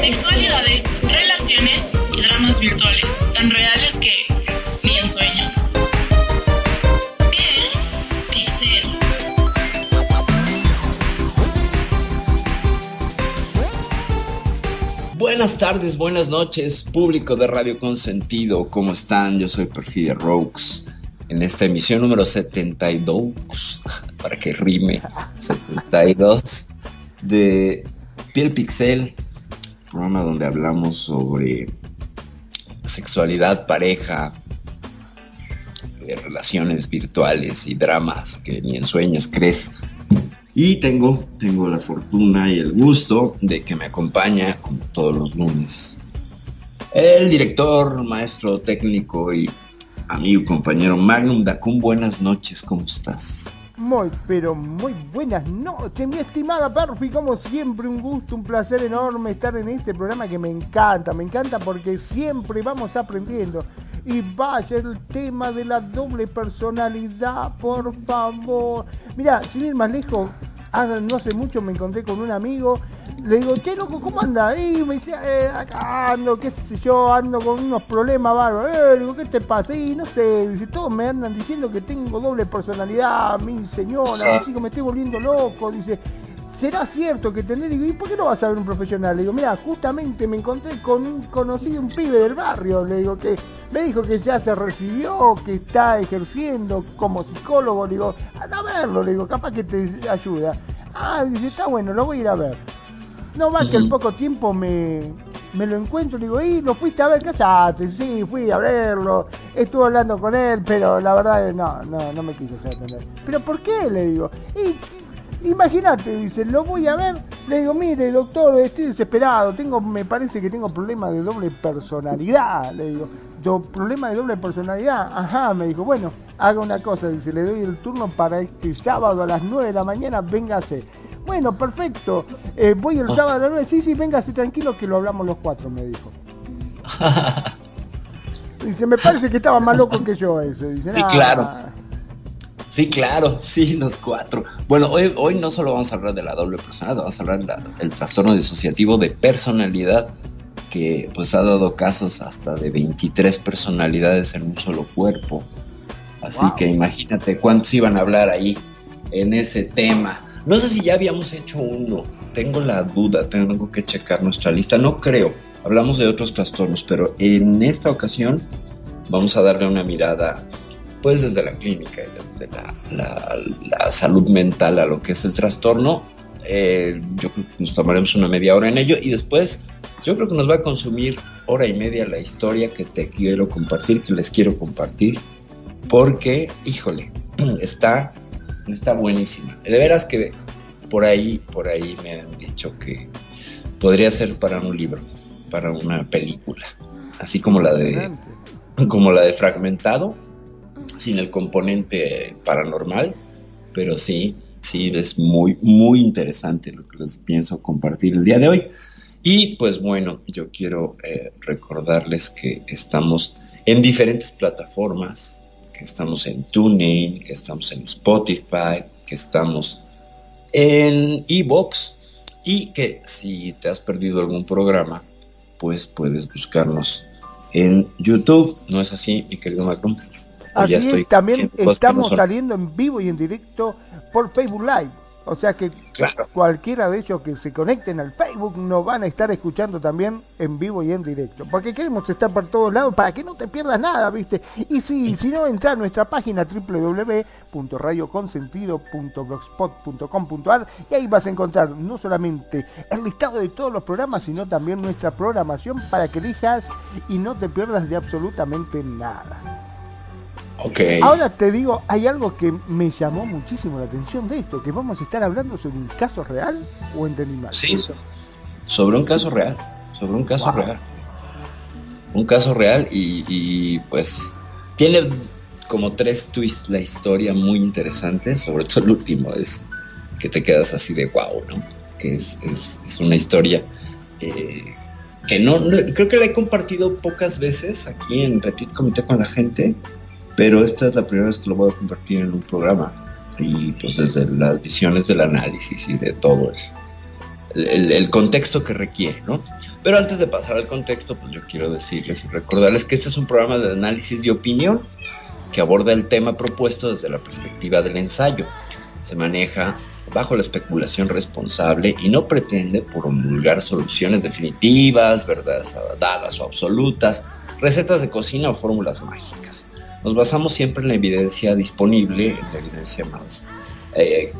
Sexualidades, relaciones y dramas virtuales, tan reales que ni en sueños. Piel Pixel. Buenas tardes, buenas noches, público de Radio Consentido. ¿Cómo están? Yo soy Perfidia Rogues. En esta emisión número 72, para que rime, 72 de Piel Pixel, programa donde hablamos sobre sexualidad, pareja, de relaciones virtuales y dramas que ni en sueños crees. Y tengo, tengo la fortuna y el gusto de que me acompaña, como todos los lunes, el director, maestro técnico y amigo compañero Magnum Dacun. Buenas noches, ¿cómo estás? Muy, pero muy buenas noches, mi estimada Perfi. Como siempre, un gusto, un placer enorme estar en este programa que me encanta. Me encanta porque siempre vamos aprendiendo. Y vaya el tema de la doble personalidad, por favor. Mira, sin ir más lejos, no hace mucho me encontré con un amigo. Le digo, che, loco, ¿cómo anda? Y me dice, eh, acá ando, qué sé yo, ando con unos problemas bárbaros. Eh, digo, ¿qué te pasa? Y no sé, dice, todos me andan diciendo que tengo doble personalidad, mi señora, dice que me estoy volviendo loco. Dice, ¿será cierto que tenés? Digo, ¿y por qué no vas a ver un profesional? Le digo, mira, justamente me encontré con un conocido, un pibe del barrio. Le digo que me dijo que ya se recibió, que está ejerciendo como psicólogo. Le digo, anda a verlo, le digo, capaz que te ayuda. Ah, dice, está bueno, lo voy a ir a ver. No va que al poco tiempo me, me lo encuentro, le digo, y lo fuiste a ver, cachate, sí, fui a verlo, estuve hablando con él, pero la verdad no, no, no me quiso hacer atender. ¿Pero por qué? Le digo, y imagínate, dice, lo voy a ver, le digo, mire, doctor, estoy desesperado, tengo, me parece que tengo problema de doble personalidad, le digo, problema de doble personalidad, ajá, me dijo, bueno, haga una cosa, dice, le doy el turno para este sábado a las 9 de la mañana, véngase. Bueno, perfecto. Eh, voy el sábado a las 9. Sí, sí, véngase tranquilo que lo hablamos los cuatro, me dijo. Dice, me parece que estaba más loco que yo ese. Dice, sí, claro. Sí, claro, sí, los cuatro. Bueno, hoy, hoy no solo vamos a hablar de la doble personalidad, vamos a hablar del trastorno disociativo de personalidad, que pues ha dado casos hasta de 23 personalidades en un solo cuerpo. Así que imagínate cuántos iban a hablar ahí en ese tema. No sé si ya habíamos hecho uno. Tengo la duda, tengo que checar nuestra lista. No creo. Hablamos de otros trastornos, pero en esta ocasión vamos a darle una mirada, pues desde la clínica y desde la, salud mental a lo que es el trastorno. Eh, yo creo que nos tomaremos una media hora en ello y después yo creo que nos va a consumir hora y media la historia que te quiero compartir, que les quiero compartir, porque, híjole, está está buenísima. De veras que por ahí, por ahí me han dicho que podría ser para un libro, para una película, así como la de, como la de Fragmentado, sin el componente paranormal, pero sí, sí es muy, muy interesante lo que les pienso compartir el día de hoy. Y pues bueno, yo quiero eh, recordarles que estamos en diferentes plataformas que estamos en TuneIn, que estamos en Spotify, que estamos en Evox y que si te has perdido algún programa, pues puedes buscarnos en YouTube. ¿No es así, mi querido Macron? Así es, también estamos saliendo en vivo y en directo por Facebook Live. O sea que cualquiera de ellos que se conecten al Facebook nos van a estar escuchando también en vivo y en directo. Porque queremos estar por todos lados para que no te pierdas nada, ¿viste? Y si, si no, entra a nuestra página www.radioconsentido.blogspot.com.ar y ahí vas a encontrar no solamente el listado de todos los programas, sino también nuestra programación para que elijas y no te pierdas de absolutamente nada. Ahora te digo, hay algo que me llamó muchísimo la atención de esto, que vamos a estar hablando sobre un caso real o entendí mal. Sí, sobre un caso real, sobre un caso real. Un caso real y, y pues tiene como tres twists la historia muy interesantes, sobre todo el último es que te quedas así de wow, ¿no? Que es, es, una historia eh, que no, creo que la he compartido pocas veces aquí en Petit Comité con la gente, pero esta es la primera vez que lo voy a compartir en un programa y pues desde las visiones del análisis y de todo. El, el, contexto que requiere, ¿no? Pero antes de pasar al contexto, pues yo quiero decirles y recordarles que este es un programa de análisis y opinión que aborda el tema propuesto desde la perspectiva del ensayo. Se maneja bajo la especulación responsable y no pretende promulgar soluciones definitivas, verdades dadas o absolutas, recetas de cocina o fórmulas mágicas. Nos basamos siempre en la evidencia disponible, en la evidencia más eh,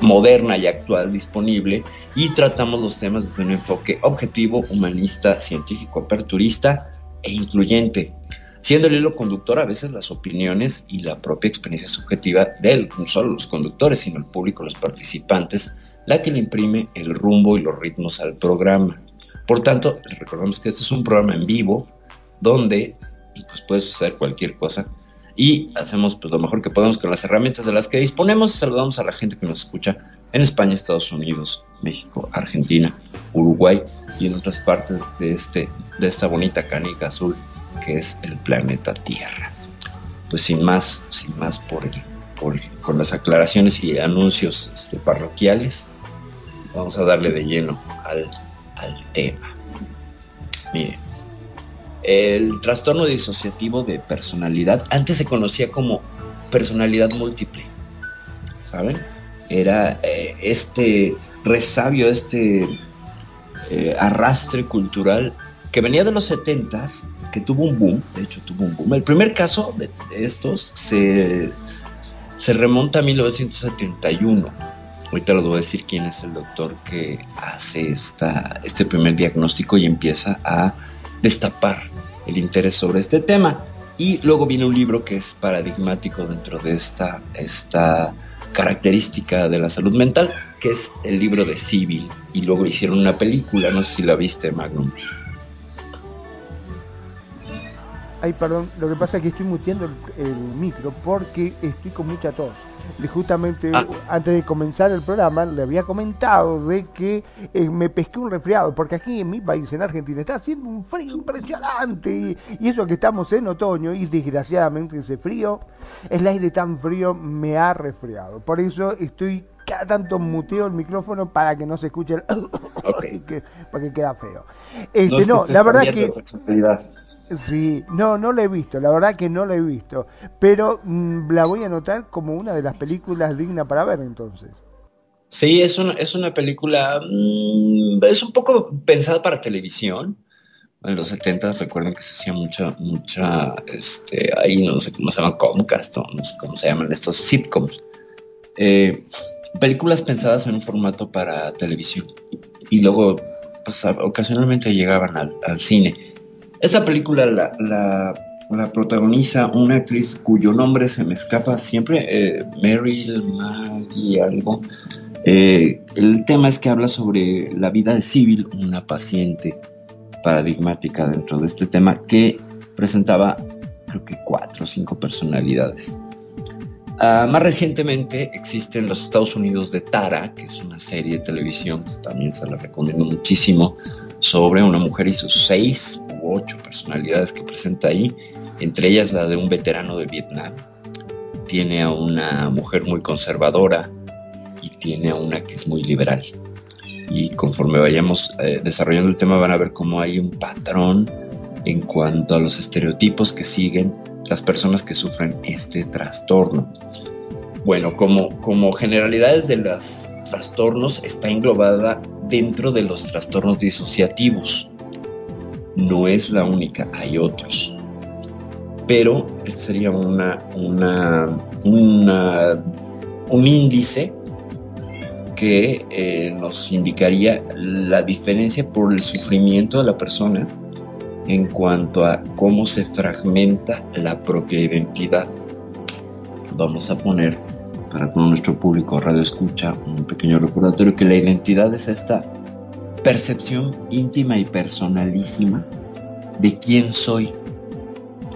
moderna y actual disponible y tratamos los temas desde un enfoque objetivo, humanista, científico, aperturista e incluyente siendo el hilo conductor a veces las opiniones y la propia experiencia subjetiva de no solo los conductores, sino el público, los participantes, la que le imprime el rumbo y los ritmos al programa. Por tanto, recordamos que este es un programa en vivo donde pues, puede suceder cualquier cosa y hacemos pues, lo mejor que podemos con las herramientas de las que disponemos. Saludamos a la gente que nos escucha en España, Estados Unidos, México, Argentina, Uruguay y en otras partes de, este, de esta bonita canica azul que es el planeta Tierra. Pues sin más, sin más por, por con las aclaraciones y anuncios este, parroquiales, vamos a darle de lleno al, al tema. Miren, el trastorno disociativo de personalidad antes se conocía como personalidad múltiple, ¿saben? Era eh, este resabio, este eh, arrastre cultural que venía de los setentas que tuvo un boom, de hecho tuvo un boom. El primer caso de, estos se, se remonta a 1971. Ahorita les voy a decir quién es el doctor que hace esta, este primer diagnóstico y empieza a destapar el interés sobre este tema. Y luego viene un libro que es paradigmático dentro de esta, esta característica de la salud mental, que es el libro de Civil. Y luego hicieron una película, no sé si la viste, Magnum. Ay, perdón, lo que pasa es que estoy muteando el, micro porque estoy con mucha tos. Y justamente ah. antes de comenzar el programa le había comentado de que eh, me pesqué un resfriado, porque aquí en mi país, en Argentina, está haciendo un frío impresionante. Y, eso que estamos en otoño y desgraciadamente ese frío, el aire tan frío me ha resfriado. Por eso estoy cada tanto muteo el micrófono para que no se escuche el... que, porque queda feo. Este, no, la verdad que... Sí, no, no la he visto, la verdad que no la he visto, pero mm, la voy a anotar como una de las películas dignas para ver entonces. Sí, es una, es una película, mm, es un poco pensada para televisión. En los 70 recuerden que se hacía mucha, mucha, este, ahí no sé cómo se llama, Comcast, no sé cómo se llaman estos sitcoms. Eh, películas pensadas en un formato para televisión. Y luego, pues ocasionalmente llegaban al, al cine esta película la, la, protagoniza una actriz cuyo nombre se me escapa siempre, eh, Meryl Maggie algo. Eh, el tema es que habla sobre la vida de Civil, una paciente paradigmática dentro de este tema que presentaba creo que cuatro o cinco personalidades. Ah, más recientemente existe en los Estados Unidos de Tara, que es una serie de televisión, también se la recomiendo muchísimo, sobre una mujer y sus seis u ocho personalidades que presenta ahí, entre ellas la de un veterano de Vietnam. Tiene a una mujer muy conservadora y tiene a una que es muy liberal. Y conforme vayamos eh, desarrollando el tema van a ver cómo hay un patrón en cuanto a los estereotipos que siguen las personas que sufren este trastorno. Bueno, como, como generalidades de los trastornos está englobada dentro de los trastornos disociativos. No es la única, hay otros. Pero sería una, una, un índice que eh, nos indicaría la diferencia por el sufrimiento de la persona en cuanto a cómo se fragmenta la propia identidad. Vamos a poner para todo nuestro público radio escucha un pequeño recordatorio que la identidad es esta percepción íntima y personalísima de quién soy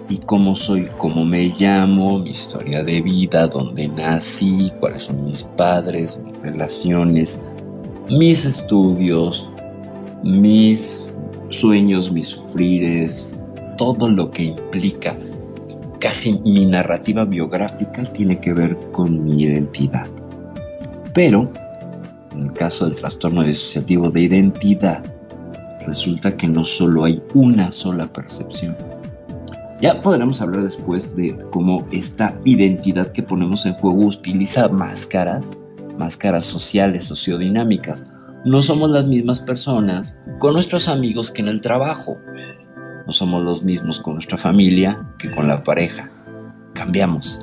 y cómo soy, cómo me llamo, mi historia de vida, dónde nací, cuáles son mis padres, mis relaciones, mis estudios, mis sueños, mis sufrires, todo lo que implica casi mi narrativa biográfica tiene que ver con mi identidad. Pero, en el caso del trastorno disociativo de identidad, resulta que no solo hay una sola percepción. Ya podremos hablar después de cómo esta identidad que ponemos en juego utiliza máscaras, máscaras sociales, sociodinámicas. No somos las mismas personas con nuestros amigos que en el trabajo. No somos los mismos con nuestra familia que con la pareja. Cambiamos.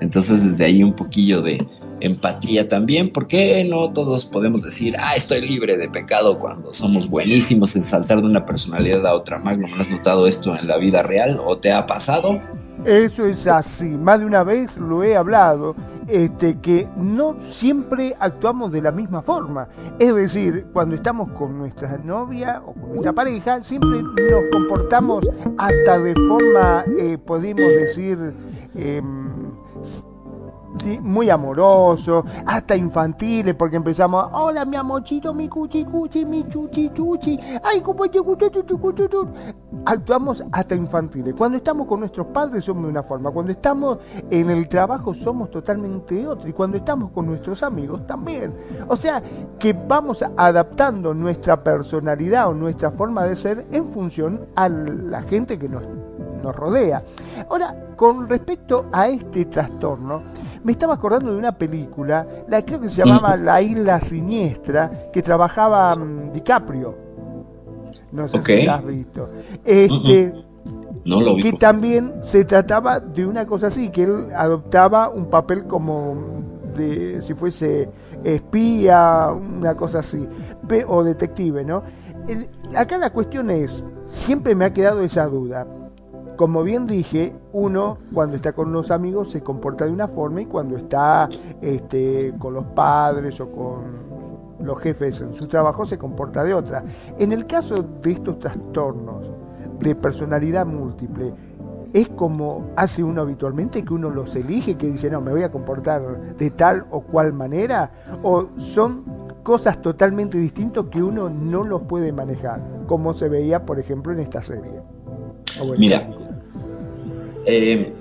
Entonces desde ahí un poquillo de empatía también, porque no todos podemos decir, ah, estoy libre de pecado cuando somos buenísimos en saltar de una personalidad a otra? Magno, ¿no has notado esto en la vida real o te ha pasado? Eso es así, más de una vez lo he hablado, este, que no siempre actuamos de la misma forma. Es decir, cuando estamos con nuestra novia o con nuestra pareja, siempre nos comportamos hasta de forma, eh, podemos decir, eh, muy amoroso, hasta infantiles, porque empezamos, hola mi amorcito, mi cuchi cuchi, mi chuchi chuchi, ay como te gusta Actuamos hasta infantiles. Cuando estamos con nuestros padres somos de una forma, cuando estamos en el trabajo somos totalmente de otra, y cuando estamos con nuestros amigos también. O sea, que vamos adaptando nuestra personalidad o nuestra forma de ser en función a la gente que nos nos rodea. Ahora, con respecto a este trastorno, me estaba acordando de una película, la creo que se llamaba La Isla Siniestra, que trabajaba mm, DiCaprio. No sé si la has visto. Este, no lo vi. Que también se trataba de una cosa así, que él adoptaba un papel como de si fuese espía, una cosa así, o detective, ¿no? acá la cuestión es, siempre me ha quedado esa duda como bien dije, uno cuando está con los amigos se comporta de una forma y cuando está este, con los padres o con los jefes en su trabajo se comporta de otra. En el caso de estos trastornos de personalidad múltiple, es como hace uno habitualmente, que uno los elige, que dice, no, me voy a comportar de tal o cual manera, o son cosas totalmente distintas que uno no los puede manejar, como se veía, por ejemplo, en esta serie. Mira, eh,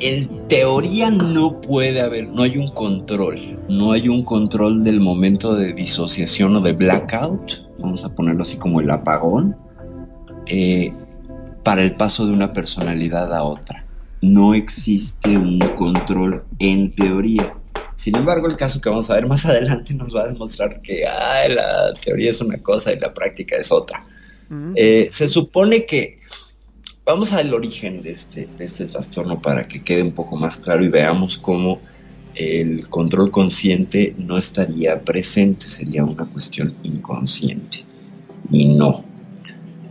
en teoría no puede haber, no hay un control, no hay un control del momento de disociación o de blackout, vamos a ponerlo así como el apagón, eh, para el paso de una personalidad a otra. No existe un control en teoría. Sin embargo, el caso que vamos a ver más adelante nos va a demostrar que la teoría es una cosa y la práctica es otra. Eh, se supone que Vamos al origen de este, de este trastorno para que quede un poco más claro y veamos cómo el control consciente no estaría presente, sería una cuestión inconsciente. Y no.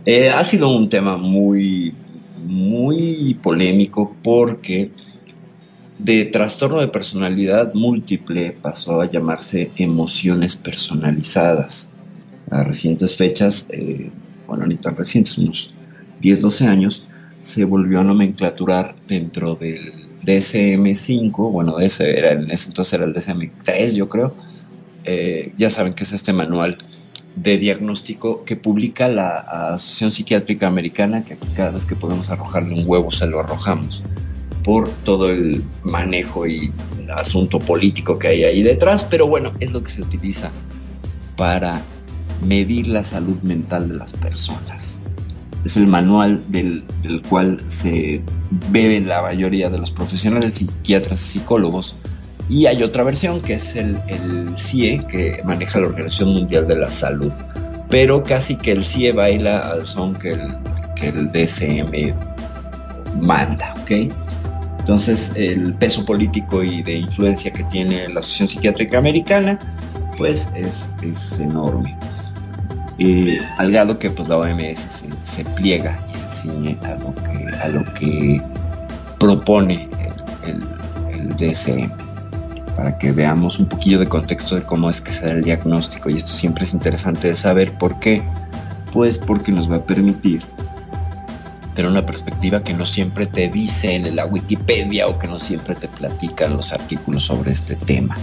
Eh, ha sido un tema muy, muy polémico porque de trastorno de personalidad múltiple pasó a llamarse emociones personalizadas. A recientes fechas, eh, bueno, ni tan recientes, 10, 12 años, se volvió a nomenclaturar dentro del DSM-5, bueno, ese era, en ese entonces era el DSM-3, yo creo. Eh, ya saben que es este manual de diagnóstico que publica la Asociación Psiquiátrica Americana, que cada vez que podemos arrojarle un huevo se lo arrojamos, por todo el manejo y asunto político que hay ahí detrás, pero bueno, es lo que se utiliza para medir la salud mental de las personas es el manual del, cual se beben la mayoría de los profesionales, psiquiatras psicólogos. Y hay otra versión que es el, CIE, que maneja la Organización Mundial de la Salud. Pero casi que el CIE baila al son que el, que el DSM manda, ¿ok? Entonces, el peso político y de influencia que tiene la Asociación Psiquiátrica Americana, pues es, es enorme eh, al grado que pues la OMS se, pliega y se ciñe a lo que, propone el, el, DSM. para que veamos un poquillo de contexto de cómo es que se da el diagnóstico. Y esto siempre es interesante de saber por qué. Pues porque nos va a permitir tener una perspectiva que no siempre te dice en la Wikipedia o que no siempre te platican los artículos sobre este tema.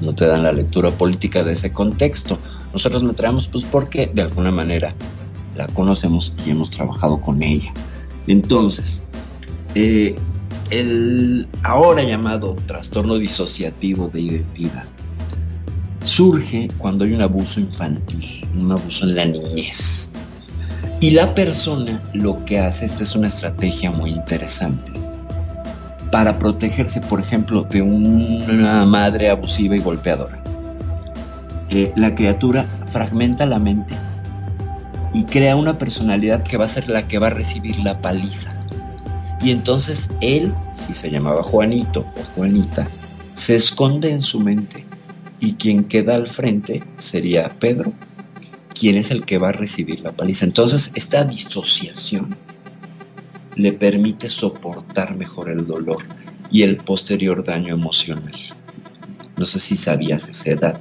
No te dan la lectura política de ese contexto. Nosotros la traemos pues porque de alguna manera la conocemos y hemos trabajado con ella. Entonces, eh, el ahora llamado trastorno disociativo de identidad surge cuando hay un abuso infantil, un abuso en la niñez. Y la persona lo que hace, esta es una estrategia muy interesante, para protegerse, por ejemplo, de una madre abusiva y golpeadora. Eh, la criatura fragmenta la mente y crea una personalidad que va a ser la que va a recibir la paliza. Y entonces él, si se llamaba Juanito o Juanita, se esconde en su mente y quien queda al frente sería Pedro, quien es el que va a recibir la paliza. Entonces esta disociación le permite soportar mejor el dolor y el posterior daño emocional. No sé si sabías esa edad,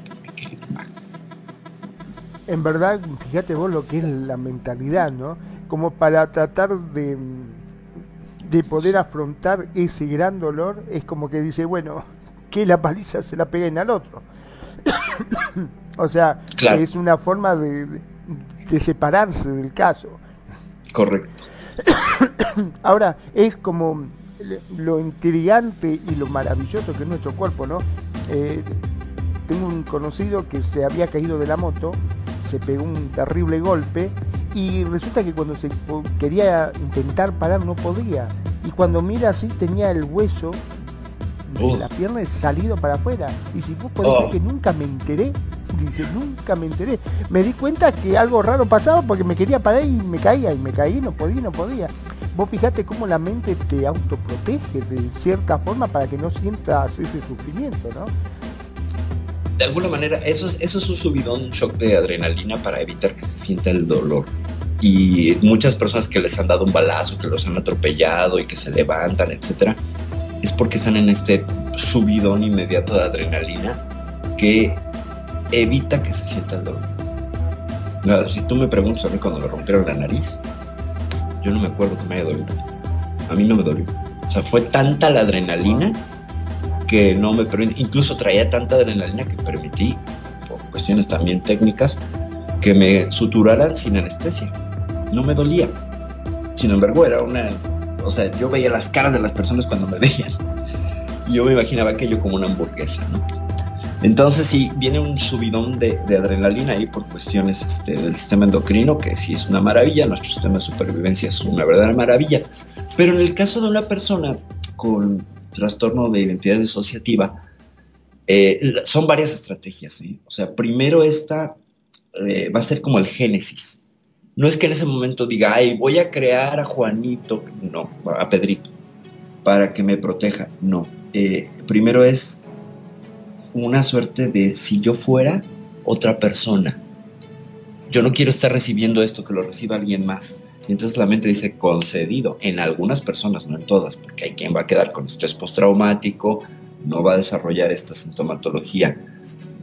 En verdad, fíjate vos lo que es la mentalidad, ¿no? Como para tratar de de poder afrontar ese gran dolor es como que dice, bueno, que la paliza se la peguen al otro. o sea, es una forma de, de, separarse del caso. Correcto. Ahora, es como lo intrigante y lo maravilloso que es nuestro cuerpo, ¿no? Eh, tengo un conocido que se había caído de la moto, se pegó un terrible golpe y resulta que cuando se quería intentar parar no podía. Y cuando mira así tenía el hueso de la pierna salido para afuera. Y si vos podés oh. que nunca me enteré, dice, nunca me enteré. Me di cuenta que algo raro pasaba porque me quería parar y me caía, y me caí, no podía, no podía. Vos fijate cómo la mente te autoprotege de cierta forma para que no sientas ese sufrimiento, ¿no? de alguna manera, eso es, eso es un subidón, un shock de adrenalina para evitar que se sienta el dolor. Y muchas personas que les han dado un balazo, que los han atropellado y que se levantan, etcétera, es porque están en este subidón inmediato de adrenalina que evita que se sienta el dolor. si tú me preguntas a mí cuando me rompieron la nariz, yo no me acuerdo que me haya dolido. A mí no me dolió. O sea, fue tanta la adrenalina que no me incluso traía tanta adrenalina que permití, por cuestiones también técnicas, que me suturaran sin anestesia. No me dolía. Sin embargo, era una. O sea, yo veía las caras de las personas cuando me veían. Y yo me imaginaba aquello como una hamburguesa, ¿no? Entonces sí, viene un subidón de, adrenalina ahí por cuestiones este, del sistema endocrino, que sí es una maravilla, nuestro sistema de supervivencia es una verdadera maravilla. Pero en el caso de una persona con trastorno de identidad disociativa, eh, son varias estrategias. O sea, primero esta eh, va a ser como el génesis. No es que en ese momento diga, ay, voy a crear a Juanito, no, a Pedrito, para que me proteja. No. Eh, primero es una suerte de si yo fuera otra persona. Yo no quiero estar recibiendo esto, que lo reciba alguien más. Y entonces la mente dice concedido en algunas personas, no en todas, porque hay quien va a quedar con estrés postraumático, no va a desarrollar esta sintomatología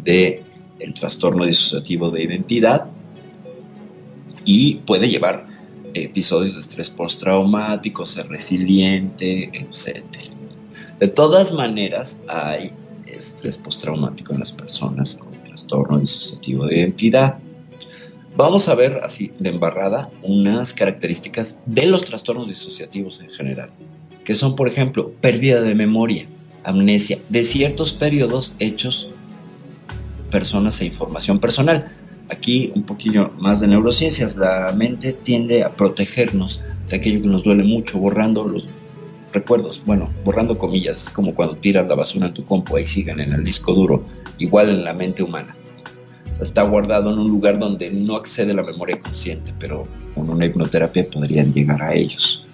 de el trastorno disociativo de identidad y puede llevar episodios de estrés postraumático, ser resiliente, etc. De todas maneras, hay estrés postraumático en las personas con trastorno disociativo de identidad. Vamos a ver así de embarrada unas características de los trastornos disociativos en general, que son, por ejemplo, pérdida de memoria, amnesia de ciertos periodos, hechos, personas e información personal. Aquí un poquillo más de neurociencias. La mente tiende a protegernos de aquello que nos duele mucho, borrando los recuerdos. Bueno, borrando comillas, como cuando tiras la basura en tu compu y siguen en el disco duro, igual en la mente humana está guardado en un lugar donde no accede la memoria consciente, pero con una hipnoterapia podrían llegar a ellos.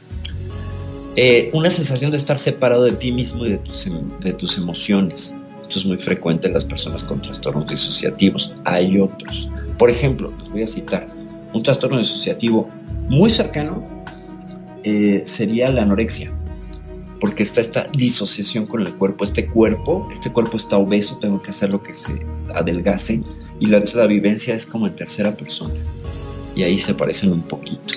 Eh, una sensación de estar separado de ti mismo y de tus, em, de tus emociones. Esto es muy frecuente en las personas con trastornos disociativos. Hay otros. Por ejemplo, les voy a citar un trastorno disociativo muy cercano eh, sería la anorexia, porque está esta disociación con el cuerpo. Este cuerpo, este cuerpo está obeso, tengo que hacer lo que se adelgace. Y la, la vivencia es como en tercera persona. Y ahí se parecen un poquito.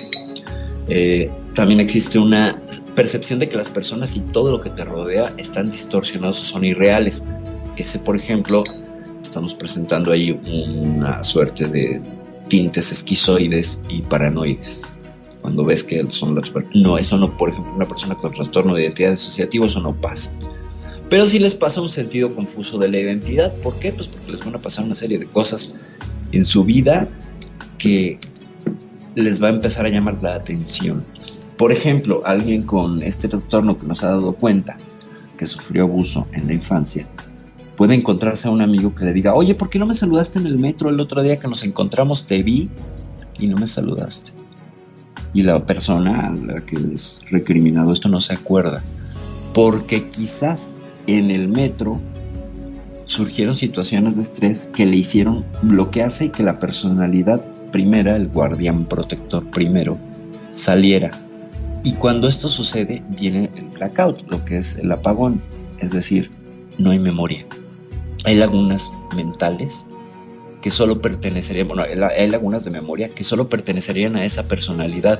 Eh, también existe una percepción de que las personas y todo lo que te rodea están distorsionados o son irreales. Ese, por ejemplo, estamos presentando ahí una suerte de tintes esquizoides y paranoides. Cuando ves que son las no, eso no, por ejemplo, una persona con trastorno de identidad asociativo, eso no pasa. Pero sí les pasa un sentido confuso de la identidad. ¿Por qué? Pues porque les van a pasar una serie de cosas en su vida que les va a empezar a llamar la atención. Por ejemplo, alguien con este trastorno que nos ha dado cuenta que sufrió abuso en la infancia, puede encontrarse a un amigo que le diga, oye, ¿por qué no me saludaste en el metro el otro día que nos encontramos? Te vi y no me saludaste. Y la persona a la que es recriminado esto no se acuerda, porque quizás en el metro surgieron situaciones de estrés que le hicieron bloquearse y que la personalidad primera, el guardián protector primero, saliera. Y cuando esto sucede, viene el blackout, lo que es el apagón, es decir, no hay memoria hay lagunas mentales que solo pertenecerían, bueno, hay lagunas de memoria que solo pertenecerían a esa personalidad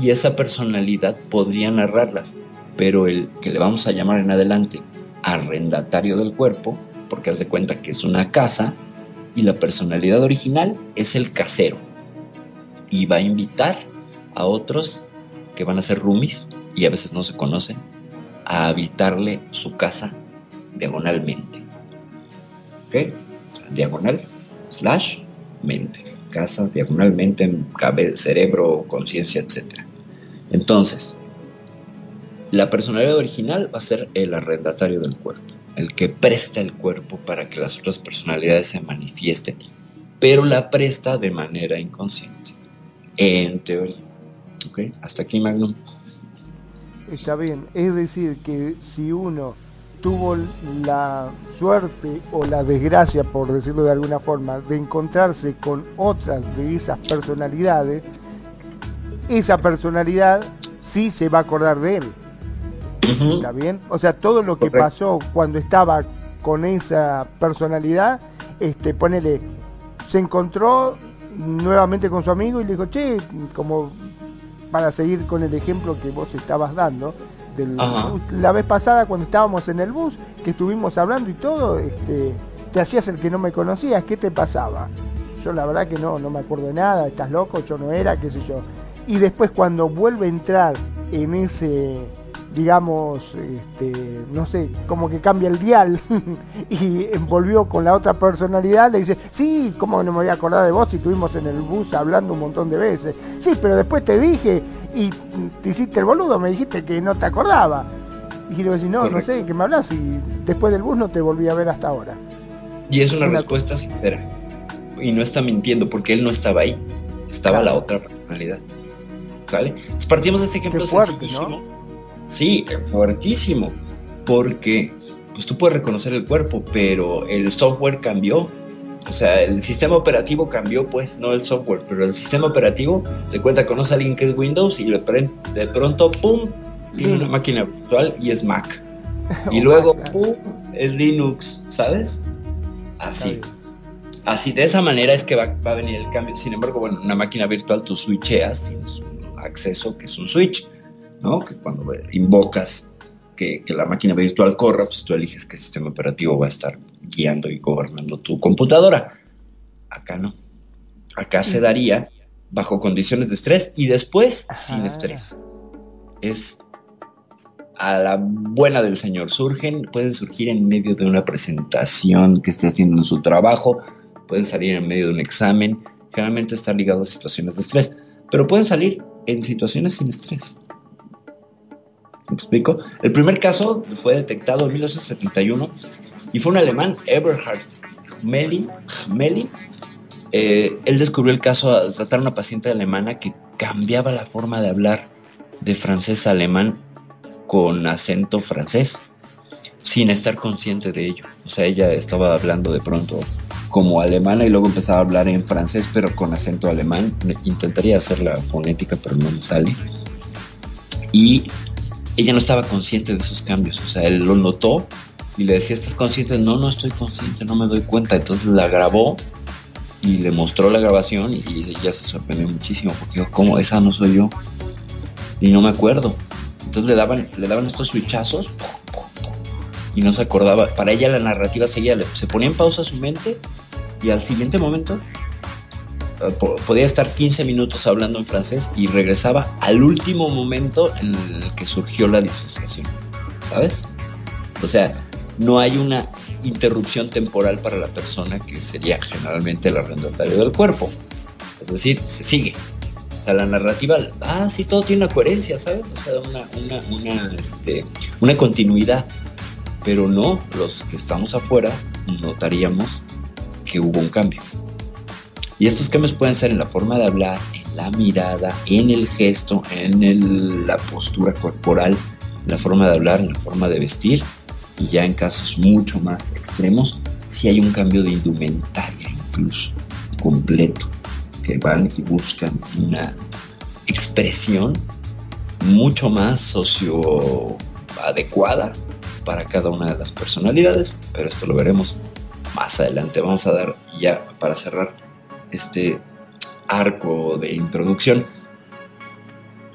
y esa personalidad podría narrarlas, pero el que le vamos a llamar en adelante arrendatario del cuerpo, porque haz de cuenta que es una casa y la personalidad original es el casero y va a invitar a otros que van a ser roomies y a veces no se conocen a habitarle su casa diagonalmente. ¿Ok? Diagonal, slash, mente. Casa, diagonalmente, cerebro, conciencia, etc. Entonces, la personalidad original va a ser el arrendatario del cuerpo, el que presta el cuerpo para que las otras personalidades se manifiesten, pero la presta de manera inconsciente, en teoría. ¿Ok? Hasta aquí, Magnum. Está bien, es decir, que si uno tuvo la suerte o la desgracia, por decirlo de alguna forma, de encontrarse con otras de esas personalidades, esa personalidad sí se va a acordar de él. ¿Está bien? O sea, todo lo que pasó cuando estaba con esa personalidad, este, ponele, se encontró nuevamente con su amigo y le dijo, che, como para seguir con el ejemplo que vos estabas dando, la vez pasada cuando estábamos en el bus, que estuvimos hablando y todo, este, te hacías el que no me conocías, ¿qué te pasaba? Yo la verdad que no, no me acuerdo de nada, estás loco, yo no era, qué sé yo. Y después cuando vuelve a entrar en ese digamos, este, no sé, como que cambia el dial y volvió con la otra personalidad, le dice, sí, ¿cómo no me voy a acordar de vos si estuvimos en el bus hablando un montón de veces? Sí, pero después te dije y te hiciste el boludo, me dijiste que no te acordaba. Y le digo, no, no sé, ¿qué me hablas? Y después del bus no te volví a ver hasta ahora. Y es una, respuesta sincera. Y no está mintiendo porque él no estaba ahí, estaba la otra personalidad. ¿Sale? partimos de este ejemplo fuerte, ¿no? Sí, fuertísimo, porque pues tú puedes reconocer el cuerpo, pero el software cambió. O sea, el sistema operativo cambió, pues, no el software, pero el sistema operativo te cuenta, conoce a alguien que es Windows y de pronto, ¡pum!, tiene una máquina virtual y es Mac. Y luego, ¡pum!, es Linux, ¿sabes? Así. Así, de esa manera es que va, va, a venir el cambio. Sin embargo, bueno, una máquina virtual tú switcheas, tienes un acceso que es un switch ¿no? Que cuando invocas que, la máquina virtual corra, pues tú eliges qué sistema operativo va a estar guiando y gobernando tu computadora. Acá no. Acá se daría bajo condiciones de estrés y después sin estrés. Es a la buena del Señor. Surgen, pueden surgir en medio de una presentación que esté haciendo en su trabajo, pueden salir en medio de un examen. Generalmente están ligados a situaciones de estrés, pero pueden salir en situaciones sin estrés. ¿Me explico? El primer caso fue detectado en 1971 y fue un alemán, Eberhard Melli. Eh, él descubrió el caso al tratar a una paciente alemana que cambiaba la forma de hablar de francés a alemán con acento francés, sin estar consciente de ello. O sea, ella estaba hablando de pronto como alemana y luego empezaba a hablar en francés, pero con acento alemán. Intentaría hacer la fonética, pero no me sale. Y ella no estaba consciente de esos cambios. O sea, él lo notó y le decía, ¿estás consciente? No, no estoy consciente, no me doy cuenta. Entonces la grabó y le mostró la grabación y ella se sorprendió muchísimo porque dijo, ¿cómo? Esa no soy yo. Y no me acuerdo. Entonces le daban, le daban estos switchazos y no se acordaba. Para ella la narrativa seguía, se ponía en pausa su mente y al siguiente momento podía estar 15 minutos hablando en francés y regresaba al último momento en el que surgió la disociación. ¿Sabes? O sea, no hay una interrupción temporal para la persona que sería generalmente el arrendatario del cuerpo. Es decir, se sigue. O sea, la narrativa, ah, sí, todo tiene una coherencia, ¿sabes? O sea, una, una, una, este, continuidad. Pero no, los que estamos afuera notaríamos que hubo un cambio. Y estos cambios pueden ser en la forma de hablar, en la mirada, en el gesto, en la postura corporal, en la forma de hablar, en la forma de vestir y ya en casos mucho más extremos, si hay un cambio de indumentaria incluso completo, que van y buscan una expresión mucho más socio adecuada para cada una de las personalidades, pero esto lo veremos más adelante. Vamos a dar ya para cerrar este arco de introducción.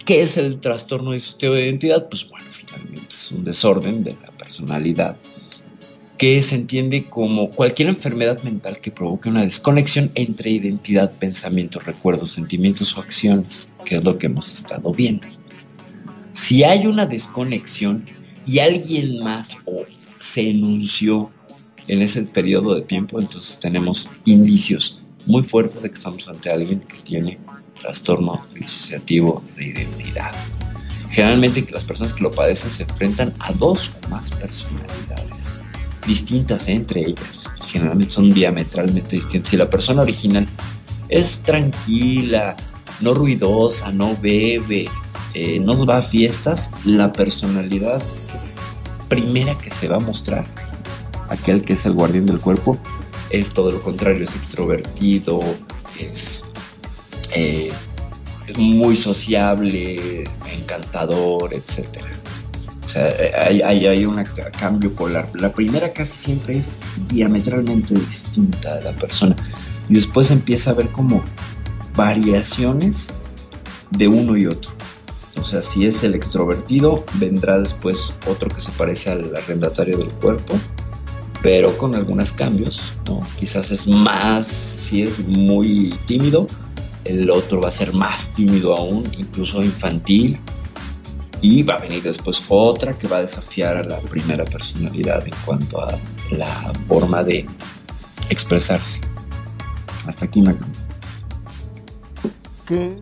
¿Qué es el trastorno disociativo de identidad? Pues bueno, finalmente es un desorden de la personalidad, que se entiende como cualquier enfermedad mental que provoque una desconexión entre identidad, pensamientos, recuerdos, sentimientos o acciones, que es lo que hemos estado viendo. Si hay una desconexión y alguien más se enunció en ese periodo de tiempo, entonces tenemos indicios muy fuertes de que estamos ante alguien que tiene trastorno disociativo de identidad. Generalmente las personas que lo padecen se enfrentan a dos o más personalidades distintas entre ellas. Generalmente son diametralmente distintas. Si la persona original es tranquila, no ruidosa, no bebe, eh, no va a fiestas, la personalidad primera que se va a mostrar, aquel que es el guardián del cuerpo, es todo lo contrario, es extrovertido, es eh, muy sociable, encantador, etcétera. O sea, hay, hay, un cambio polar. La primera casi siempre es diametralmente distinta de la persona. Y después empieza a ver como variaciones de uno y otro. O sea, si es el extrovertido, vendrá después otro que se parece al arrendatario del cuerpo, pero con algunos cambios, ¿no? Quizás es más, si es muy tímido, el otro va a ser más tímido aún, incluso infantil, y va a venir después otra que va a desafiar a la primera personalidad en cuanto a la forma de expresarse. Hasta aquí, me Que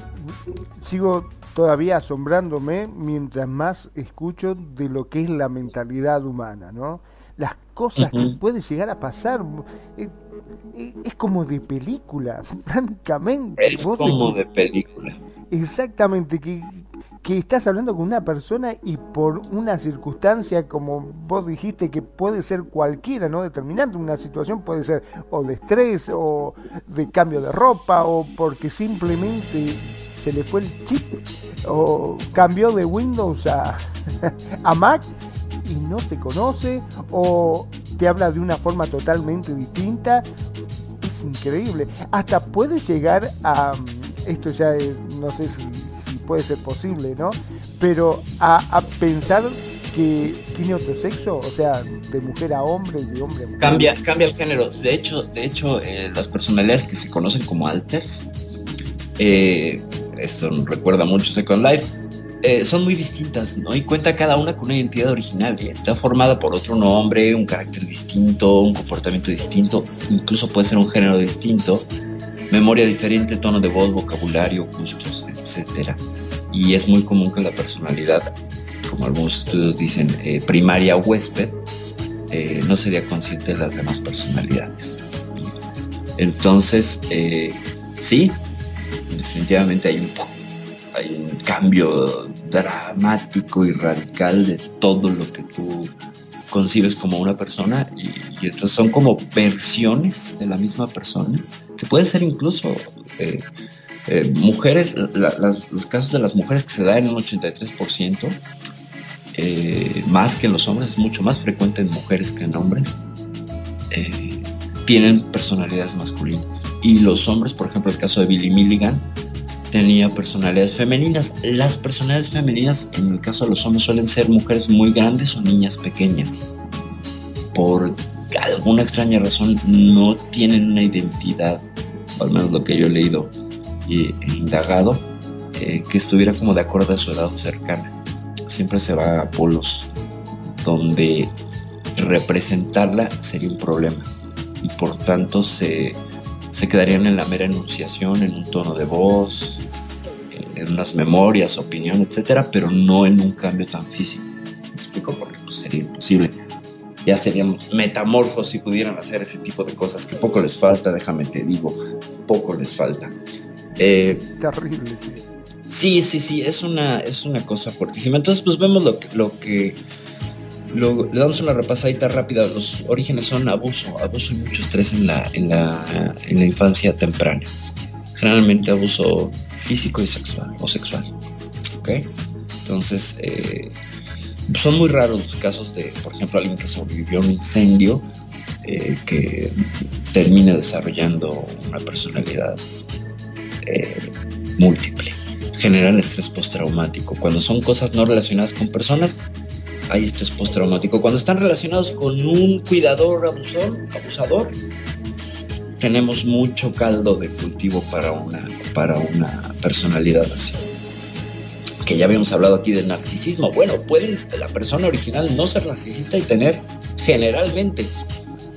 sigo todavía asombrándome mientras más escucho de lo que es la mentalidad humana, ¿no? Las cosas que puede llegar a pasar. Eh, eh, es como de película, francamente. Es como de película. Exactamente, que, que estás hablando con una persona y por una circunstancia, como vos dijiste, que puede ser cualquiera, ¿no? Determinante, una situación puede ser o de estrés, o de cambio de ropa, o porque simplemente se le fue el chip, o cambió de Windows a, a Mac y no te conoce o te habla de una forma totalmente distinta. Es increíble. Hasta puede llegar a, esto ya no sé si, puede ser posible, ¿no? Pero a, pensar que tiene otro sexo, o sea, de mujer a hombre y de hombre a mujer. Cambia, cambia el género. De hecho, de hecho eh, las personalidades que se conocen como alters, eh, esto recuerda mucho Second Life, eh, son muy distintas, ¿no? Y cuenta cada una con una identidad original. Está formada por otro nombre, un carácter distinto, un comportamiento distinto, incluso puede ser un género distinto, memoria diferente, tono de voz, vocabulario, gustos, etcétera. Y es muy común que la personalidad, como algunos estudios dicen, eh, primaria huésped, eh, no sería consciente de las demás personalidades. Entonces, sí, definitivamente hay un, hay un cambio dramático y radical de todo lo que tú concibes como una persona y, entonces son como versiones de la misma persona que pueden ser incluso eh, eh, mujeres, los casos de las mujeres que se dan en un 83%, eh, más que en los hombres, es mucho más frecuente en mujeres que en hombres, eh, tienen personalidades masculinas. Y los hombres, por ejemplo, el caso de Billy Milligan, tenía personalidades femeninas. Las personalidades femeninas, en el caso de los hombres, suelen ser mujeres muy grandes o niñas pequeñas. Por alguna extraña razón, no tienen una identidad, al menos lo que yo he leído e indagado, eh, que estuviera como de acuerdo a su edad cercana. Siempre se va a polos donde representarla sería un problema y por tanto se se quedarían en la mera enunciación, en un tono de voz, en unas memorias, opinión, etcétera, pero no en un cambio tan físico. ¿Me explico? Porque pues, sería imposible. Ya seríamos metamorfos si pudieran hacer ese tipo de cosas, que poco les falta, déjame te digo, poco les falta. Eh, Terrible, sí. Sí, sí, sí, es una, es una cosa fuertísima. Entonces, pues vemos lo que, le damos una repasadita rápida. Los orígenes son abuso, abuso y mucho estrés en la, en la, en la infancia temprana. Generalmente abuso físico y sexual o sexual. ¿Ok? Entonces, eh, son muy raros los casos de, por ejemplo, alguien que sobrevivió a un incendio eh, que termina desarrollando una personalidad eh, múltiple. General estrés postraumático. Cuando son cosas no relacionadas con personas, hay estrés postraumático. Cuando están relacionados con un cuidador abusor, abusador, tenemos mucho caldo de cultivo para una, para una personalidad así. Que ya habíamos hablado aquí del narcisismo. Bueno, puede la persona original no ser narcisista y tener generalmente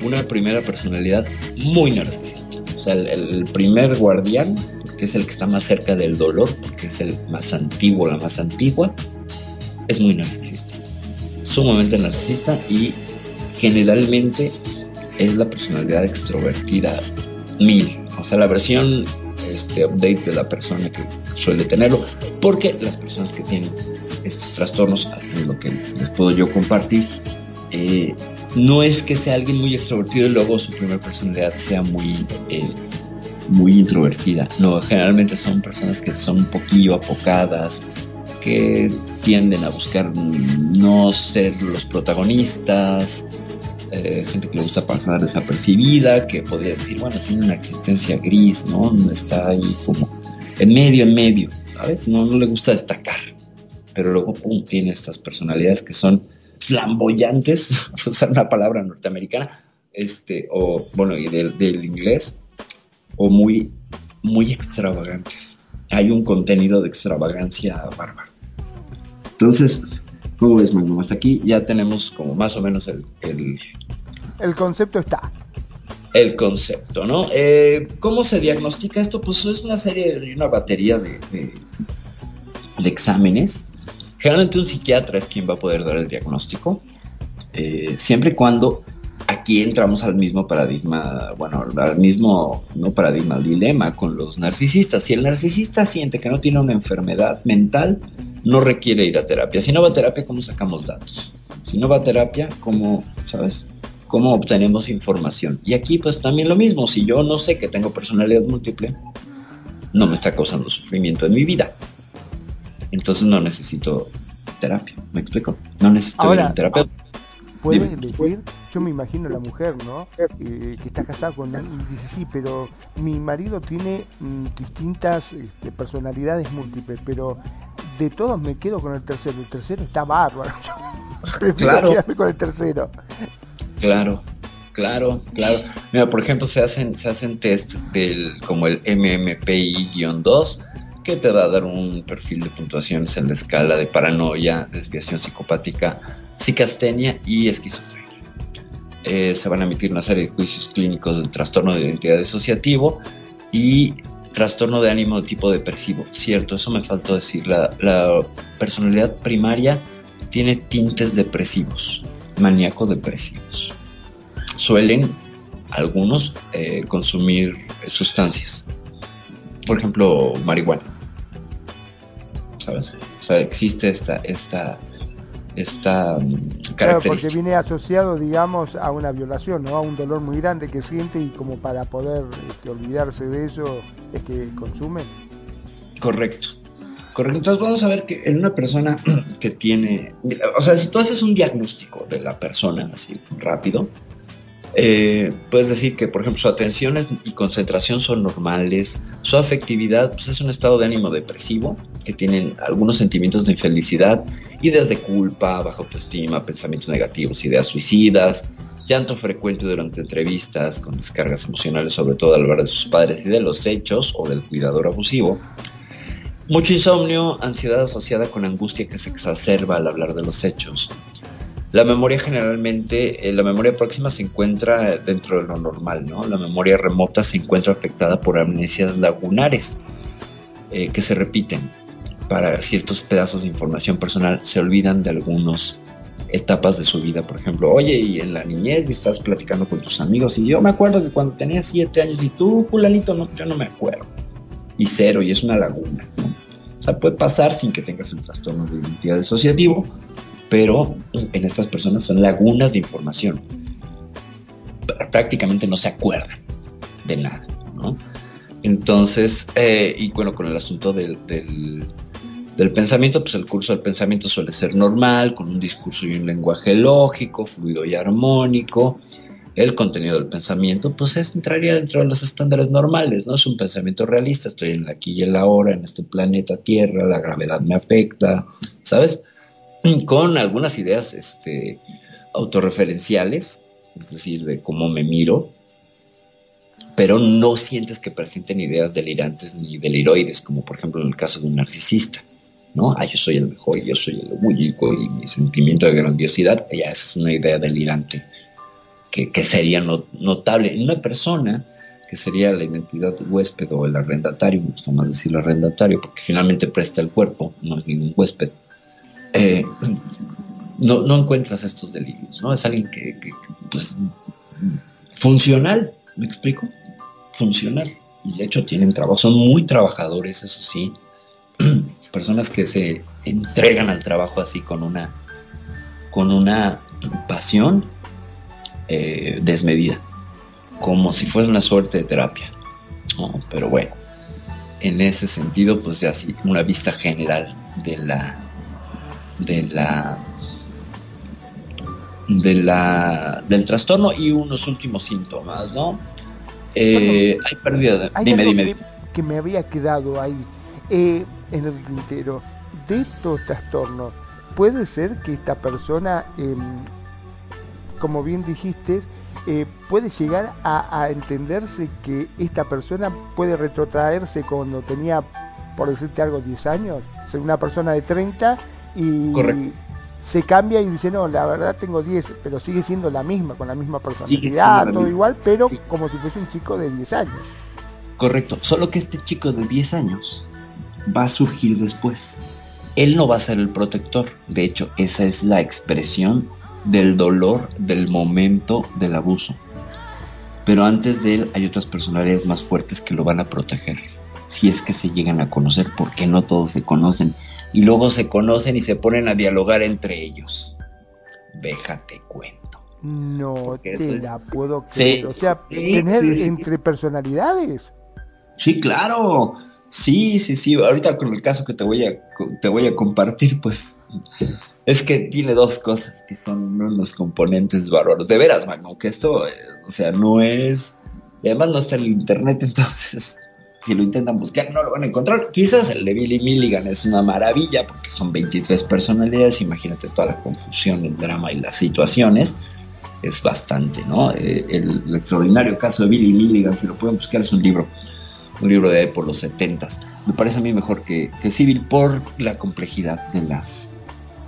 una primera personalidad muy narcisista. O sea, el, primer guardián, porque es el que está más cerca del dolor, porque es el más antiguo, la más antigua, es muy narcisista sumamente narcisista y generalmente es la personalidad extrovertida mil. O sea, la versión este, update de la persona que suele tenerlo. Porque las personas que tienen estos trastornos, lo que les puedo yo compartir, eh, no es que sea alguien muy extrovertido y luego su primera personalidad sea muy, eh, muy introvertida. No, generalmente son personas que son un poquillo apocadas, que tienden a buscar no ser los protagonistas, eh, gente que le gusta pasar desapercibida, que podría decir, bueno, tiene una existencia gris, ¿no? Está ahí como en medio, en medio, ¿sabes? No, no le gusta destacar, pero luego, pum, tiene estas personalidades que son flamboyantes, usar una palabra norteamericana, este, o bueno, y del, del inglés, o muy, muy extravagantes. Hay un contenido de extravagancia bárbaro. Entonces, ¿cómo ves, Magnum? Hasta aquí ya tenemos como más o menos el... El, concepto está. El concepto, ¿no? Eh, ¿Cómo se diagnostica esto? Pues es una serie, una batería de, de, exámenes. Generalmente un psiquiatra es quien va a poder dar el diagnóstico, eh, siempre y cuando aquí entramos al mismo paradigma, bueno, al mismo, no paradigma, dilema con los narcisistas. Si el narcisista siente que no tiene una enfermedad mental, no requiere ir a terapia. Si no va a terapia, ¿cómo sacamos datos? Si no va a terapia, ¿cómo, sabes? ¿Cómo obtenemos información? Y aquí pues también lo mismo, si yo no sé que tengo personalidad múltiple, no me está causando sufrimiento en mi vida. Entonces no necesito terapia, ¿me explico? No necesito ir a un terapeuta puede decir, yo me imagino la mujer, ¿no? Eh, que está casada con él y dice, sí, pero mi marido tiene mm, distintas este, personalidades múltiples, pero de todos me quedo con el tercero. El tercero está bárbaro. claro. con el tercero. Claro, claro, claro. Mira, por ejemplo, se hacen, se hacen test del, como el MMPI-2 que te va a dar un perfil de puntuaciones en la escala de paranoia, desviación psicopática, psicastenia y esquizofrenia. Eh, se van a emitir una serie de juicios clínicos del trastorno de identidad disociativo y trastorno de ánimo tipo depresivo. Cierto, eso me faltó decir. La, personalidad primaria tiene tintes depresivos, maníaco-depresivos. Suelen algunos eh, consumir sustancias, por ejemplo, marihuana. ¿Sabes? O sea, existe esta, esta esta característica. Mm, claro, porque viene asociado, digamos, a una violación, ¿no? A un dolor muy grande que siente y como para poder este, olvidarse de eso es que consume. Correcto, Correcto, entonces vamos a ver que en una persona que tiene, o sea, si tú haces un diagnóstico de la persona, así rápido, eh, puedes decir que, por ejemplo, su atención y concentración son normales, su afectividad pues, es un estado de ánimo depresivo, que tienen algunos sentimientos de infelicidad, ideas de culpa, baja autoestima, pensamientos negativos, ideas suicidas, llanto frecuente durante entrevistas con descargas emocionales, sobre todo al hablar de sus padres y de los hechos o del cuidador abusivo, mucho insomnio, ansiedad asociada con angustia que se exacerba al hablar de los hechos. La memoria generalmente, eh, la memoria próxima se encuentra dentro de lo normal, ¿no? La memoria remota se encuentra afectada por amnesias lagunares eh, que se repiten. Para ciertos pedazos de información personal se olvidan de algunas etapas de su vida. Por ejemplo, oye, y en la niñez y estás platicando con tus amigos y yo me acuerdo que cuando tenía siete años y tú, fulanito, no, yo no me acuerdo y cero y es una laguna. O sea, puede pasar sin que tengas un trastorno de identidad asociativo, pero en estas personas son lagunas de información. Prácticamente no se acuerdan de nada, ¿no? Entonces, eh, y bueno, con el asunto del, del, del, pensamiento, pues el curso del pensamiento suele ser normal, con un discurso y un lenguaje lógico, fluido y armónico, el contenido del pensamiento, pues entraría dentro de los estándares normales, ¿no? Es un pensamiento realista, estoy en la aquí y en la ahora, en este planeta Tierra, la gravedad me afecta, ¿sabes? Con algunas ideas este, autorreferenciales, es decir, de cómo me miro, pero no sientes que presenten ideas delirantes ni deliroides, como por ejemplo en el caso de un narcisista. ¿no? Ah, yo soy el mejor, yo soy el único y mi sentimiento de grandiosidad, ya es una idea delirante que, sería notable en una persona que sería la identidad huésped o el arrendatario, me gusta más decir arrendatario, porque finalmente presta el cuerpo, no es ningún huésped, eh, no, no, encuentras estos delirios, ¿no? Es alguien que, pues, funcional, ¿me explico? Funcional. Y de hecho tienen trabajo, son muy trabajadores, eso sí, personas que se entregan al trabajo así con una, con una pasión eh, desmedida, como si fuera una suerte de terapia. Pero bueno, en ese sentido, pues ya así una vista general de la de la de la del trastorno y unos últimos síntomas, ¿no? Eh, hay pérdida de... dime, dime, que, me había quedado ahí eh, en el tintero de estos trastornos. Puede ser que esta persona em, como bien dijiste, eh, puede llegar a, entenderse que esta persona puede retrotraerse cuando tenía, por decirte algo, 10 años, ser una persona de 30 y se cambia y dice, no, la verdad tengo 10, pero sigue siendo la misma, con la misma personalidad, todo igual, pero como si fuese un chico de 10 años. Correcto, solo que este chico de 10 años va a surgir después. Él no va a ser el protector, de hecho, esa es la expresión del dolor del momento del abuso. Pero antes de él hay otras personalidades más fuertes que lo van a proteger. Si es que se llegan a conocer, porque no todos se conocen. Y luego se conocen y se ponen a dialogar entre ellos. Déjate cuento. No te la puedo creer. o sea, tener entre personalidades. Sí, claro. Sí, sí, sí. Ahorita con el caso que te voy a, te voy a compartir, pues es que tiene dos cosas que son unos componentes bárbaros. De veras, mano, que esto, eh, o sea, no es. Y además no está en el internet, entonces, si lo intentan buscar, no lo van a encontrar. Quizás el de Billy Milligan es una maravilla, porque son 23 personalidades. Imagínate toda la confusión, el drama y las situaciones. Es bastante, ¿no? Eh, el, extraordinario caso de Billy Milligan, si lo pueden buscar, es un libro un libro de por los 70 Me parece a mí mejor que, que Civil por la complejidad de las,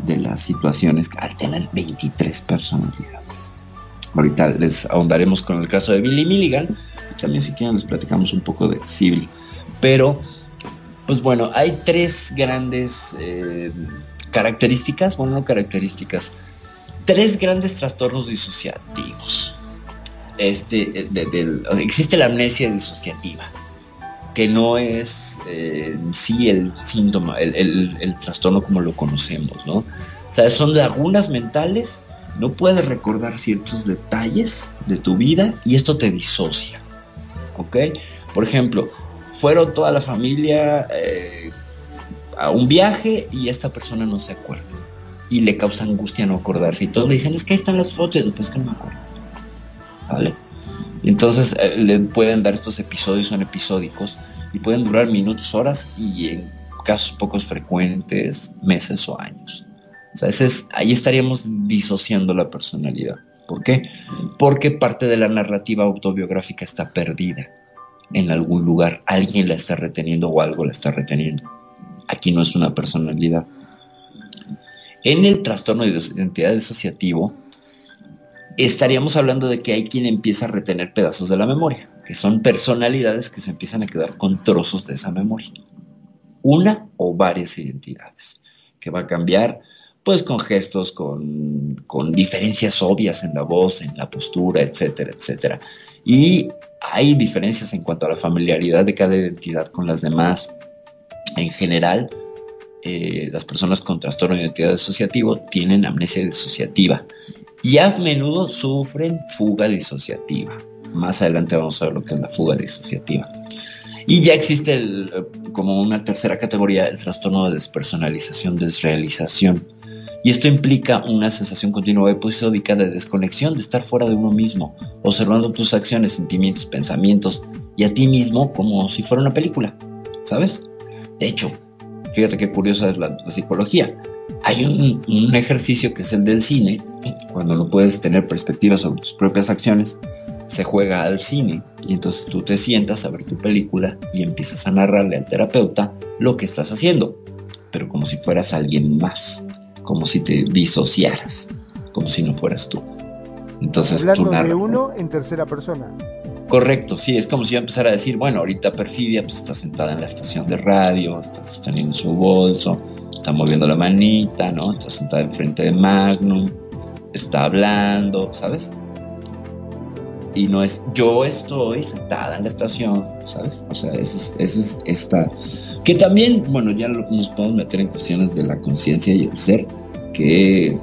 de las situaciones al tener 23 personalidades. Ahorita les ahondaremos con el caso de Billy Milligan. También si quieren les platicamos un poco de Civil. Pero, pues bueno, hay tres grandes eh, características, bueno, no características, tres grandes trastornos disociativos. Este, existe la amnesia disociativa, que no es eh, sí el síntoma, el, trastorno como lo conocemos, ¿no? O sea, son lagunas mentales, no puedes recordar ciertos detalles de tu vida y esto te disocia, ¿ok? Por ejemplo, fueron toda la familia eh, a un viaje y esta persona no se acuerda. Y le causa angustia no acordarse. Y todos le dicen, es que ahí están las fotos. Pues que no me acuerdo. ¿Vale? Entonces eh, le pueden dar estos episodios, son episódicos, y pueden durar minutos, horas, y en casos pocos frecuentes, meses o años. O sea, es, ahí estaríamos disociando la personalidad. ¿Por qué? Porque parte de la narrativa autobiográfica está perdida en algún lugar. Alguien la está reteniendo o algo la está reteniendo. Aquí no es una personalidad. En el trastorno de identidad disociativo, estaríamos hablando de que hay quien empieza a retener pedazos de la memoria, que son personalidades que se empiezan a quedar con trozos de esa memoria. Una o varias identidades, que va a cambiar pues con gestos, con, con diferencias obvias en la voz, en la postura, etcétera, etcétera. Y hay diferencias en cuanto a la familiaridad de cada identidad con las demás. En general, eh, las personas con trastorno de identidad disociativo tienen amnesia disociativa y a menudo sufren fuga disociativa. Más adelante vamos a ver lo que es la fuga disociativa. Y ya existe eh, como una tercera categoría el trastorno de despersonalización, desrealización. Y esto implica una sensación continua episódica de desconexión, de estar fuera de uno mismo, observando tus acciones, sentimientos, pensamientos y a ti mismo como si fuera una película, ¿sabes? De hecho, fíjate qué curiosa es la, psicología. Hay un, un, ejercicio que es el del cine, cuando no puedes tener perspectiva sobre tus propias acciones, se juega al cine y entonces tú te sientas a ver tu película y empiezas a narrarle al terapeuta lo que estás haciendo, pero como si fueras alguien más como si te disociaras, como si no fueras tú. Entonces, Hablando de uno en tercera persona. Correcto, sí, es como si yo empezara a decir, bueno, ahorita Perfidia pues, está sentada en la estación de radio, está sosteniendo su bolso, está moviendo la manita, ¿no? Está sentada enfrente de Magnum, está hablando, ¿sabes? Y no es, yo estoy sentada en la estación, ¿sabes? O sea, esa es, es esta que también, bueno, ya nos podemos meter en cuestiones de la conciencia y el ser, que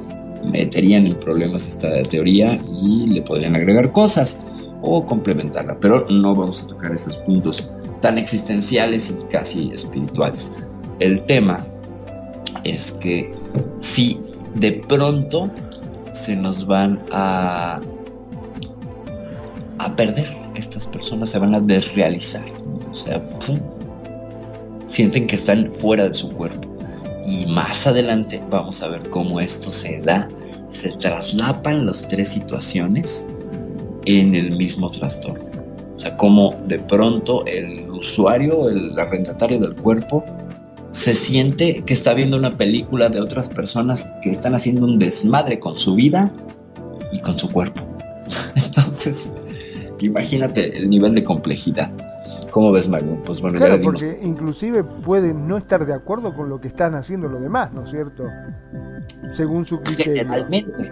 meterían en problemas esta teoría y le podrían agregar cosas o complementarla, pero no vamos a tocar esos puntos tan existenciales y casi espirituales. El tema es que si de pronto se nos van a a perder estas personas se van a desrealizar o sea sienten que están fuera de su cuerpo. Y más adelante vamos a ver cómo esto se da, se traslapan las tres situaciones en el mismo trastorno. O sea, cómo de pronto el usuario, el arrendatario del cuerpo, se siente que está viendo una película de otras personas que están haciendo un desmadre con su vida y con su cuerpo. Entonces, imagínate el nivel de complejidad. ¿Cómo ves, Magnum? Pues bueno, claro, porque inclusive pueden no estar de acuerdo con lo que están haciendo los demás, ¿no es cierto? Según su criterio. Generalmente,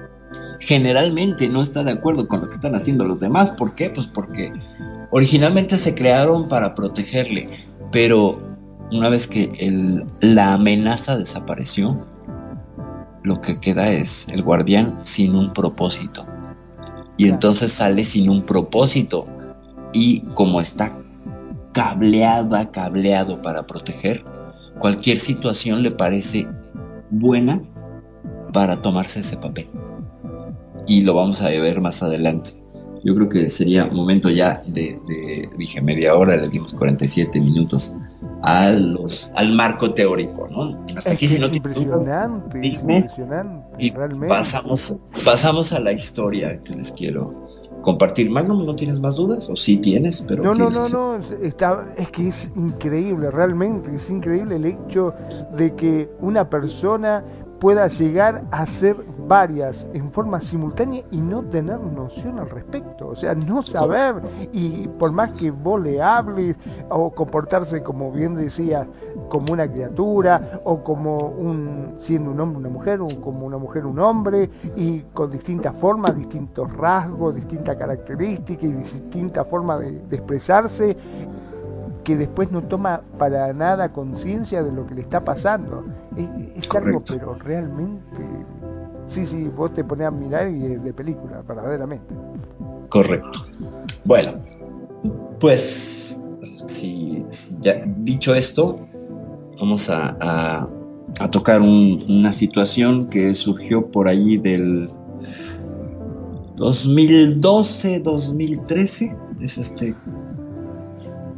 generalmente no está de acuerdo con lo que están haciendo los demás. ¿Por qué? Pues porque originalmente se crearon para protegerle, pero una vez que el, la amenaza desapareció, lo que queda es el guardián sin un propósito. Y entonces sale sin un propósito. Y como está cableada, cableado para proteger, cualquier situación le parece buena para tomarse ese papel. Y lo vamos a ver más adelante. Yo creo que sería momento ya de, dije media hora, le dimos 47 minutos a los, al marco teórico, ¿no? Hasta aquí, si no es impresionante, es impresionante, y realmente. Pasamos, pasamos a la historia que les quiero compartir. Magnum, ¿no tienes más dudas? ¿O sí tienes? Pero no, no, no, no, está, es que es increíble, realmente es increíble el hecho de que una persona pueda llegar a ser varias en forma simultánea y no tener noción al respecto. O sea, no saber y por más que vos le hables o comportarse como bien decías, como una criatura o como un siendo un hombre una mujer o como una mujer un hombre y con distintas formas, distintos rasgos, distintas características y distintas formas de, de expresarse que después no toma para nada conciencia de lo que le está pasando. Es, algo, pero realmente. Sí, sí, vos te pones a mirar y es de película, verdaderamente. Correcto. Bueno, pues, si, ya dicho esto, vamos a, tocar una situación que surgió por allí del 2012, 2013. Es este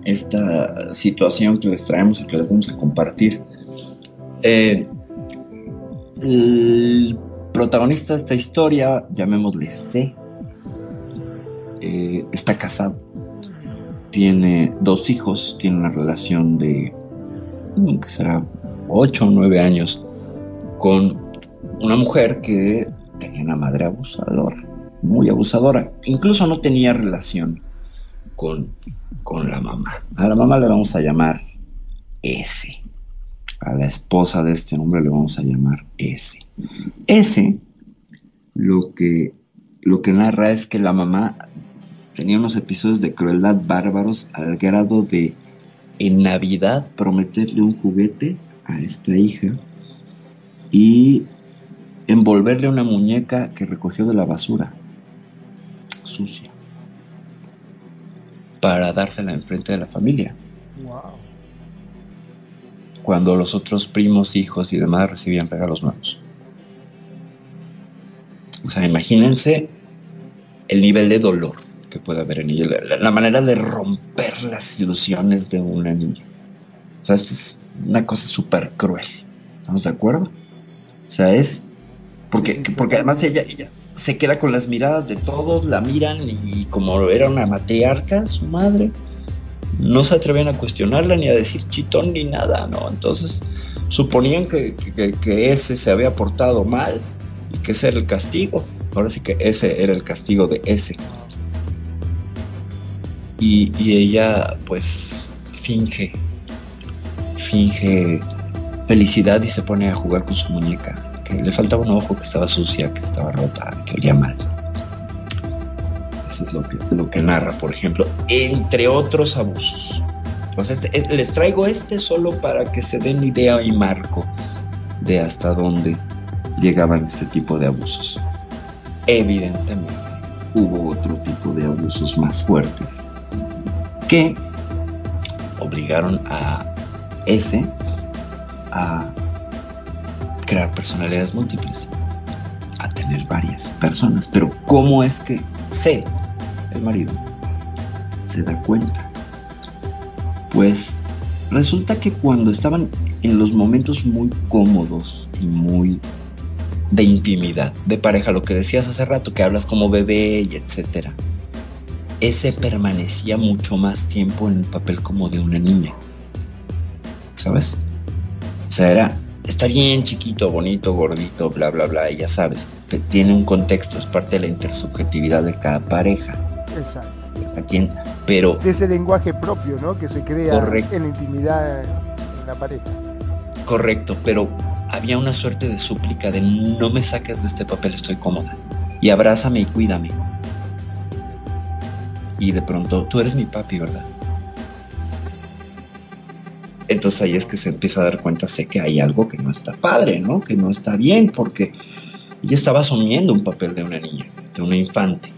esta situación que les traemos y que les vamos a compartir. Eh, el protagonista de esta historia, llamémosle C, eh, está casado, tiene dos hijos, tiene una relación de, mm, que será 8 o 9 años, con una mujer que tenía una madre abusadora, muy abusadora, incluso no tenía relación con, con la mamá. A la mamá le vamos a llamar S. A la esposa de este hombre le vamos a llamar S. S lo que, lo que narra es que la mamá tenía unos episodios de crueldad bárbaros al grado de en Navidad prometerle un juguete a esta hija y envolverle una muñeca que recogió de la basura, sucia para dársela enfrente de la familia. Cuando los otros primos, hijos y demás recibían regalos nuevos. O sea, imagínense el nivel de dolor que puede haber en ella, la, manera de romper las ilusiones de una niña. O sea, es una cosa súper cruel. ¿Estamos de acuerdo? O sea, es. Porque, porque además ella, ella, se queda con las miradas de todos, la miran y como era una matriarca, su madre, no se atreven a cuestionarla ni a decir chitón ni nada, ¿no? Entonces suponían que, ese se había portado mal y que ese era el castigo. Ahora sí que ese era el castigo de ese. Y, y ella pues finge, finge felicidad y se pone a jugar con su muñeca que le faltaba un ojo, que estaba sucia, que estaba rota, que olía mal. Eso es lo que, lo que narra, por ejemplo, entre otros abusos. Entonces, les traigo este solo para que se den idea y marco de hasta dónde llegaban este tipo de abusos. Evidentemente, hubo otro tipo de abusos más fuertes que obligaron a ese a crear personalidades múltiples, a tener varias personas. Pero ¿cómo es que C, el marido, se da cuenta? Pues resulta que cuando estaban en los momentos muy cómodos y muy de intimidad, de pareja, lo que decías hace rato, que hablas como bebé y etcétera, ese permanecía mucho más tiempo en el papel como de una niña. ¿Sabes? O sea, era está bien chiquito, bonito, gordito, bla, bla, bla, y ya sabes, tiene un contexto, es parte de la intersubjetividad de cada pareja. Exacto. Aquí, pero... De ese lenguaje propio, ¿no? Que se crea en la intimidad en la pareja. Correcto, pero había una suerte de súplica de no me saques de este papel, estoy cómoda. Y abrázame y cuídame. Y de pronto, tú eres mi papi, ¿verdad? Entonces ahí es que se empieza a dar cuenta, sé que hay algo que no está padre, ¿no? Que no está bien, porque ella estaba asumiendo un papel de una niña, de una infante,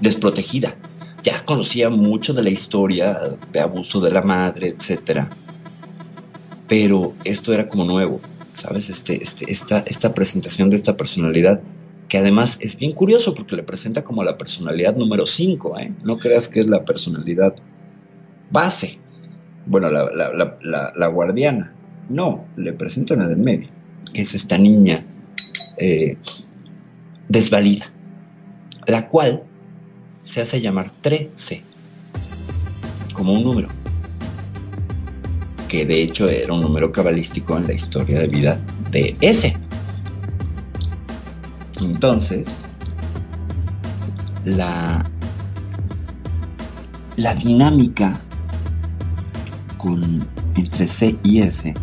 desprotegida. Ya conocía mucho de la historia de abuso de la madre, etcétera. Pero esto era como nuevo, ¿sabes? Este, este, esta, esta presentación de esta personalidad, que además es bien curioso porque le presenta como la personalidad número 5, ¿eh? No creas que es la personalidad base, bueno, la, guardiana. No, le presento una del medio, que es esta niña eh, desvalida, la cual se hace llamar 13, como un número, que de hecho era un número cabalístico en la historia de vida de ese. Entonces, la, la dinámica con entre C y S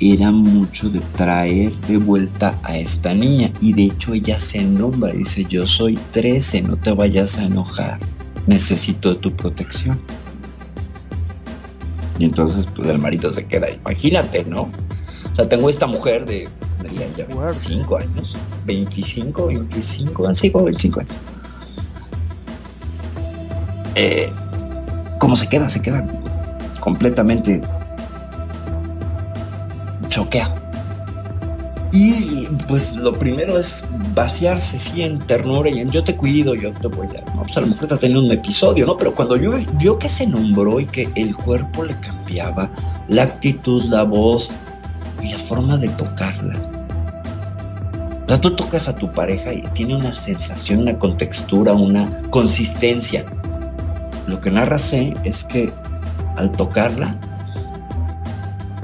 era mucho de traer de vuelta a esta niña y de hecho ella se nombra, dice yo soy 13, no te vayas a enojar, necesito tu protección. Y entonces pues el marido se queda, imagínate, ¿no? O sea, tengo esta mujer de, ya 25 años, 25, 25, 25, 25 años. Eh, ¿Cómo se queda? Se queda completamente choquea. Y pues lo primero es vaciarse, sí, en ternura y en yo te cuido, yo te voy a... No, pues a lo mejor está teniendo un episodio, ¿no? Pero cuando yo vio que se nombró y que el cuerpo le cambiaba, la actitud, la voz y la forma de tocarla. O sea, tú tocas a tu pareja y tiene una sensación, una contextura, una consistencia. Lo que narra C es que al tocarla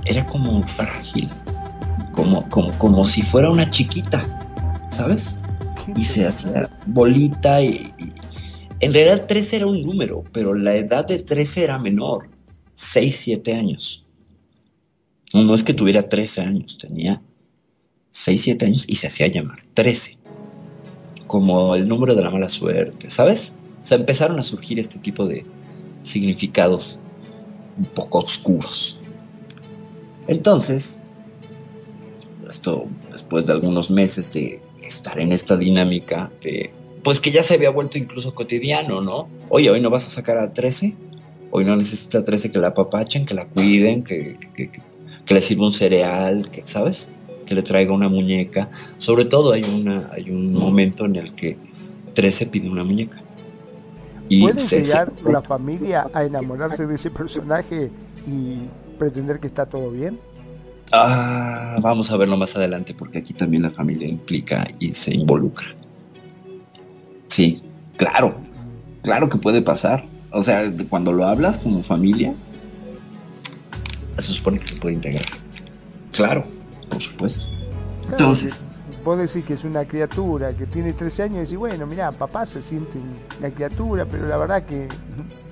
era como frágil como, como, si fuera una chiquita, ¿sabes? Y se hacía bolita y, En realidad 13 era un número, pero la edad de 13 era menor, 6, 7 años. No, no es que tuviera 13 años, tenía 6, 7 años y se hacía llamar 13. Como el número de la mala suerte, ¿sabes? O sea, empezaron a surgir este tipo de significados un poco oscuros. Entonces, esto después de algunos meses de estar en esta dinámica, pues que ya se había vuelto incluso cotidiano, ¿no? Oye, hoy no vas a sacar a 13, hoy no necesita a 13 que la apapachen, que la cuiden, que, que, le sirva un cereal, que, ¿sabes? Que le traiga una muñeca. Sobre todo hay, una, hay un momento en el que 13 pide una muñeca. Y ¿Puede llegar la familia a enamorarse de ese personaje y pretender que está todo bien? Ah, vamos a verlo más adelante porque aquí también la familia implica y se involucra. Sí, claro, claro que puede pasar. O sea, cuando lo hablas como familia, se supone que se puede integrar. Claro, por supuesto. Entonces, vos decís que es una criatura que tiene 13 años y decís, bueno, mira, papá se siente una criatura, pero la verdad que,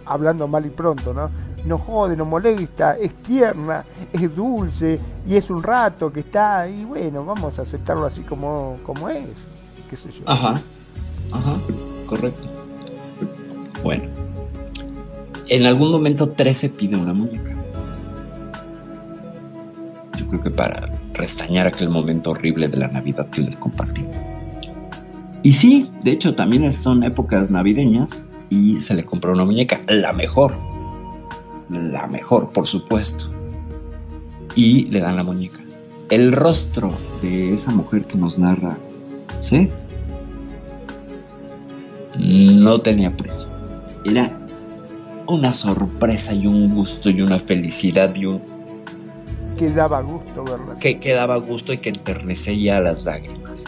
hablando mal y pronto, ¿no? No jode, no molesta, es tierna, es dulce y es un rato que está y bueno, vamos a aceptarlo así como, como es, qué sé yo. Ajá, ajá, correcto. Bueno, en algún momento 13 pide una muñeca. Creo que para restañar aquel momento horrible de la Navidad que les compartí. Y sí, de hecho también son épocas navideñas y se le compró una muñeca, la mejor, la mejor, por supuesto. Y le dan la muñeca. El rostro de esa mujer que nos narra, ¿sí? No tenía precio. Era una sorpresa y un gusto y una felicidad y un que daba gusto verlas. Que, que daba gusto y que enternecía las lágrimas.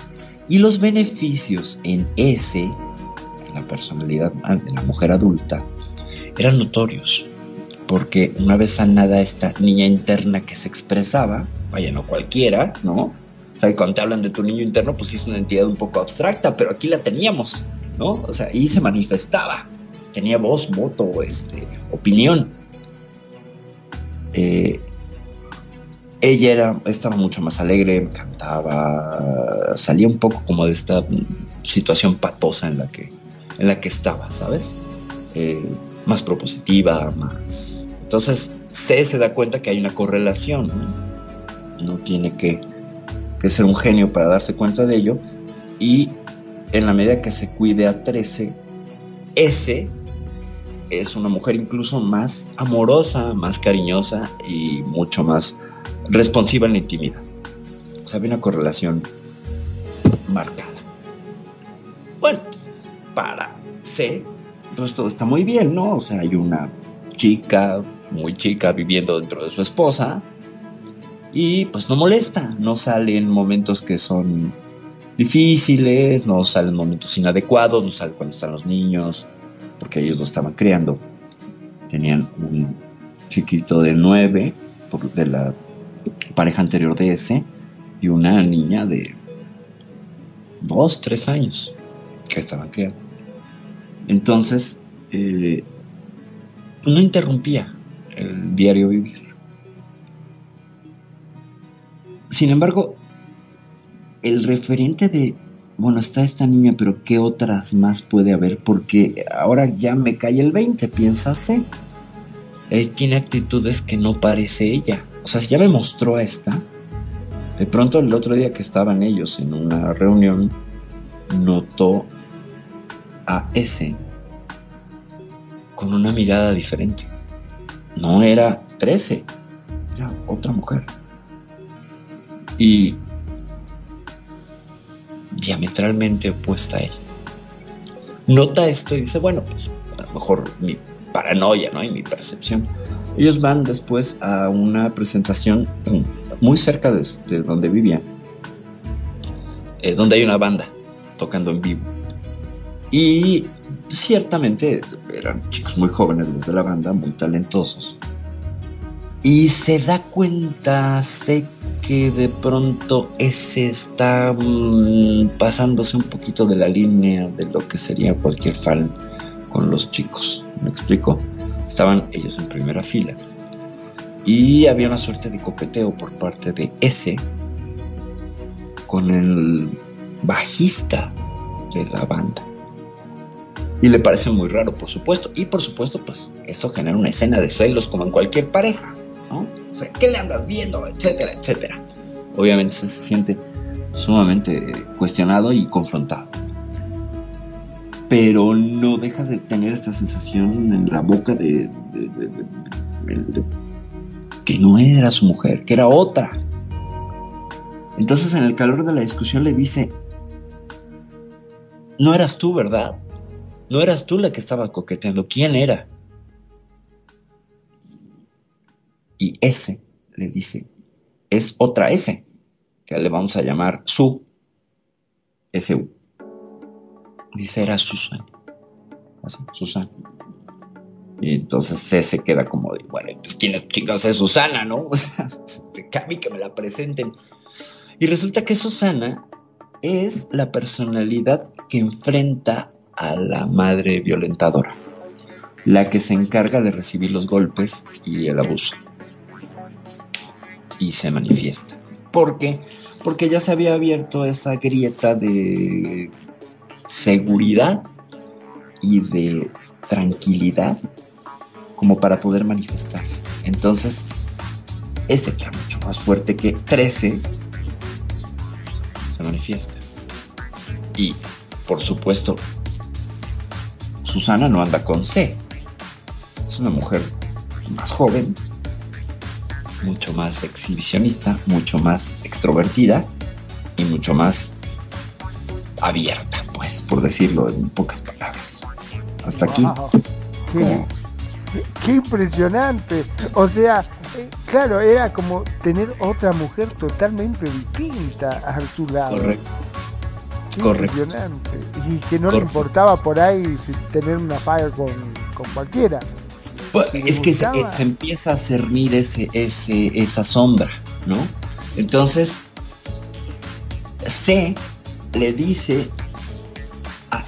Y los beneficios en ese, en la personalidad de la mujer adulta, eran notorios. Porque una vez sanada esta niña interna que se expresaba, vaya, no cualquiera, ¿no? O sea, cuando te hablan de tu niño interno, pues es una entidad un poco abstracta, pero aquí la teníamos, ¿no? O sea, y se manifestaba. Tenía voz, voto, este, opinión. Eh, ella era, estaba mucho más alegre, cantaba, salía un poco como de esta situación patosa en la que, en la que estaba, ¿sabes? Eh, más propositiva, más. Entonces, C se da cuenta que hay una correlación, ¿no? no tiene que, que ser un genio para darse cuenta de ello, y en la medida que se cuide a 13, S es una mujer incluso más amorosa, más cariñosa y mucho más responsiva en la intimidad. O sea, había una correlación marcada. Bueno, para C, pues todo está muy bien, ¿no? O sea, hay una chica, muy chica, viviendo dentro de su esposa y pues no molesta, no sale en momentos que son difíciles, no sale en momentos inadecuados, no sale cuando están los niños, porque ellos lo estaban criando. Tenían un chiquito de nueve, de la pareja anterior de ese, y una niña de dos, tres años que estaban criando. Entonces, eh, no interrumpía el diario vivir. Sin embargo, el referente de, bueno, está esta niña, pero ¿qué otras más puede haber? Porque ahora ya me cae el 20, piénsase. Él tiene actitudes que no parece ella. O sea, si ya me mostró esta, de pronto el otro día que estaban ellos en una reunión, notó a ese con una mirada diferente. No era 13, era otra mujer. y diametralmente opuesta a él. Nota esto y dice, bueno, pues a lo mejor mi paranoia, ¿no? Y mi percepción. Ellos van después a una presentación muy cerca de, donde vivía, eh, donde hay una banda tocando en vivo. Y ciertamente eran chicos muy jóvenes los de la banda, muy talentosos. Y se da cuenta, sé que de pronto ese está mm, pasándose un poquito de la línea de lo que sería cualquier fan con los chicos. ¿Me explico? Estaban ellos en primera fila. Y había una suerte de coqueteo por parte de ese con el bajista de la banda. Y le parece muy raro, por supuesto. Y por supuesto, pues esto genera una escena de celos como en cualquier pareja, ¿no? O sea, ¿qué le andas viendo? Etcétera, etcétera. Obviamente se siente sumamente cuestionado y confrontado. Pero no deja de tener esta sensación en la boca de, que no era su mujer, que era otra. Entonces en el calor de la discusión le dice, no eras tú, ¿verdad? No eras tú la que estaba coqueteando. ¿Quién era? Y ese le dice, es otra S, que le vamos a llamar su, SU. Dice, era Susan. Así, Susan. Y entonces C se queda como de, bueno, pues quién es, chicos es Susana, ¿no? O sea, a mí que me la presenten. Y resulta que Susana es la personalidad que enfrenta a la madre violentadora, la que se encarga de recibir los golpes y el abuso. Y se manifiesta. ¿Por qué? Porque ya se había abierto esa grieta de seguridad y de tranquilidad como para poder manifestarse. Entonces, ese que era mucho más fuerte que 13 se manifiesta. Y, por supuesto, Susana no anda con C. Es una mujer más joven, mucho más exhibicionista, mucho más extrovertida y mucho más abierta, por decirlo en pocas palabras. Hasta aquí. Qué, impresionante. O sea, claro, era como tener otra mujer totalmente distinta a su lado. Correcto. Correcto. Y que no le importaba por ahí tener una fire con, cualquiera. Pues, es que se, empieza a cernir ese, ese, esa sombra, ¿no? Entonces, C le dice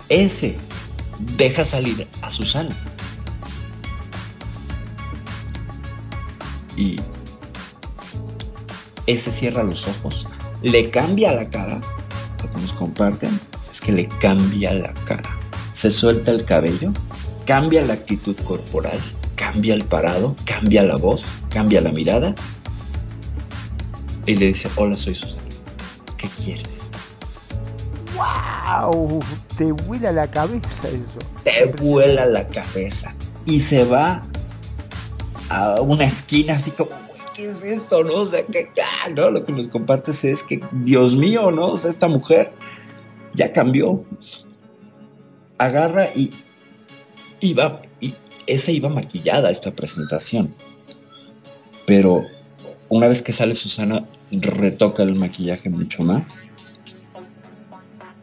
ese, deja salir a Susana. Y ese cierra los ojos, le cambia la cara nos comparten es que le cambia la cara. Se suelta el cabello, cambia la actitud corporal, cambia el parado, cambia la voz, cambia la mirada. Y le dice, hola, soy Susana. ¿Qué quieres? ¡Wow! Te vuela la cabeza eso. Te vuela la cabeza. Y se va a una esquina así como ¿qué es esto? ¿No? O sea, que, ¿no? Lo que nos compartes es que, Dios mío, ¿no? O sea, esta mujer ya cambió. Agarra y iba, y esa iba maquillada esta presentación. Pero una vez que sale Susana, retoca el maquillaje mucho más.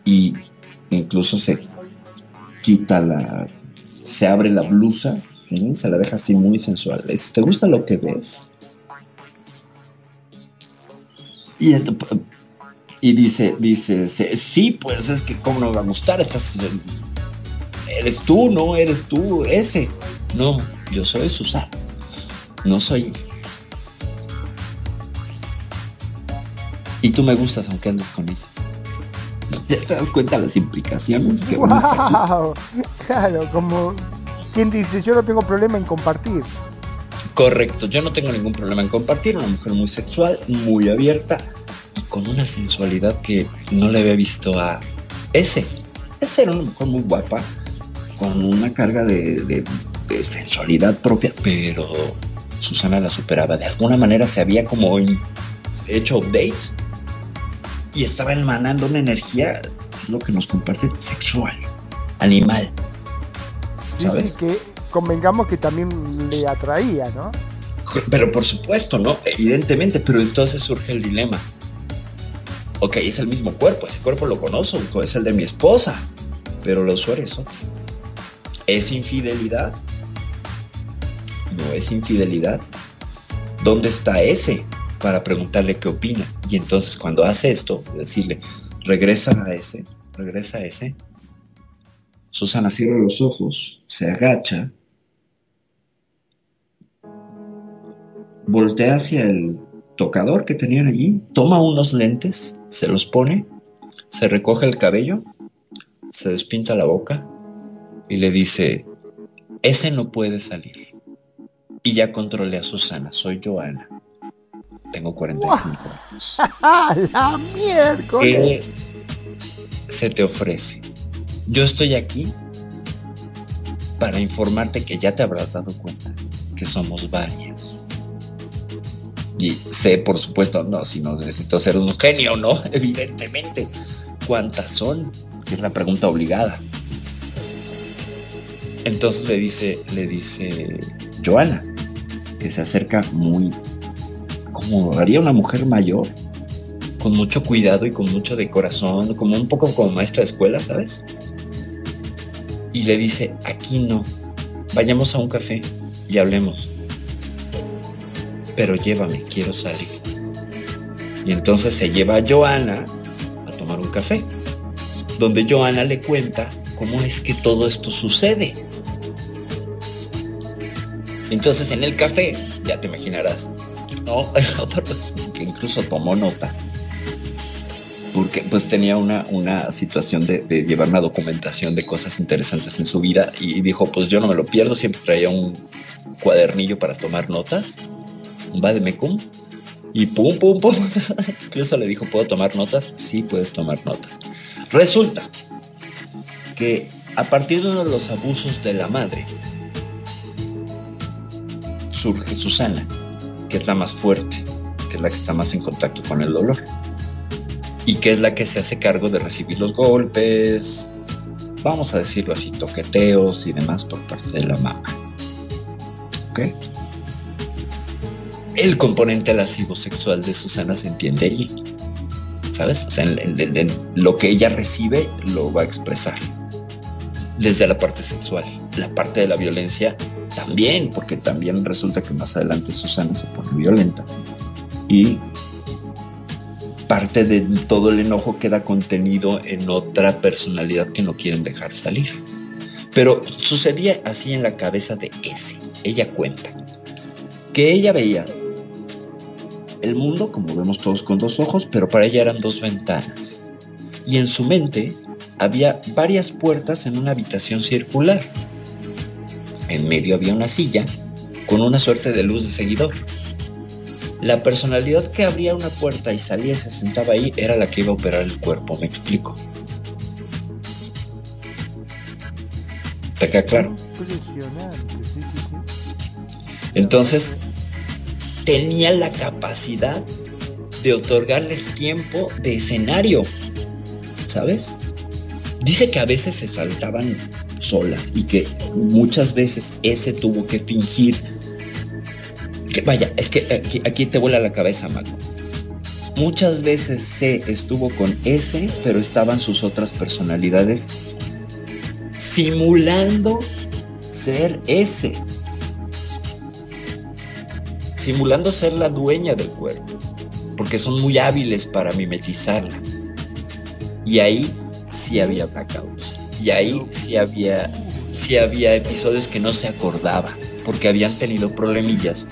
Y incluso se quita la. Se abre la blusa, se la deja así muy sensual. ¿Te gusta lo que ves? Y, dice, dice, sí, pues es que cómo no me va a gustar, estás, eres tú, no eres tú, ese. No, yo soy Susana, no soy Y tú me gustas aunque andes con ella. ¿Ya te das cuenta las implicaciones que wow, Claro, como quien dice, yo no tengo problema en compartir. Correcto, yo no tengo ningún problema en compartir, una mujer muy sexual, muy abierta y con una sensualidad que no le había visto a ese. Ese era una mujer muy guapa, con una carga de, sensualidad propia, pero Susana la superaba. De alguna manera se había como hecho update y estaba emanando una energía, lo que nos comparte, sexual, animal. ¿Sabes? que convengamos que también le atraía, ¿no? Pero por supuesto, ¿no? Evidentemente, pero entonces surge el dilema. Ok, es el mismo cuerpo, ese cuerpo lo conozco, es el de mi esposa, pero lo usuario es otro. ¿Es infidelidad? No es infidelidad. ¿Dónde está ese? Para preguntarle qué opina. Y entonces cuando hace esto, decirle, regresa a ese, regresa a ese. Susana cierra los ojos, se agacha, voltea hacia el tocador que tenían allí, toma unos lentes, se los pone, se recoge el cabello, se despinta la boca y le dice, ese no puede salir. Y ya controlé a Susana, soy Joana. Tengo 45 años. ¡La miércoles! ¿Qué se te ofrece? Yo estoy aquí para informarte que ya te habrás dado cuenta que somos varias. Y sé, por supuesto, no, si no necesito ser un genio, ¿no? Evidentemente. ¿Cuántas son? Que es la pregunta obligada. Entonces le dice, le dice Joana, que se acerca muy como haría una mujer mayor, con mucho cuidado y con mucho de corazón, como un poco como maestra de escuela, ¿sabes? Y le dice, aquí no, vayamos a un café y hablemos. Pero llévame, quiero salir. Y entonces se lleva a Joana a tomar un café, donde Joana le cuenta cómo es que todo esto sucede. Entonces en el café, ya te imaginarás, ¿no? que incluso tomó notas. Porque pues tenía una, una situación de, llevar una documentación de cosas interesantes en su vida y dijo, pues yo no me lo pierdo, siempre traía un cuadernillo para tomar notas, un vademecum, y pum, pum, pum. Incluso le dijo, ¿puedo tomar notas? Sí, puedes tomar notas. Resulta que a partir de uno de los abusos de la madre, surge Susana, que es la más fuerte, que es la que está más en contacto con el dolor y que es la que se hace cargo de recibir los golpes, vamos a decirlo así, toqueteos y demás por parte de la mamá. ¿Ok? El componente lascivo sexual de Susana se entiende allí. ¿Sabes? O sea, en, lo que ella recibe lo va a expresar. Desde la parte sexual. La parte de la violencia también, porque también resulta que más adelante Susana se pone violenta y parte de todo el enojo queda contenido en otra personalidad que no quieren dejar salir. Pero sucedía así en la cabeza de ese. Ella cuenta que ella veía el mundo como vemos todos con dos ojos, pero para ella eran dos ventanas. Y en su mente había varias puertas en una habitación circular en medio había una silla con una suerte de luz de seguidor. La personalidad que abría una puerta y salía y se sentaba ahí era la que iba a operar el cuerpo, me explico. ¿Te queda claro? Entonces, tenía la capacidad de otorgarles tiempo de escenario, ¿sabes? Dice que a veces se saltaban solas y que muchas veces ese tuvo que fingir que vaya, es que aquí, te vuela la cabeza, Mago. Muchas veces C estuvo con ese, pero estaban sus otras personalidades simulando ser ese. Simulando ser la dueña del cuerpo, porque son muy hábiles para mimetizarla. Y ahí sí había blackouts. Y ahí sí había, sí había episodios que no se acordaba, porque habían tenido problemillas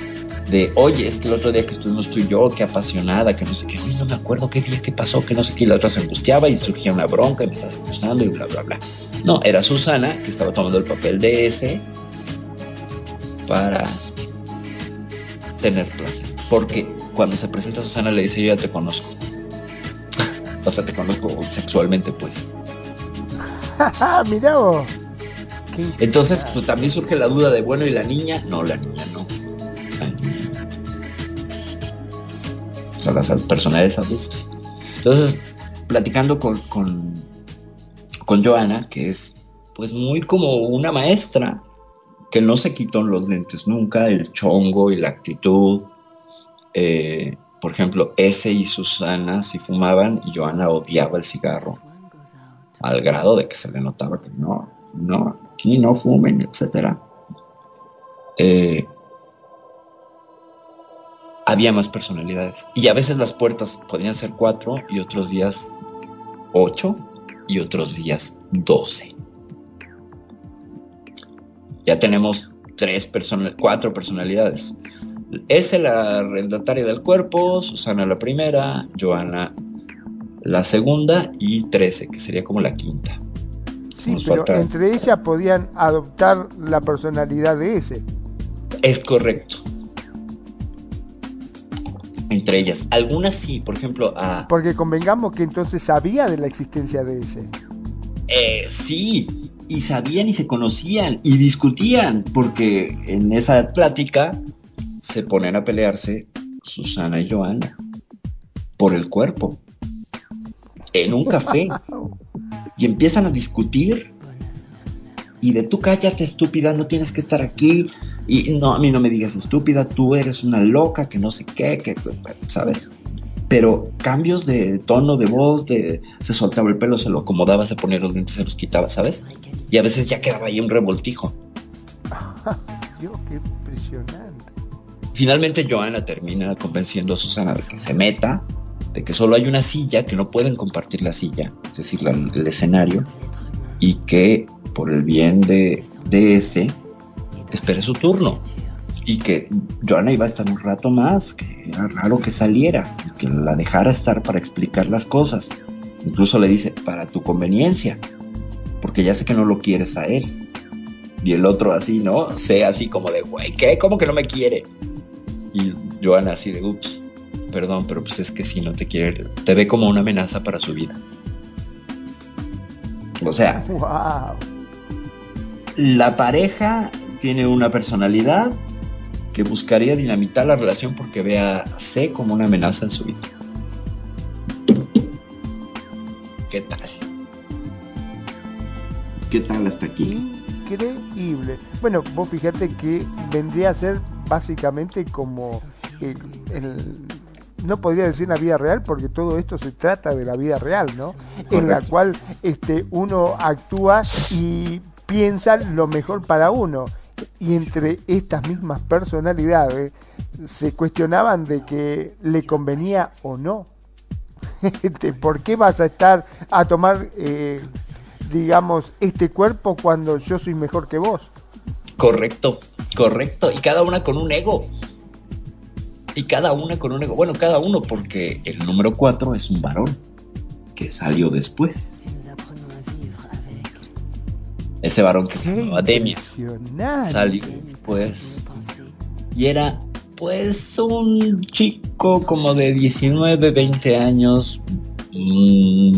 de, oye, es que el otro día que estuvimos tú y yo, qué apasionada, que no sé qué, oye, no me acuerdo qué día, qué pasó, que no sé qué, y la otra se angustiaba y surgía una bronca y me estás acusando y bla, bla, bla. No, era Susana que estaba tomando el papel de ese para tener placer. Porque cuando se presenta Susana le dice, yo ya te conozco. o sea, te conozco sexualmente, pues. Mira vos. Entonces, pues también surge la duda de, bueno, ¿y la niña? No, la niña no. O sea, las personalidades adultas. Entonces, platicando con, con, con Joana, que es pues muy como una maestra, que no se quitó los lentes nunca, el chongo y la actitud. Eh, por ejemplo, ese y Susana si fumaban y Joana odiaba el cigarro, al grado de que se le notaba que no, no, aquí no fumen, etc. Eh, había más personalidades. Y a veces las puertas podían ser cuatro y otros días ocho y otros días doce. Ya tenemos tres cuatro personalidades. Es la arrendataria del cuerpo, Susana la primera, Joana la segunda y trece, que sería como la quinta. Sí, pero entre ellas podían adoptar la personalidad de ese. Es correcto entre ellas. Algunas sí, por ejemplo, a... Porque convengamos que entonces sabía de la existencia de ese. Eh, sí, y sabían y se conocían y discutían, porque en esa plática se ponen a pelearse Susana y Joana por el cuerpo en un café y empiezan a discutir y de tú cállate estúpida, no tienes que estar aquí y no, a mí no me digas estúpida, tú eres una loca, que no sé qué, que, ¿sabes? Pero cambios de tono de voz, de se soltaba el pelo, se lo acomodaba, se ponía los dientes, se los quitaba, ¿sabes? Y a veces ya quedaba ahí un revoltijo. Dios, qué impresionante. Finalmente Joana termina convenciendo a Susana de que se meta, de que solo hay una silla, que no pueden compartir la silla, es decir, el escenario, y que por el bien de, de ese, espere su turno. Y que Joana iba a estar un rato más, que era raro que saliera, y que la dejara estar para explicar las cosas. Incluso le dice, para tu conveniencia, porque ya sé que no lo quieres a él. Y el otro así, ¿no? Sé así como de, güey, ¿qué? ¿Cómo que no me quiere? Y Joana así de, ups, perdón, pero pues es que si no te quiere, te ve como una amenaza para su vida. O sea, la pareja tiene una personalidad que buscaría dinamitar la relación porque ve a C como una amenaza en su vida. ¿Qué tal? ¿Qué tal hasta aquí? Increíble. Bueno, vos fíjate que vendría a ser básicamente como el, no podría decir la vida real porque todo esto se trata de la vida real, ¿no? En la cual este uno actúa y piensa lo mejor para uno y entre estas mismas personalidades se cuestionaban de que le convenía o no. ¿Por qué vas a estar a tomar, eh, digamos, este cuerpo cuando yo soy mejor que vos? Correcto, correcto. Y cada una con un ego. Y cada una con un ego. Bueno, cada uno porque el número cuatro es un varón que salió después ese varón que se llamaba Demian. Salió después. Y era pues un chico como de 19, 20 años. Mm,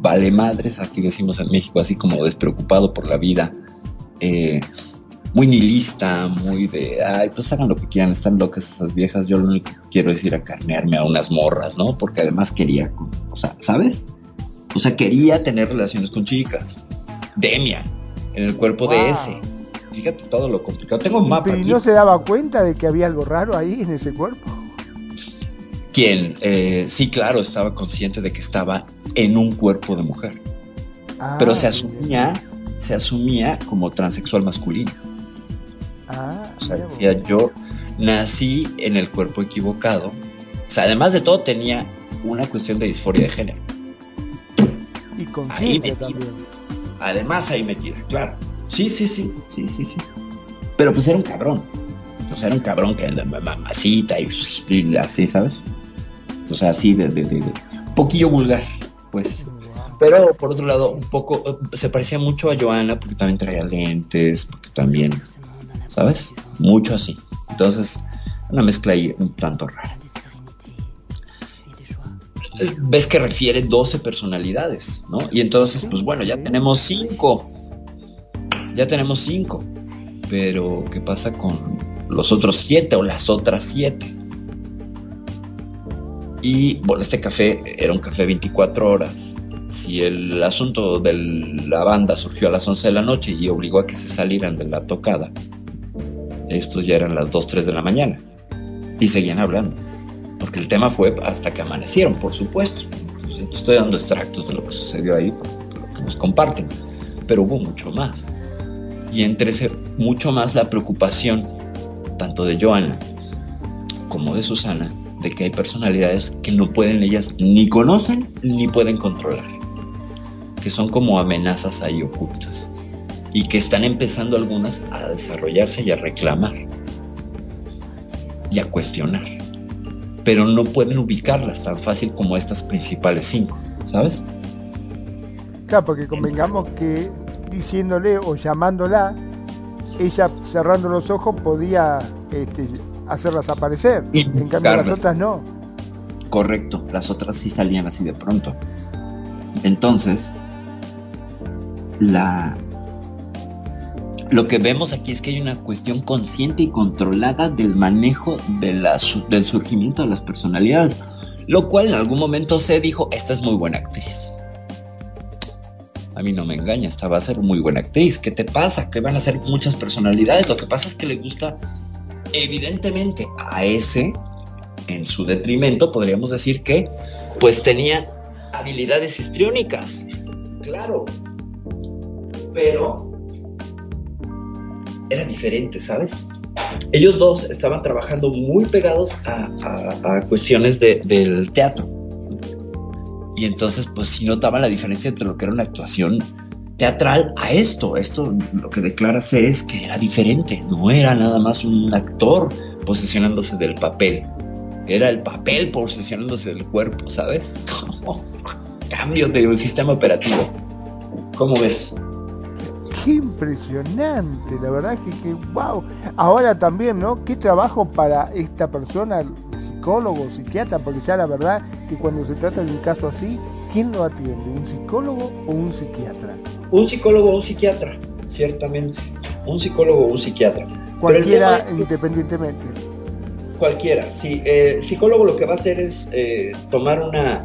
vale madres, aquí decimos en México, así como despreocupado por la vida. Eh, muy nihilista, muy de, ay, pues hagan lo que quieran, están locas esas viejas, yo lo único que quiero es ir a carnearme a unas morras, ¿no? Porque además quería, o sea, ¿sabes? O sea, quería tener relaciones con chicas. Demian, en el cuerpo de ese. Fíjate todo lo complicado. Tengo un mapa. ¿Y no se daba cuenta de que había algo raro ahí en ese cuerpo? ¿Quién? Eh, sí, claro, estaba consciente de que estaba en un cuerpo de mujer. Ah, pero se asumía, se asumía como transexual masculino. Ah, o sea, decía yo nací en el cuerpo equivocado. O sea, además de todo tenía una cuestión de disforia de género. Y con también. Además ahí metida, claro. Sí, sí, sí, sí, sí, sí. Pero pues era un cabrón. O sea, era un cabrón que mamacita y, así, ¿sabes? O sea, así de, de, de, poquillo vulgar, pues. Pero por otro lado, un poco, se parecía mucho a Joana porque también traía lentes, porque también, ¿sabes? Mucho así. Entonces, una mezcla ahí un tanto rara ves que refiere 12 personalidades, ¿no? Y entonces, pues bueno, ya tenemos 5. Ya tenemos 5. Pero, ¿qué pasa con los otros 7 o las otras 7? Y bueno, este café era un café 24 horas. Si el asunto de la banda surgió a las 11 de la noche y obligó a que se salieran de la tocada, estos ya eran las 2, 3 de la mañana. Y seguían hablando. Porque el tema fue hasta que amanecieron, por supuesto. estoy dando extractos de lo que sucedió ahí, lo que nos comparten. Pero hubo mucho más. Y entre ese mucho más la preocupación, tanto de Joana como de Susana, de que hay personalidades que no pueden ellas ni conocen ni pueden controlar. Que son como amenazas ahí ocultas y que están empezando algunas a desarrollarse y a reclamar y a cuestionar. Pero no pueden ubicarlas tan fácil como estas principales cinco, ¿sabes? Claro, porque convengamos que diciéndole o llamándola, ella cerrando los ojos podía este, hacerlas aparecer. en cambio las otras no. Correcto, las otras sí salían así de pronto. Entonces, la, lo que vemos aquí es que hay una cuestión consciente y controlada del manejo del surgimiento de las personalidades, lo cual en algún momento se dijo, esta es muy buena actriz. A mí no me engaña, esta va a ser muy buena actriz. ¿Qué te pasa? Que van a ser muchas personalidades. Lo que pasa es que le gusta, evidentemente, a ese, en su detrimento, podríamos decir que, pues tenía habilidades histriónicas. Claro. Pero era diferente, ¿sabes? Ellos dos estaban trabajando muy pegados a, cuestiones del teatro. Y entonces, pues sí notaban la diferencia entre lo que era una actuación teatral a esto. Esto lo que declara es que era diferente. No era nada más un actor posesionándose del papel. Era el papel posesionándose del cuerpo, ¿sabes? Cambio de un sistema operativo. ¿Cómo ves? Qué impresionante, la verdad que, que wow. Ahora también, ¿no? ¿Qué trabajo para esta persona, psicólogo, psiquiatra? Porque ya la verdad que cuando se trata de un caso así, ¿quién lo atiende? ¿Un psicólogo o un psiquiatra? Un psicólogo o un psiquiatra, ciertamente. Un psicólogo o un psiquiatra. Cualquiera independientemente. Cualquiera, sí. El psicólogo lo que va a hacer es eh, tomar una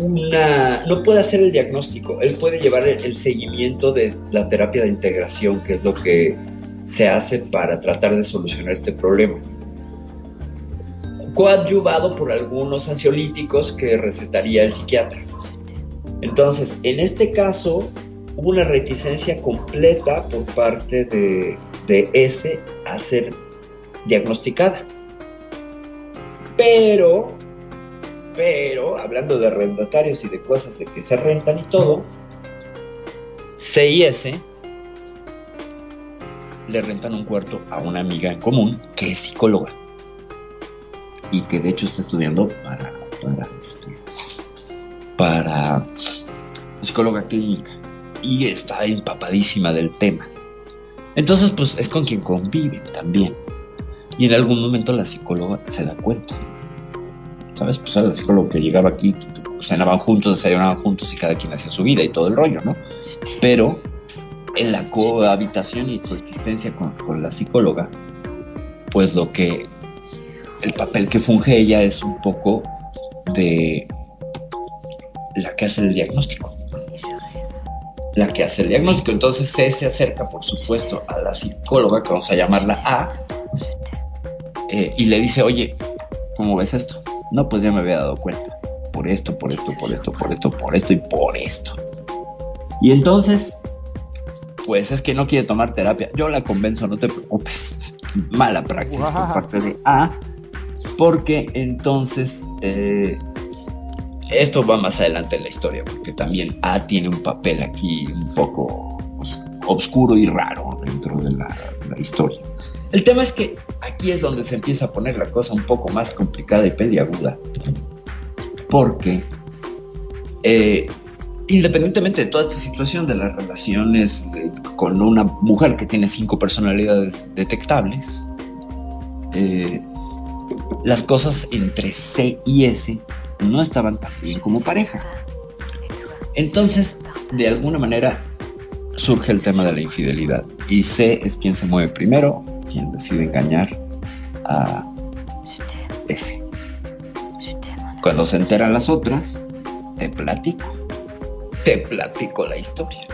una, no puede hacer el diagnóstico, él puede llevar el, seguimiento de la terapia de integración, que es lo que se hace para tratar de solucionar este problema. Coadyuvado por algunos ansiolíticos que recetaría el psiquiatra. Entonces, en este caso, hubo una reticencia completa por parte de, de ese a ser diagnosticada. Pero pero hablando de arrendatarios y de cosas de que se rentan y todo, CIS le rentan un cuarto a una amiga en común que es psicóloga y que de hecho está estudiando para para, este, para psicóloga clínica y está empapadísima del tema. Entonces, pues es con quien convive también. Y en algún momento la psicóloga se da cuenta ¿sabes? Pues era el psicólogo que llegaba aquí, cenaban juntos, desayunaban juntos y cada quien hacía su vida y todo el rollo, ¿no? Pero en la cohabitación y coexistencia con, la psicóloga, pues lo que, el papel que funge ella es un poco de la que hace el diagnóstico. La que hace el diagnóstico. Entonces se, se acerca, por supuesto, a la psicóloga, que vamos a llamarla A, eh, y le dice, oye, ¿cómo ves esto? No, pues ya me había dado cuenta. Por esto, por esto, por esto, por esto, por esto y por esto. Y entonces, pues es que no quiere tomar terapia. Yo la convenzo, no te preocupes. Mala praxis por parte de A. Porque entonces eh, esto va más adelante en la historia, porque también A tiene un papel aquí un poco oscuro y raro dentro de la historia. El tema es que aquí es donde se empieza a poner la cosa un poco más complicada y peliaguda. Porque eh, independientemente de toda esta situación de las relaciones con una mujer que tiene cinco personalidades detectables, eh, las cosas entre C y S no estaban tan bien como pareja. Entonces, de alguna manera, surge el tema de la infidelidad. Y C es quien se mueve primero, quien decide engañar a ese. Cuando se enteran las otras, te platico. Te platico la historia.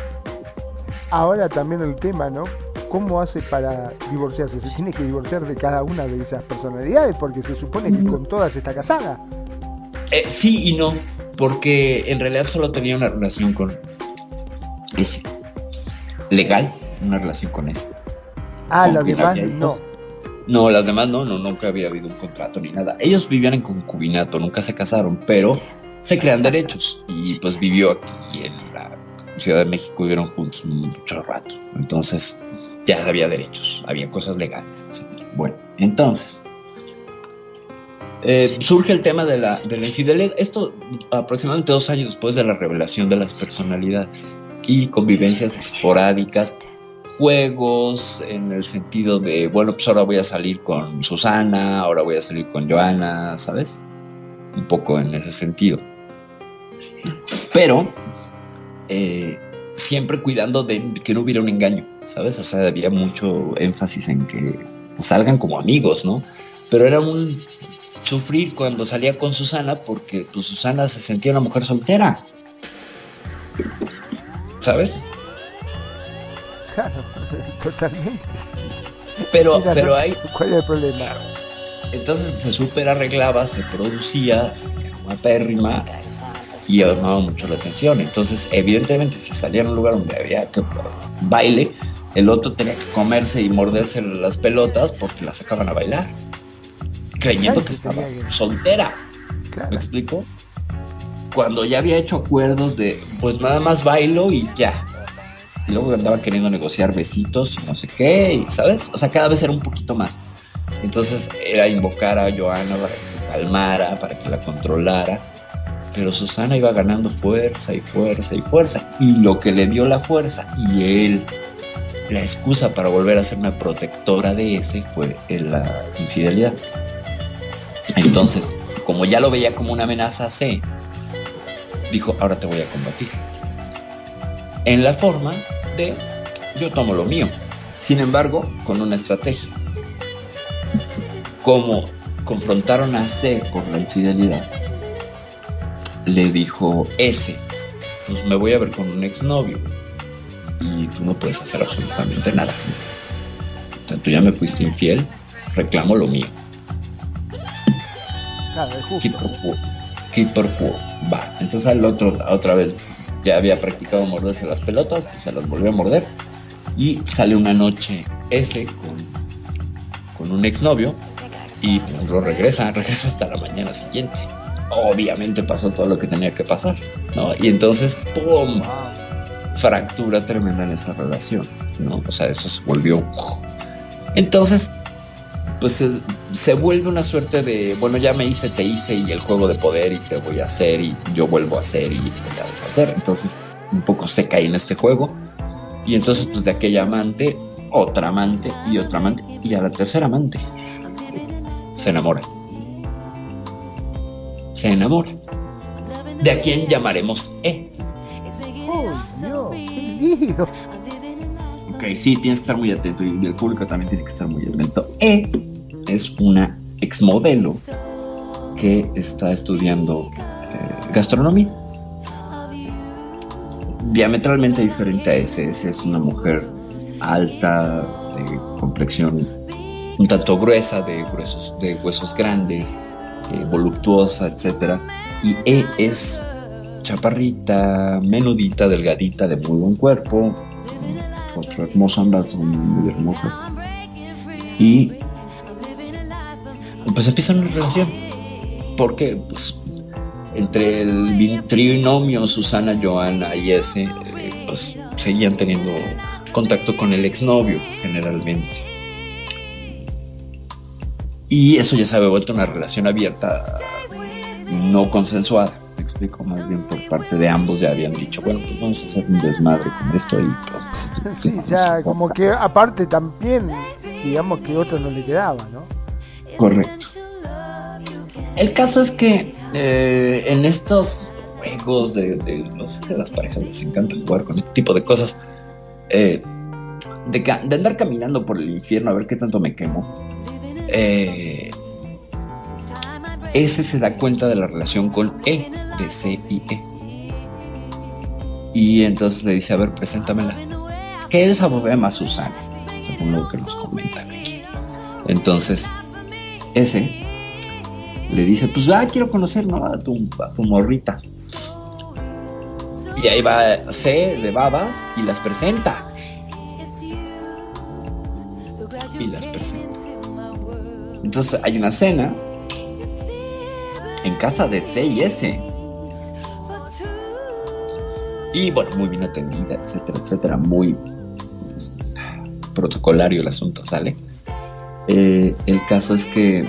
Ahora también el tema, ¿no? ¿Cómo hace para divorciarse? ¿Se tiene que divorciar de cada una de esas personalidades? Porque se supone que con todas está casada. Eh, sí y no, porque en realidad solo tenía una relación con ese. Legal, una relación con ese. Ah, las demás no. No, las demás no, no, nunca había habido un contrato ni nada. Ellos vivían en concubinato, nunca se casaron, pero se crean derechos. Y pues vivió aquí en la Ciudad de México, vivieron juntos mucho rato. Entonces ya había derechos, había cosas legales, etc. Bueno, entonces eh, surge el tema de la, de la infidelidad. Esto aproximadamente dos años después de la revelación de las personalidades y convivencias esporádicas juegos en el sentido de, bueno, pues ahora voy a salir con Susana, ahora voy a salir con Joana, ¿sabes? Un poco en ese sentido. Pero eh, siempre cuidando de que no hubiera un engaño, ¿sabes? O sea, había mucho énfasis en que salgan como amigos, ¿no? Pero era un sufrir cuando salía con Susana porque pues Susana se sentía una mujer soltera. ¿Sabes? Claro, totalmente. Pero, Sí, pero hay, ¿Cuál es el problema? Entonces se super arreglaba, se producía, se una pérrima y llamaba mucho la atención. Entonces, evidentemente, si salía en un lugar donde había que baile, el otro tenía que comerse y morderse las pelotas porque la sacaban a bailar, creyendo que estaba soltera. ¿Me explico? Cuando ya había hecho acuerdos de, pues nada más bailo y ya. Y luego andaba queriendo negociar besitos y no sé qué, ¿sabes? O sea, cada vez era un poquito más. Entonces era invocar a Joana para que se calmara, para que la controlara. Pero Susana iba ganando fuerza y fuerza y fuerza. Y lo que le dio la fuerza y él, la excusa para volver a ser una protectora de ese fue la infidelidad. Entonces, como ya lo veía como una amenaza C, dijo, ahora te voy a combatir. En la forma de, yo tomo lo mío. Sin embargo, con una estrategia. Como confrontaron a C por la infidelidad, le dijo S, pues me voy a ver con un exnovio y tú no puedes hacer absolutamente nada. O sea, tú ya me fuiste infiel, reclamo lo mío. Justo. Quid pro quo. Va. Entonces al otro, otra vez, ya había practicado morderse las pelotas, pues se las volvió a morder. Y sale una noche ese con, con un exnovio y pues lo regresa, regresa hasta la mañana siguiente. Obviamente pasó todo lo que tenía que pasar, ¿no? Y entonces, ¡pum! Fractura tremenda en esa relación, ¿no? O sea, eso se volvió... Entonces, pues se, vuelve una suerte de, bueno, ya me hice, te hice y el juego de poder y te voy a hacer y yo vuelvo a hacer y voy a deshacer. Entonces, un poco se cae en este juego y entonces, pues de aquella amante, otra amante y otra amante y a la tercera amante se enamora. Se enamora. De a quien llamaremos E. ¡Oh! Ok, sí, tienes que estar muy atento y el público también tiene que estar muy atento. E es una exmodelo que está estudiando eh, gastronomía. Diametralmente diferente a ese es una mujer alta, de complexión un tanto gruesa, de, huesos grandes, eh, voluptuosa, etcétera. Y E es chaparrita, menudita, delgadita, de muy buen cuerpo, rostro hermoso, ambas son muy hermosas. Y pues empieza una relación. Porque pues, entre el trinomio Susana, Joana y ese, eh, pues seguían teniendo contacto con el exnovio generalmente. Y eso ya se había vuelto una relación abierta, no consensuada. Me explico, más bien por parte de ambos ya habían dicho, bueno, pues vamos a hacer un desmadre con esto y pues, Sí, ya como que aparte también, digamos que otro no le quedaba, ¿no? Correcto. El caso es que eh, en estos juegos de, que las parejas les encanta jugar con este tipo de cosas, eh, de, ca- de andar caminando por el infierno a ver qué tanto me quemo. eh, ese se da cuenta de la relación con E, de C y E. Y entonces le dice, a ver, preséntamela. ¿Qué es más Susana? Según lo que nos comentan aquí. Entonces, ese le dice, pues ah, quiero conocer ¿no? tu, a tu morrita. Y ahí va C de babas y las presenta. Y las presenta. Entonces hay una cena en casa de C y S. Y bueno, muy bien atendida, etcétera, etcétera. Muy protocolario el asunto, ¿sale? Eh, el caso es que,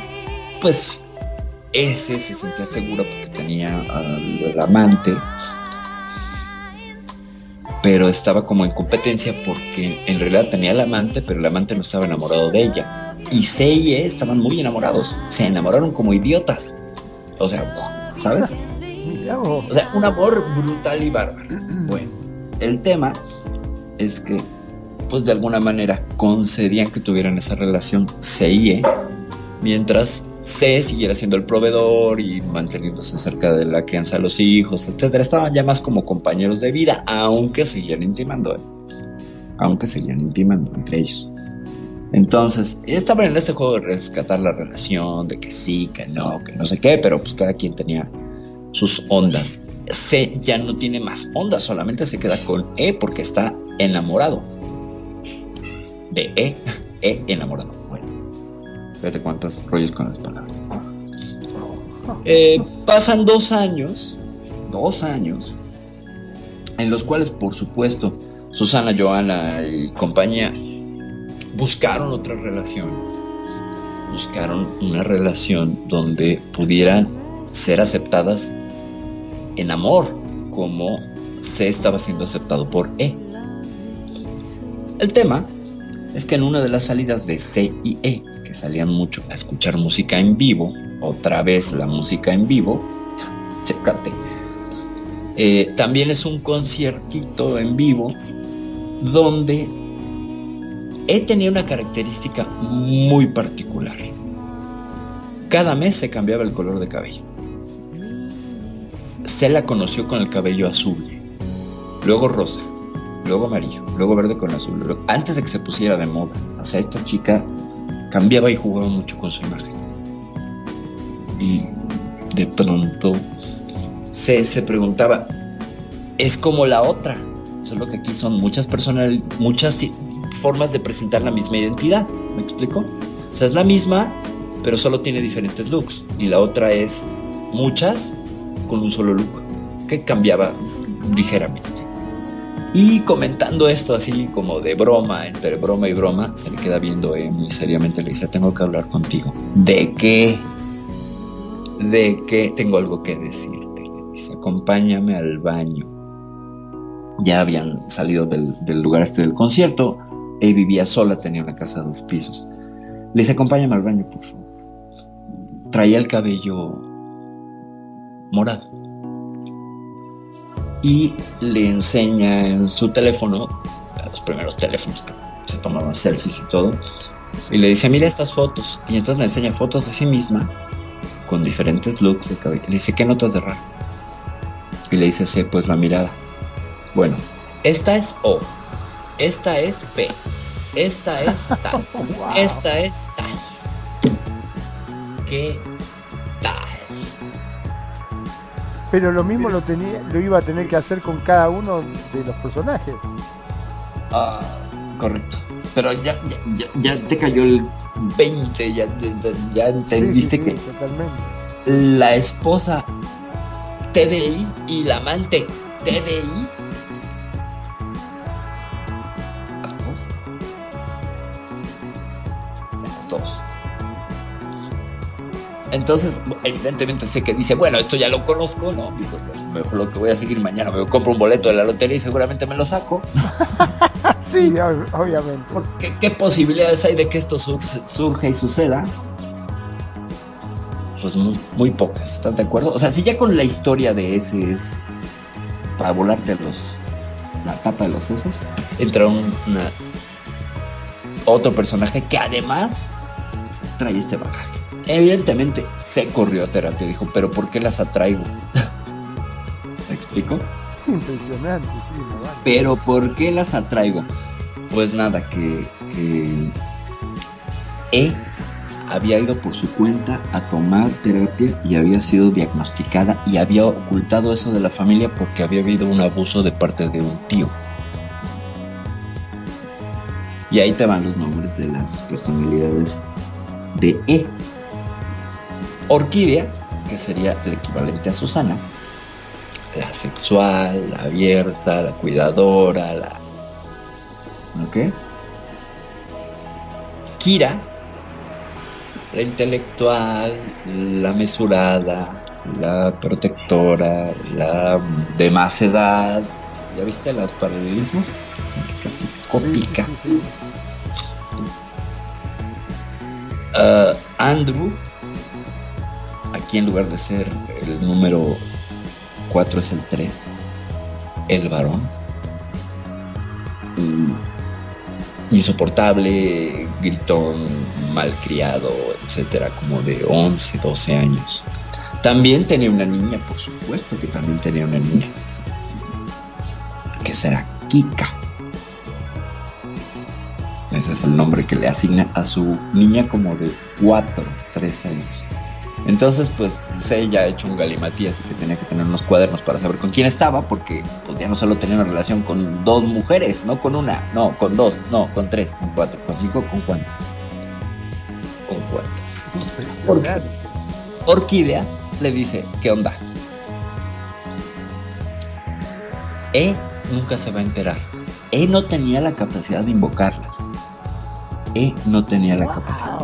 pues, ese se sentía seguro porque tenía al amante, pero estaba como en competencia porque en realidad tenía al amante, pero el amante no estaba enamorado de ella. Y C y E estaban muy enamorados, se enamoraron como idiotas. O sea, ¿sabes? O sea, un amor brutal y bárbaro. Bueno, el tema es que, pues de alguna manera concedían que tuvieran esa relación C y E, mientras C siguiera siendo el proveedor y manteniéndose cerca de la crianza de los hijos, etcétera. Estaban ya más como compañeros de vida, aunque seguían intimando, ¿eh? aunque seguían intimando entre ellos. Entonces, estaban en este juego de rescatar la relación, de que sí, que no, que no sé qué, pero pues cada quien tenía sus ondas. C ya no tiene más ondas, solamente se queda con E porque está enamorado. De E, E enamorado. Bueno, fíjate cuántos rollos con las palabras. Eh, pasan dos años, dos años, en los cuales, por supuesto, Susana, Joana y compañía buscaron otra relación. Buscaron una relación donde pudieran ser aceptadas en amor, como C estaba siendo aceptado por E. El tema es que en una de las salidas de C y E, que salían mucho a escuchar música en vivo, otra vez la música en vivo, checate, eh, también es un conciertito en vivo donde E tenía una característica muy particular. Cada mes se cambiaba el color de cabello. Se la conoció con el cabello azul, luego rosa, luego amarillo, luego verde con azul, antes de que se pusiera de moda. O sea, esta chica cambiaba y jugaba mucho con su imagen. Y de pronto se, se preguntaba, es como la otra, solo que aquí son muchas personas, muchas formas de presentar la misma identidad. ¿Me explico? O sea, es la misma, pero solo tiene diferentes looks. Y la otra es muchas con un solo look, que cambiaba ligeramente. Y comentando esto así como de broma, entre broma y broma, se le queda viendo eh, muy seriamente, le dice, tengo que hablar contigo. ¿De qué? ¿De qué? Tengo algo que decirte. Dice, acompáñame al baño. Ya habían salido del, del lugar este del concierto. Él vivía sola, tenía una casa de dos pisos. Le dice, acompáñame al baño, por favor. Traía el cabello morado. Y le enseña en su teléfono, los primeros teléfonos que se tomaban selfies y todo, y le dice, mira estas fotos. Y entonces le enseña fotos de sí misma con diferentes looks de cabello. Le dice, ¿qué notas de raro? Y le dice, sí, pues la mirada. Bueno, esta es O, esta es P, esta es tal, esta es tal. ¿Qué tal? Pero lo mismo lo tenía, lo iba a tener que hacer con cada uno de los personajes. Ah, correcto. Pero ya, ya, ya, te cayó el 20, ya, ya, entendiste que la esposa TDI y la amante TDI entonces evidentemente sé que dice bueno esto ya lo conozco no digo mejor lo que voy a seguir mañana me compro un boleto de la lotería y seguramente me lo saco sí obviamente. ¿Qué, ¿Qué, posibilidades hay de que esto surge, surge y suceda pues muy, muy, pocas, ¿estás de acuerdo? O sea, si ya con la historia de ese es para volarte los, la tapa de los sesos, entra un, otro personaje que además trae este bagaje. Evidentemente se corrió a terapia, dijo, pero ¿por qué las atraigo? ¿Me explico? Impresionante, sí, Pero ¿por qué las atraigo? Pues nada, que, que E había ido por su cuenta a tomar terapia y había sido diagnosticada y había ocultado eso de la familia porque había habido un abuso de parte de un tío. Y ahí te van los nombres de las personalidades de E. Orquídea, que sería el equivalente a Susana, la sexual, la abierta, la cuidadora, la... ¿Ok? Kira, la intelectual, la mesurada, la protectora, la de más edad. ¿Ya viste los paralelismos? casi cópica. Ah, Andrew, aquí en lugar de ser el número 4 es el 3, el varón. Mm, insoportable, gritón, malcriado, etcétera, como de 11, 12 años. También tenía una niña, por supuesto que también tenía una niña, que será Kika. Ese es el nombre que le asigna a su niña como de 4, 3 años. Entonces, pues se ya ha hecho un galimatí, así que tenía que tener unos cuadernos para saber con quién estaba, porque pues, ya no solo tenía una relación con dos mujeres, no con una, no, con dos, no, con tres, con cuatro, con cinco, con cuántas. Con cuántas. Orquídea le dice, ¿qué onda? E nunca se va a enterar. E no tenía la capacidad de invocarlas. E no tenía la capacidad.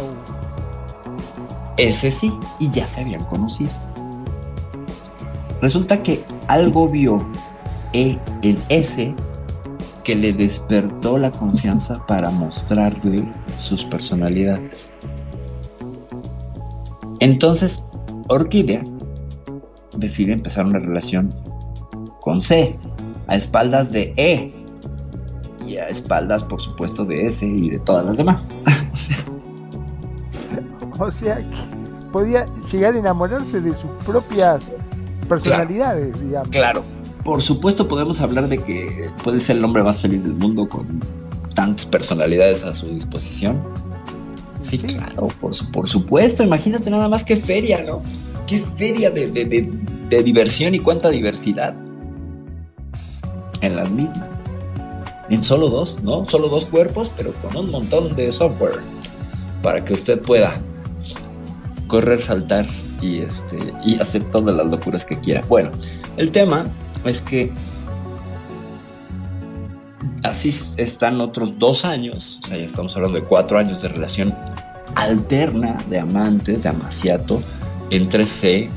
Ese sí, y ya se habían conocido. Resulta que algo vio E en ese que le despertó la confianza para mostrarle sus personalidades. Entonces, Orquídea decide empezar una relación con C, a espaldas de E, y a espaldas, por supuesto, de S y de todas las demás. O sea, que podía llegar a enamorarse de sus propias personalidades, digamos. Claro, por supuesto podemos hablar de que puede ser el hombre más feliz del mundo con tantas personalidades a su disposición. Sí, claro, por, por, supuesto, imagínate nada más qué feria, ¿no? Qué feria de, de diversión y cuánta diversidad en las mismas. En solo dos, ¿no? Solo dos cuerpos, pero con un montón de software para que usted pueda correr, saltar y, este, y hacer todas las locuras que quiera. Bueno, el tema es que así están otros dos años, o sea, ya estamos hablando de cuatro años de relación alterna de amantes, de amaciato, entre C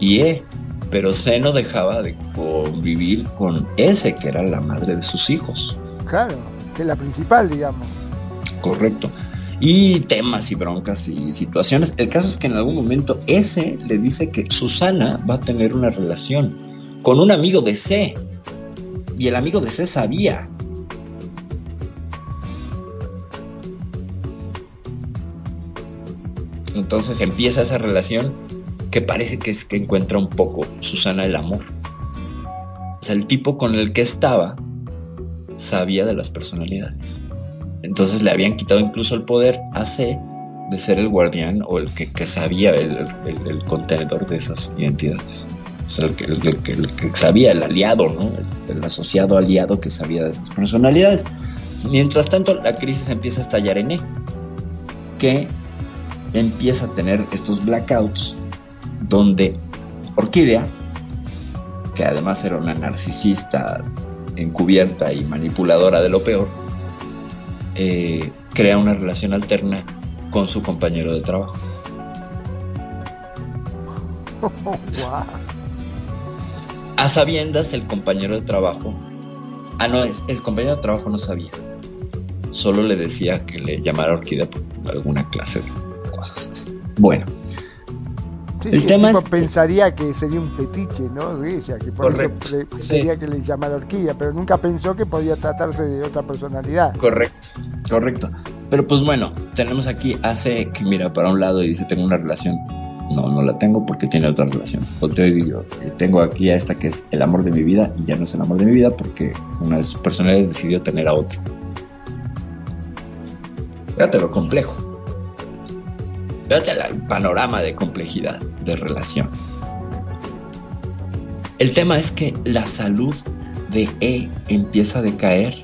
y E. Pero C no dejaba de convivir con S, que era la madre de sus hijos. Claro, que la principal, digamos. Correcto y temas y broncas y situaciones. El caso es que en algún momento ese le dice que Susana va a tener una relación con un amigo de C. Y el amigo de C sabía. Entonces empieza esa relación que parece que es que encuentra un poco Susana el amor. O sea, el tipo con el que estaba sabía de las personalidades. Entonces le habían quitado incluso el poder a C de ser el guardián o el que, sabía el, contenedor de esas identidades. O sea, el que, sabía, el aliado, ¿no? El, asociado aliado que sabía de esas personalidades. Mientras tanto, la crisis empieza a estallar en E, que empieza a tener estos blackouts donde Orquídea, que además era una narcisista encubierta y manipuladora de lo peor, eh, crea una relación alterna con su compañero de trabajo. A sabiendas, el compañero de trabajo. Ah, no, el compañero de trabajo no sabía. Solo le decía que le llamara orquídea por alguna clase de cosas Bueno. El tema es pensaría que sería un fetiche, ¿no? De ella, que por eso le, que le llamara orquídea, pero nunca pensó que podía tratarse de otra personalidad. Correcto. Correcto. Pero pues bueno, tenemos aquí hace que mira para un lado y dice tengo una relación. No, no la tengo porque tiene otra relación. Y digo, eh, tengo aquí a esta que es el amor de mi vida y ya no es el amor de mi vida porque una de sus personalidades decidió tener a otro. Fíjate lo complejo. Fíjate el panorama de complejidad de relación. El tema es que la salud de E empieza a decaer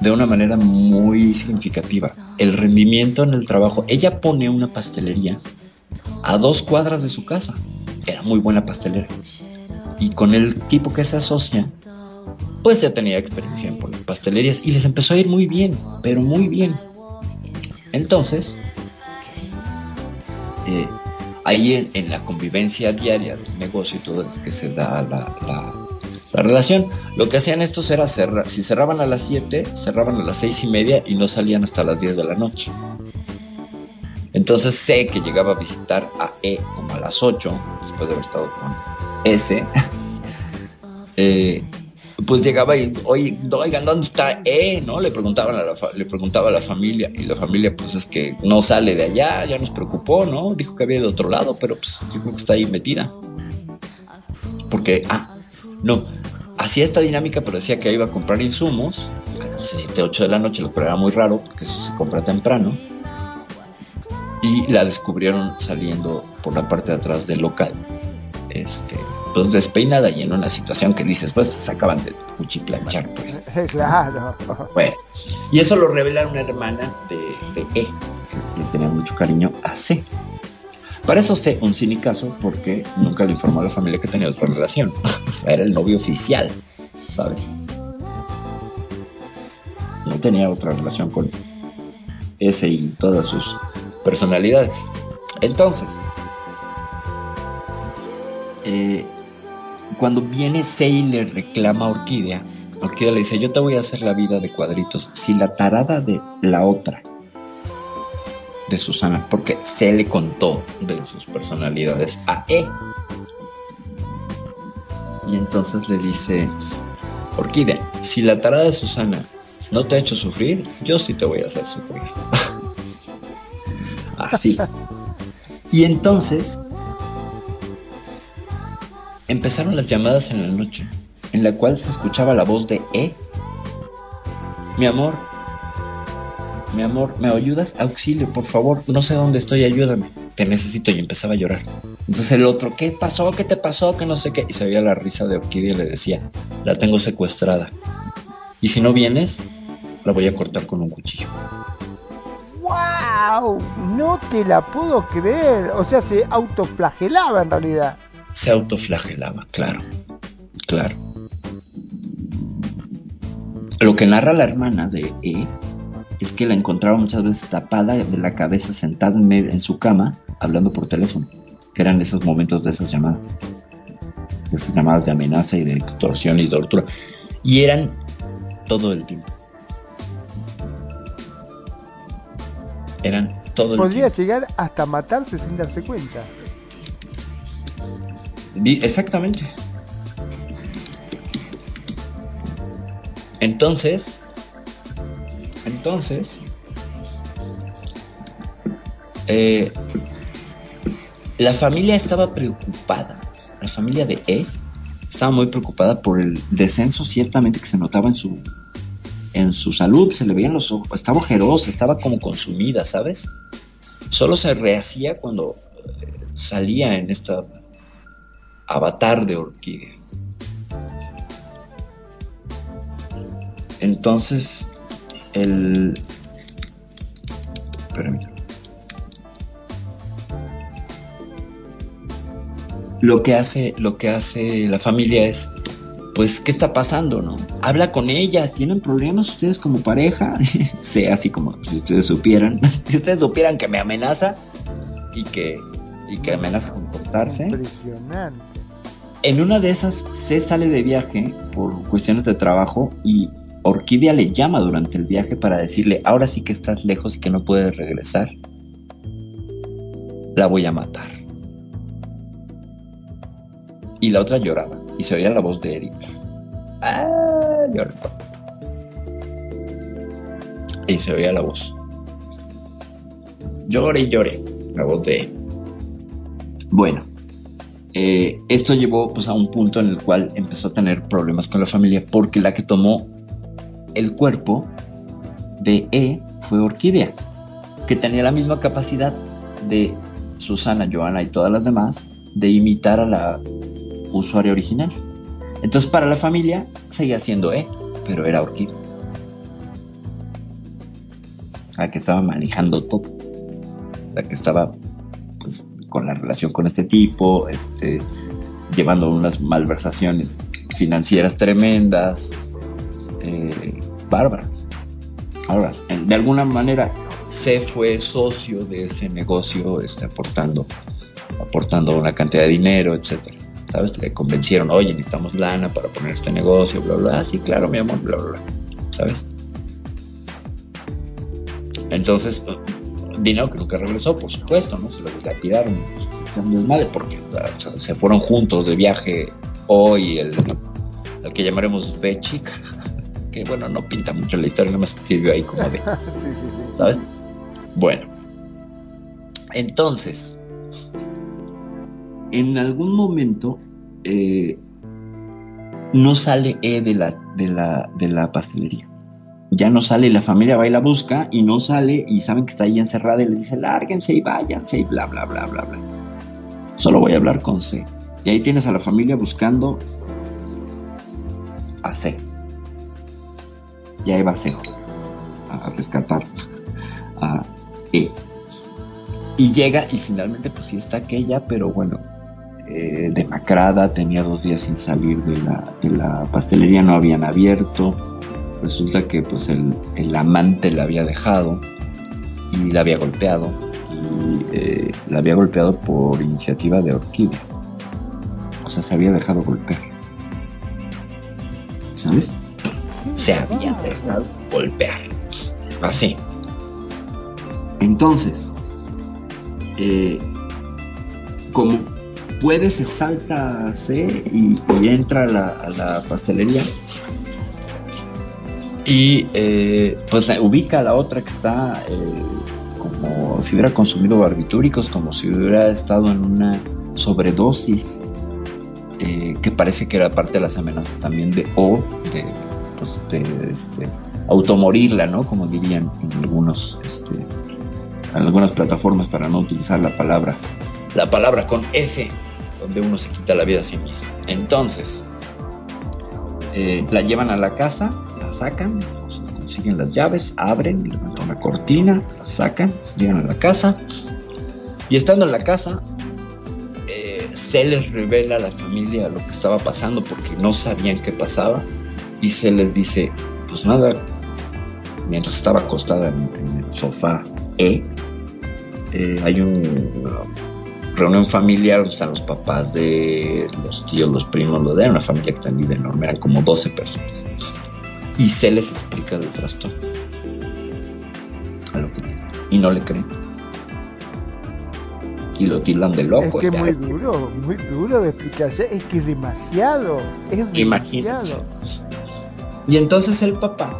de una manera muy significativa. El rendimiento en el trabajo. Ella pone una pastelería a dos cuadras de su casa. Era muy buena pastelera. Y con el tipo que se asocia, pues ya tenía experiencia en pastelerías y les empezó a ir muy bien, pero muy bien. Entonces, eh, ahí en, la convivencia diaria del negocio y todo es que se da la, la relación. Lo que hacían estos era cerrar, si cerraban a las 7, cerraban a las seis y media y no salían hasta las 10 de la noche. Entonces sé que llegaba a visitar a E como a las 8, después de haber estado con S. Eh, pues llegaba y, oye, oigan, ¿dónde está E? ¿No? Le preguntaban a la le preguntaba a la familia, y la familia, pues es que no sale de allá, ya nos preocupó, ¿no? Dijo que había de otro lado, pero pues dijo que está ahí metida. Porque, ah, no, hacía esta dinámica, pero decía que iba a comprar insumos a las 7, 8 de la noche, lo cual era muy raro porque eso se compra temprano. Y la descubrieron saliendo por la parte de atrás del local. Este, pues despeinada y en una situación que dices, pues se acaban de cuchiplanchar, pues. Claro. Bueno, y eso lo revela una hermana de, de E, que le tenía mucho cariño a C. Para eso sé un cinicazo porque nunca le informó a la familia que tenía otra relación. o sea, era el novio oficial, ¿sabes? No tenía otra relación con ese y todas sus personalidades. Entonces, eh, cuando viene Sei y le reclama a Orquídea, Orquídea le dice, yo te voy a hacer la vida de cuadritos. Si la tarada de la otra de Susana, porque se le contó de sus personalidades a E. Y entonces le dice, Orquídea, si la tarada de Susana no te ha hecho sufrir, yo sí te voy a hacer sufrir. Así. Y entonces empezaron las llamadas en la noche, en la cual se escuchaba la voz de E. Mi amor, mi amor, ¿me ayudas? Auxilio, por favor, no sé dónde estoy, ayúdame. Te necesito y empezaba a llorar. Entonces el otro, ¿qué pasó? ¿Qué te pasó? Que no sé qué. Y se veía la risa de Orquídea y le decía, la tengo secuestrada. Y si no vienes, la voy a cortar con un cuchillo. ¡Wow! No te la puedo creer. O sea, se autoflagelaba en realidad. Se autoflagelaba, claro. Claro. Lo que narra la hermana de E es que la encontraba muchas veces tapada de la cabeza, sentada en, su cama, hablando por teléfono, que eran esos momentos de esas llamadas, de esas llamadas de amenaza y de extorsión y tortura, y eran todo el tiempo. Eran todo el Podría llegar hasta matarse sin darse cuenta. Exactamente. Entonces, entonces, eh, la familia estaba preocupada, la familia de E estaba muy preocupada por el descenso ciertamente que se notaba en su en su salud, se le veían los ojos, estaba ojerosa, estaba como consumida, ¿sabes? Solo se rehacía cuando eh, salía en esta avatar de orquídea. Entonces, el... Lo que hace, lo que hace la familia es, pues, ¿qué está pasando, no? Habla con ellas, ¿tienen problemas ustedes como pareja? sí, así como si ustedes supieran, si ustedes supieran que me amenaza y que, y que amenaza con cortarse. En una de esas se sale de viaje por cuestiones de trabajo y Orquídea le llama durante el viaje para decirle, ahora sí que estás lejos y que no puedes regresar. La voy a matar. Y la otra lloraba y se oía la voz de Erika. Ah, y se oía la voz. Llore y llore, la voz de. Bueno, eh, esto llevó pues, a un punto en el cual empezó a tener problemas con la familia porque la que tomó el cuerpo de E fue Orquídea, que tenía la misma capacidad de Susana, Joana y todas las demás de imitar a la usuaria original. Entonces para la familia seguía siendo E, pero era Orquídea. La que estaba manejando todo. La que estaba con la relación con este tipo, este, llevando unas malversaciones financieras tremendas, eh, bárbaras. Ahora, de alguna manera se fue socio de ese negocio, este, aportando, aportando una cantidad de dinero, etcétera. ¿Sabes? Le convencieron, oye, necesitamos lana para poner este negocio, bla, bla, sí, claro, mi amor, bla, bla, bla. ¿Sabes? Entonces, dinero que nunca regresó, por supuesto, ¿no? Se lo tiraron un desmadre porque se fueron juntos de viaje hoy el, el que llamaremos B chica que bueno, no pinta mucho la historia, nada más sirvió ahí como de, sí, sí, sí. ¿sabes? Bueno, entonces, en algún momento eh, no sale E de la, de, la, de la pastelería. Ya no sale, la familia va y la busca y no sale y saben que está ahí encerrada y les dice, lárguense y váyanse y bla, bla, bla, bla, bla. Solo voy a hablar con C. Y ahí tienes a la familia buscando a C. Ya iba C a rescatar a E. Y llega y finalmente pues sí está aquella, pero bueno, eh, demacrada, tenía dos días sin salir de la, de la pastelería, no habían abierto. Resulta que pues el, el amante la había dejado y la había golpeado. Y eh, la había golpeado por iniciativa de Orquídea. O sea, se había dejado golpear. ¿Sabes? Se había dejado golpear. Así. Entonces, eh, como puede, se salta C y, y entra a la, a la, pastelería. Y eh, pues ubica a la otra que está eh, como si hubiera consumido barbitúricos, como si hubiera estado en una sobredosis, eh, que parece que era parte de las amenazas también de O, de, pues, este, automorirla, ¿no? Como dirían en algunos este, en algunas plataformas para no utilizar la palabra la palabra con S donde uno se quita la vida a sí mismo entonces eh, la llevan a la casa sacan consiguen las llaves abren levantan la cortina la sacan llegan a la casa y estando en la casa eh, se les revela a la familia lo que estaba pasando porque no sabían qué pasaba y se les dice pues nada mientras estaba acostada en, el sofá E eh, hay un, reunión familiar donde están los papás de los tíos, los primos, lo de una familia extendida enorme, eran como 12 personas. Y se les explica del trastorno. A lo que, y no le creen. Y lo tildan de loco. Es que muy duro, muy duro de explicarse. Es que es demasiado. Es demasiado. Imagínate. Y entonces el papá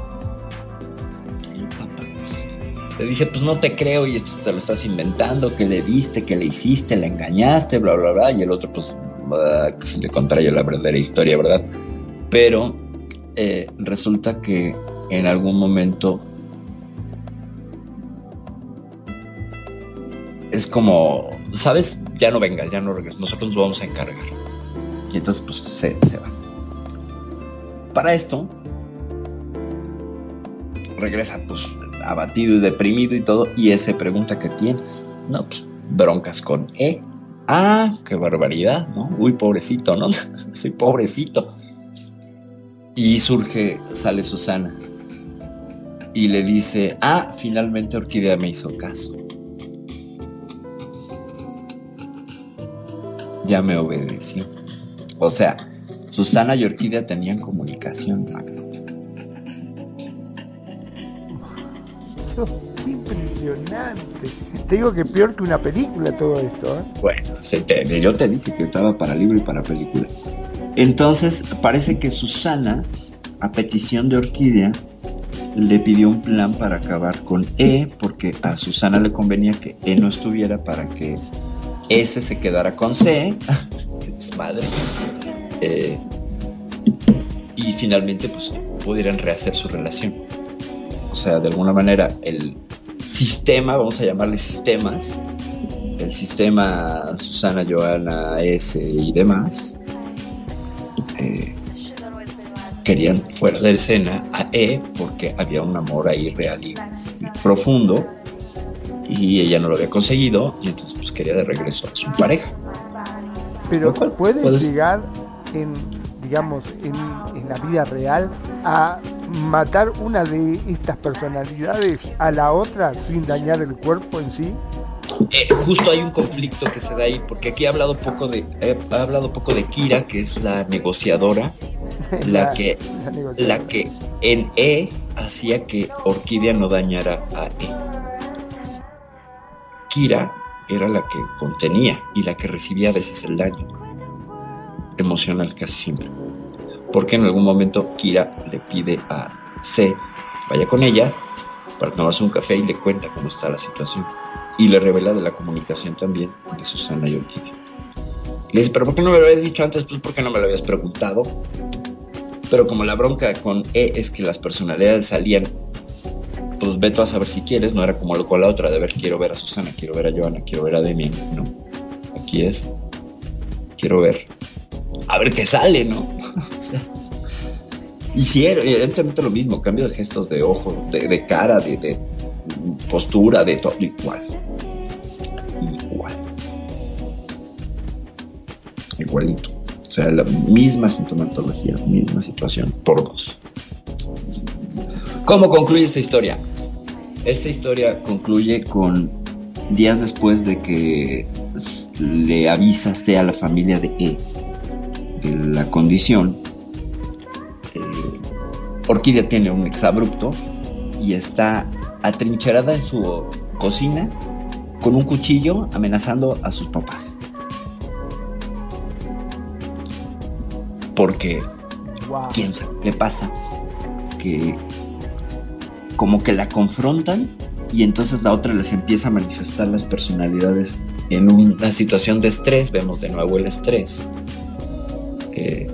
le dice, pues no te creo y esto te lo estás inventando, que le diste, que le hiciste, le engañaste, bla, bla, bla. Y el otro, pues, si le contara yo la verdadera historia, ¿verdad? Pero eh, resulta que en algún momento es como, ¿sabes? Ya no vengas, ya no regreses, nosotros nos vamos a encargar. Y entonces, pues, se, se va. Para esto, regresa, pues, abatido y deprimido y todo, y él se pregunta qué tienes. No, pues broncas con E. Ah, qué barbaridad, ¿no? Uy, pobrecito, ¿no? Soy pobrecito. Y surge, sale Susana. Y le dice, ah, finalmente Orquídea me hizo caso. Ya me obedeció. O sea, Susana y Orquídea tenían comunicación. Impresionante. Te digo que peor que una película todo esto. ¿eh? Bueno, se te, yo te dije que estaba para libro y para película. Entonces, parece que Susana, a petición de Orquídea, le pidió un plan para acabar con E, porque a Susana le convenía que E no estuviera para que S se quedara con C, madre, eh, y finalmente pues pudieran rehacer su relación. O sea, de alguna manera el sistema, vamos a llamarle sistemas, el sistema Susana, Joana, S y demás, eh, querían fuera de escena a E porque había un amor ahí real y, profundo y ella no lo había conseguido y entonces pues quería de regreso a su pareja. Pero ¿cuál puede llegar en, digamos, en, en la vida real a matar una de estas personalidades a la otra sin dañar el cuerpo en sí? Eh, justo hay un conflicto que se da ahí, porque aquí he hablado poco de, he hablado poco de Kira, que es la negociadora, la, que, la, que en E hacía que Orquídea no dañara a E. Kira era la que contenía y la que recibía a veces el daño emocional casi siempre. Porque en algún momento Kira le pide a C que vaya con ella para tomarse un café y le cuenta cómo está la situación y le revela de la comunicación también de Susana y Orquídea. Le dice, pero ¿por qué no me lo habías dicho antes? Pues porque no me lo habías preguntado. Pero como la bronca con E es que las personalidades salían, pues ve a saber si quieres, no era como lo con la otra de ver, quiero ver a Susana, quiero ver a Joana, quiero ver a Demian. No, aquí es, quiero ver, a ver qué sale, ¿no? o sea, y evidentemente lo mismo, cambio de gestos de ojo, de, cara, de postura, de todo igual. Igual. Igualito. O sea, la misma sintomatología, misma situación, por dos. ¿Cómo concluye esta historia? Esta historia concluye con días después de que le avisa sea la familia de E la condición. Eh, Orquídea tiene un exabrupto y está atrincherada en su cocina con un cuchillo amenazando a sus papás. Porque, quién sabe qué pasa, que como que la confrontan y entonces la otra les empieza a manifestar las personalidades en una situación de estrés, vemos de nuevo el estrés. Eh,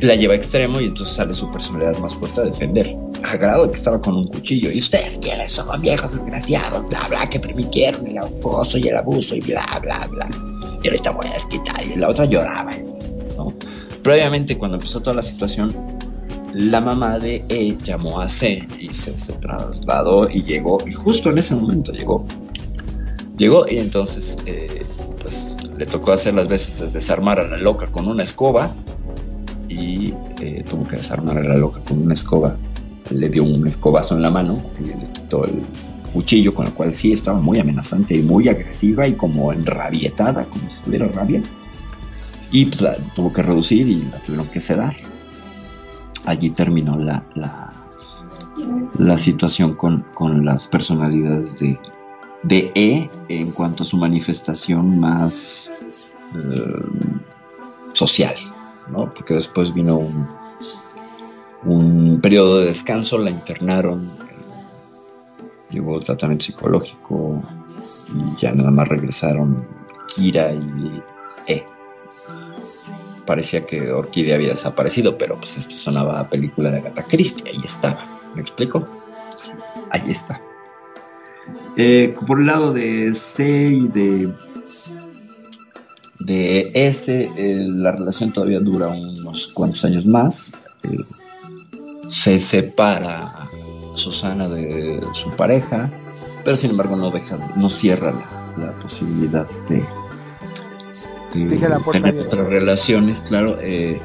la lleva a extremo y entonces sale su personalidad más fuerte a defender a grado de que estaba con un cuchillo. ¿Y ustedes quiénes son, viejos desgraciados? Bla, bla, que permitieron el acoso y el abuso y bla, bla, bla. Y ahorita voy a desquitar. Y la otra lloraba, ¿no? Previamente, cuando empezó toda la situación, la mamá de E llamó a C y se, trasladó y llegó. Y justo en ese momento llegó. Llegó y entonces, eh, pues le tocó hacer las veces de desarmar a la loca con una escoba y eh, tuvo que desarmar a la loca con una escoba le dio un escobazo en la mano y le quitó el cuchillo, con el cual sí estaba muy amenazante y muy agresiva y como enrabietada, como si tuviera rabia. Y pues la tuvo que reducir y la tuvieron que sedar. Allí terminó la, la, situación con, las personalidades de, de E en cuanto a su manifestación más eh, social, ¿no? Porque después vino un, un periodo de descanso, la internaron, llevó tratamiento psicológico y ya nada más regresaron Kira y E. Parecía que Orquídea había desaparecido, pero pues esto sonaba a película de Agatha Christie, ahí estaba. ¿Me explico? Ahí está. Eh, por el lado de C y de, de S, eh, la relación todavía dura unos cuantos años más. Eh, se separa Susana de su pareja, pero sin embargo no deja, no cierra la, posibilidad de, tener otras relaciones, claro. Eh,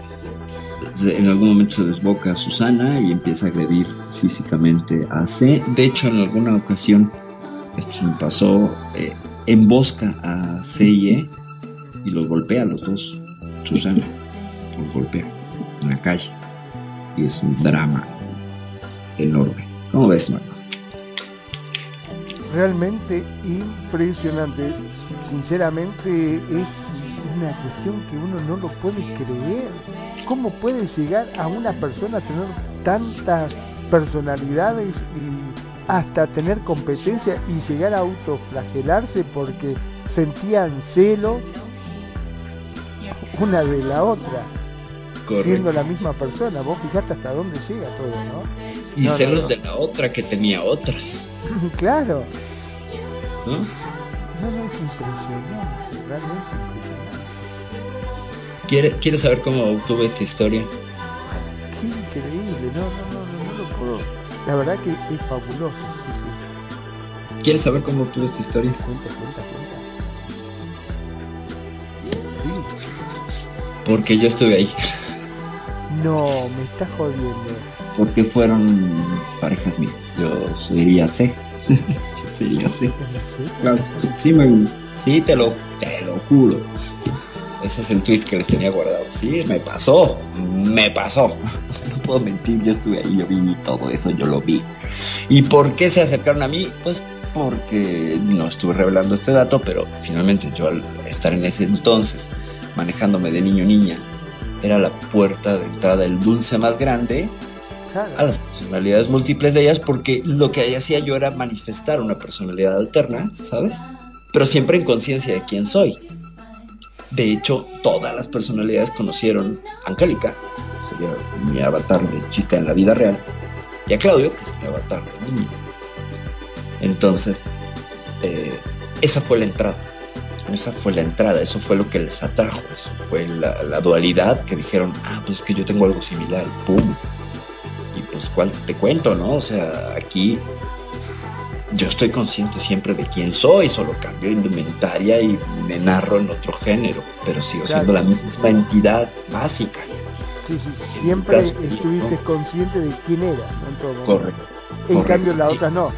en algún momento se desboca a Susana y empieza a agredir físicamente a C. De hecho, en alguna ocasión, esto me pasó, eh, embosca a C y E y los golpea a los dos. Susana los golpea en la calle y es un drama enorme. ¿Cómo ves, Marco? Realmente impresionante. Sinceramente es una cuestión que uno no lo puede creer. ¿Cómo puede llegar a una persona a tener tantas personalidades y hasta tener competencia y llegar a autoflagelarse porque sentían celos una de la otra, siendo la misma persona. Vos fijate hasta dónde llega todo, ¿no? Y celos de la otra que tenía otras. claro. ¿No? No, no, es impresionante, realmente impresionante. ¿Quieres saber cómo obtuve esta historia? Qué increíble, no, no, no, no, no lo puedo. La verdad que es fabuloso, sí, sí. ¿Quieres saber cómo obtuve esta historia? Cuenta, cuenta, cuenta. Porque yo estuve ahí. No, me estás jodiendo. Porque fueron parejas mías. Yo sería C. sí, yo sé. Claro, sí, me, sí te, lo, te lo juro. Ese es el twist que les tenía guardado. Sí, me pasó. Me pasó. No puedo mentir. Yo estuve ahí, yo vi todo eso, yo lo vi. ¿Y por qué se acercaron a mí? Pues porque no estuve revelando este dato, pero finalmente yo al estar en ese entonces manejándome de niño niña, era la puerta de entrada, el dulce más grande a las personalidades múltiples de ellas, porque lo que hacía yo era manifestar una personalidad alterna, ¿sabes? Pero siempre en conciencia de quién soy. De hecho, todas las personalidades conocieron a Angélica, que sería mi avatar de chica en la vida real, y a Claudio, que es mi avatar de niño. Entonces, eh, esa fue la entrada. Esa fue la entrada, eso fue lo que les atrajo, eso fue la, dualidad que dijeron, ah, pues es que yo tengo algo similar, ¡pum! Y pues, ¿cuál te cuento, no? O sea, aquí yo estoy consciente siempre de quién soy, solo cambio indumentaria y me narro en otro género, pero sigo siendo la misma entidad básica. Sí, sí, siempre estuviste consciente de quién era, ¿no? En Correcto. En cambio, la otra no.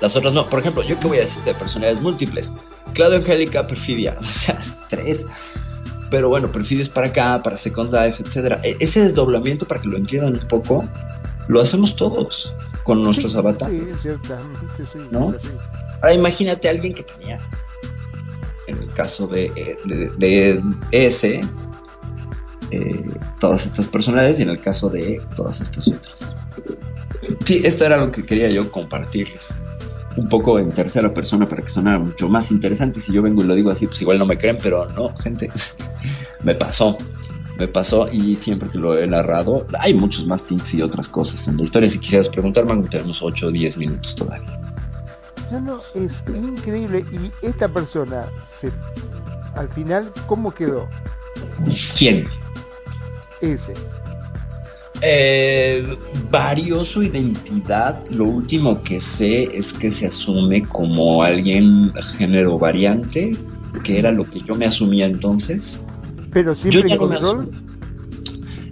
Las otras no. Por ejemplo, yo qué voy a decir de personalidades múltiples. Claudio Angélica, Perfidia. O sea, tres. Pero bueno, Perfidia es para acá, para Second Life, etcétera. E-, ese desdoblamiento, para que lo entiendan un poco, lo hacemos todos con nuestros avatares. Sí, sí, ¿no? Ahora imagínate a alguien que tenía, en el caso de, de, de ese, eh, todas estas personalidades y en el caso de todas estas otras. Sí, esto era lo que quería yo compartirles un poco en tercera persona para que sonara mucho más interesante. Si yo vengo y lo digo así, pues igual no me creen, pero no, gente, me pasó. Me pasó y siempre que lo he narrado, hay muchos más tints y otras cosas en la historia. Si quisieras preguntar, man, tenemos 8 o 10 minutos todavía. No, no, es increíble. Y esta persona, se, al final, ¿cómo quedó? ¿Quién? Ese. Eh, varió su identidad. Lo último que sé es que se asume como alguien género variante, que era lo que yo me asumía entonces. Pero siempre con control.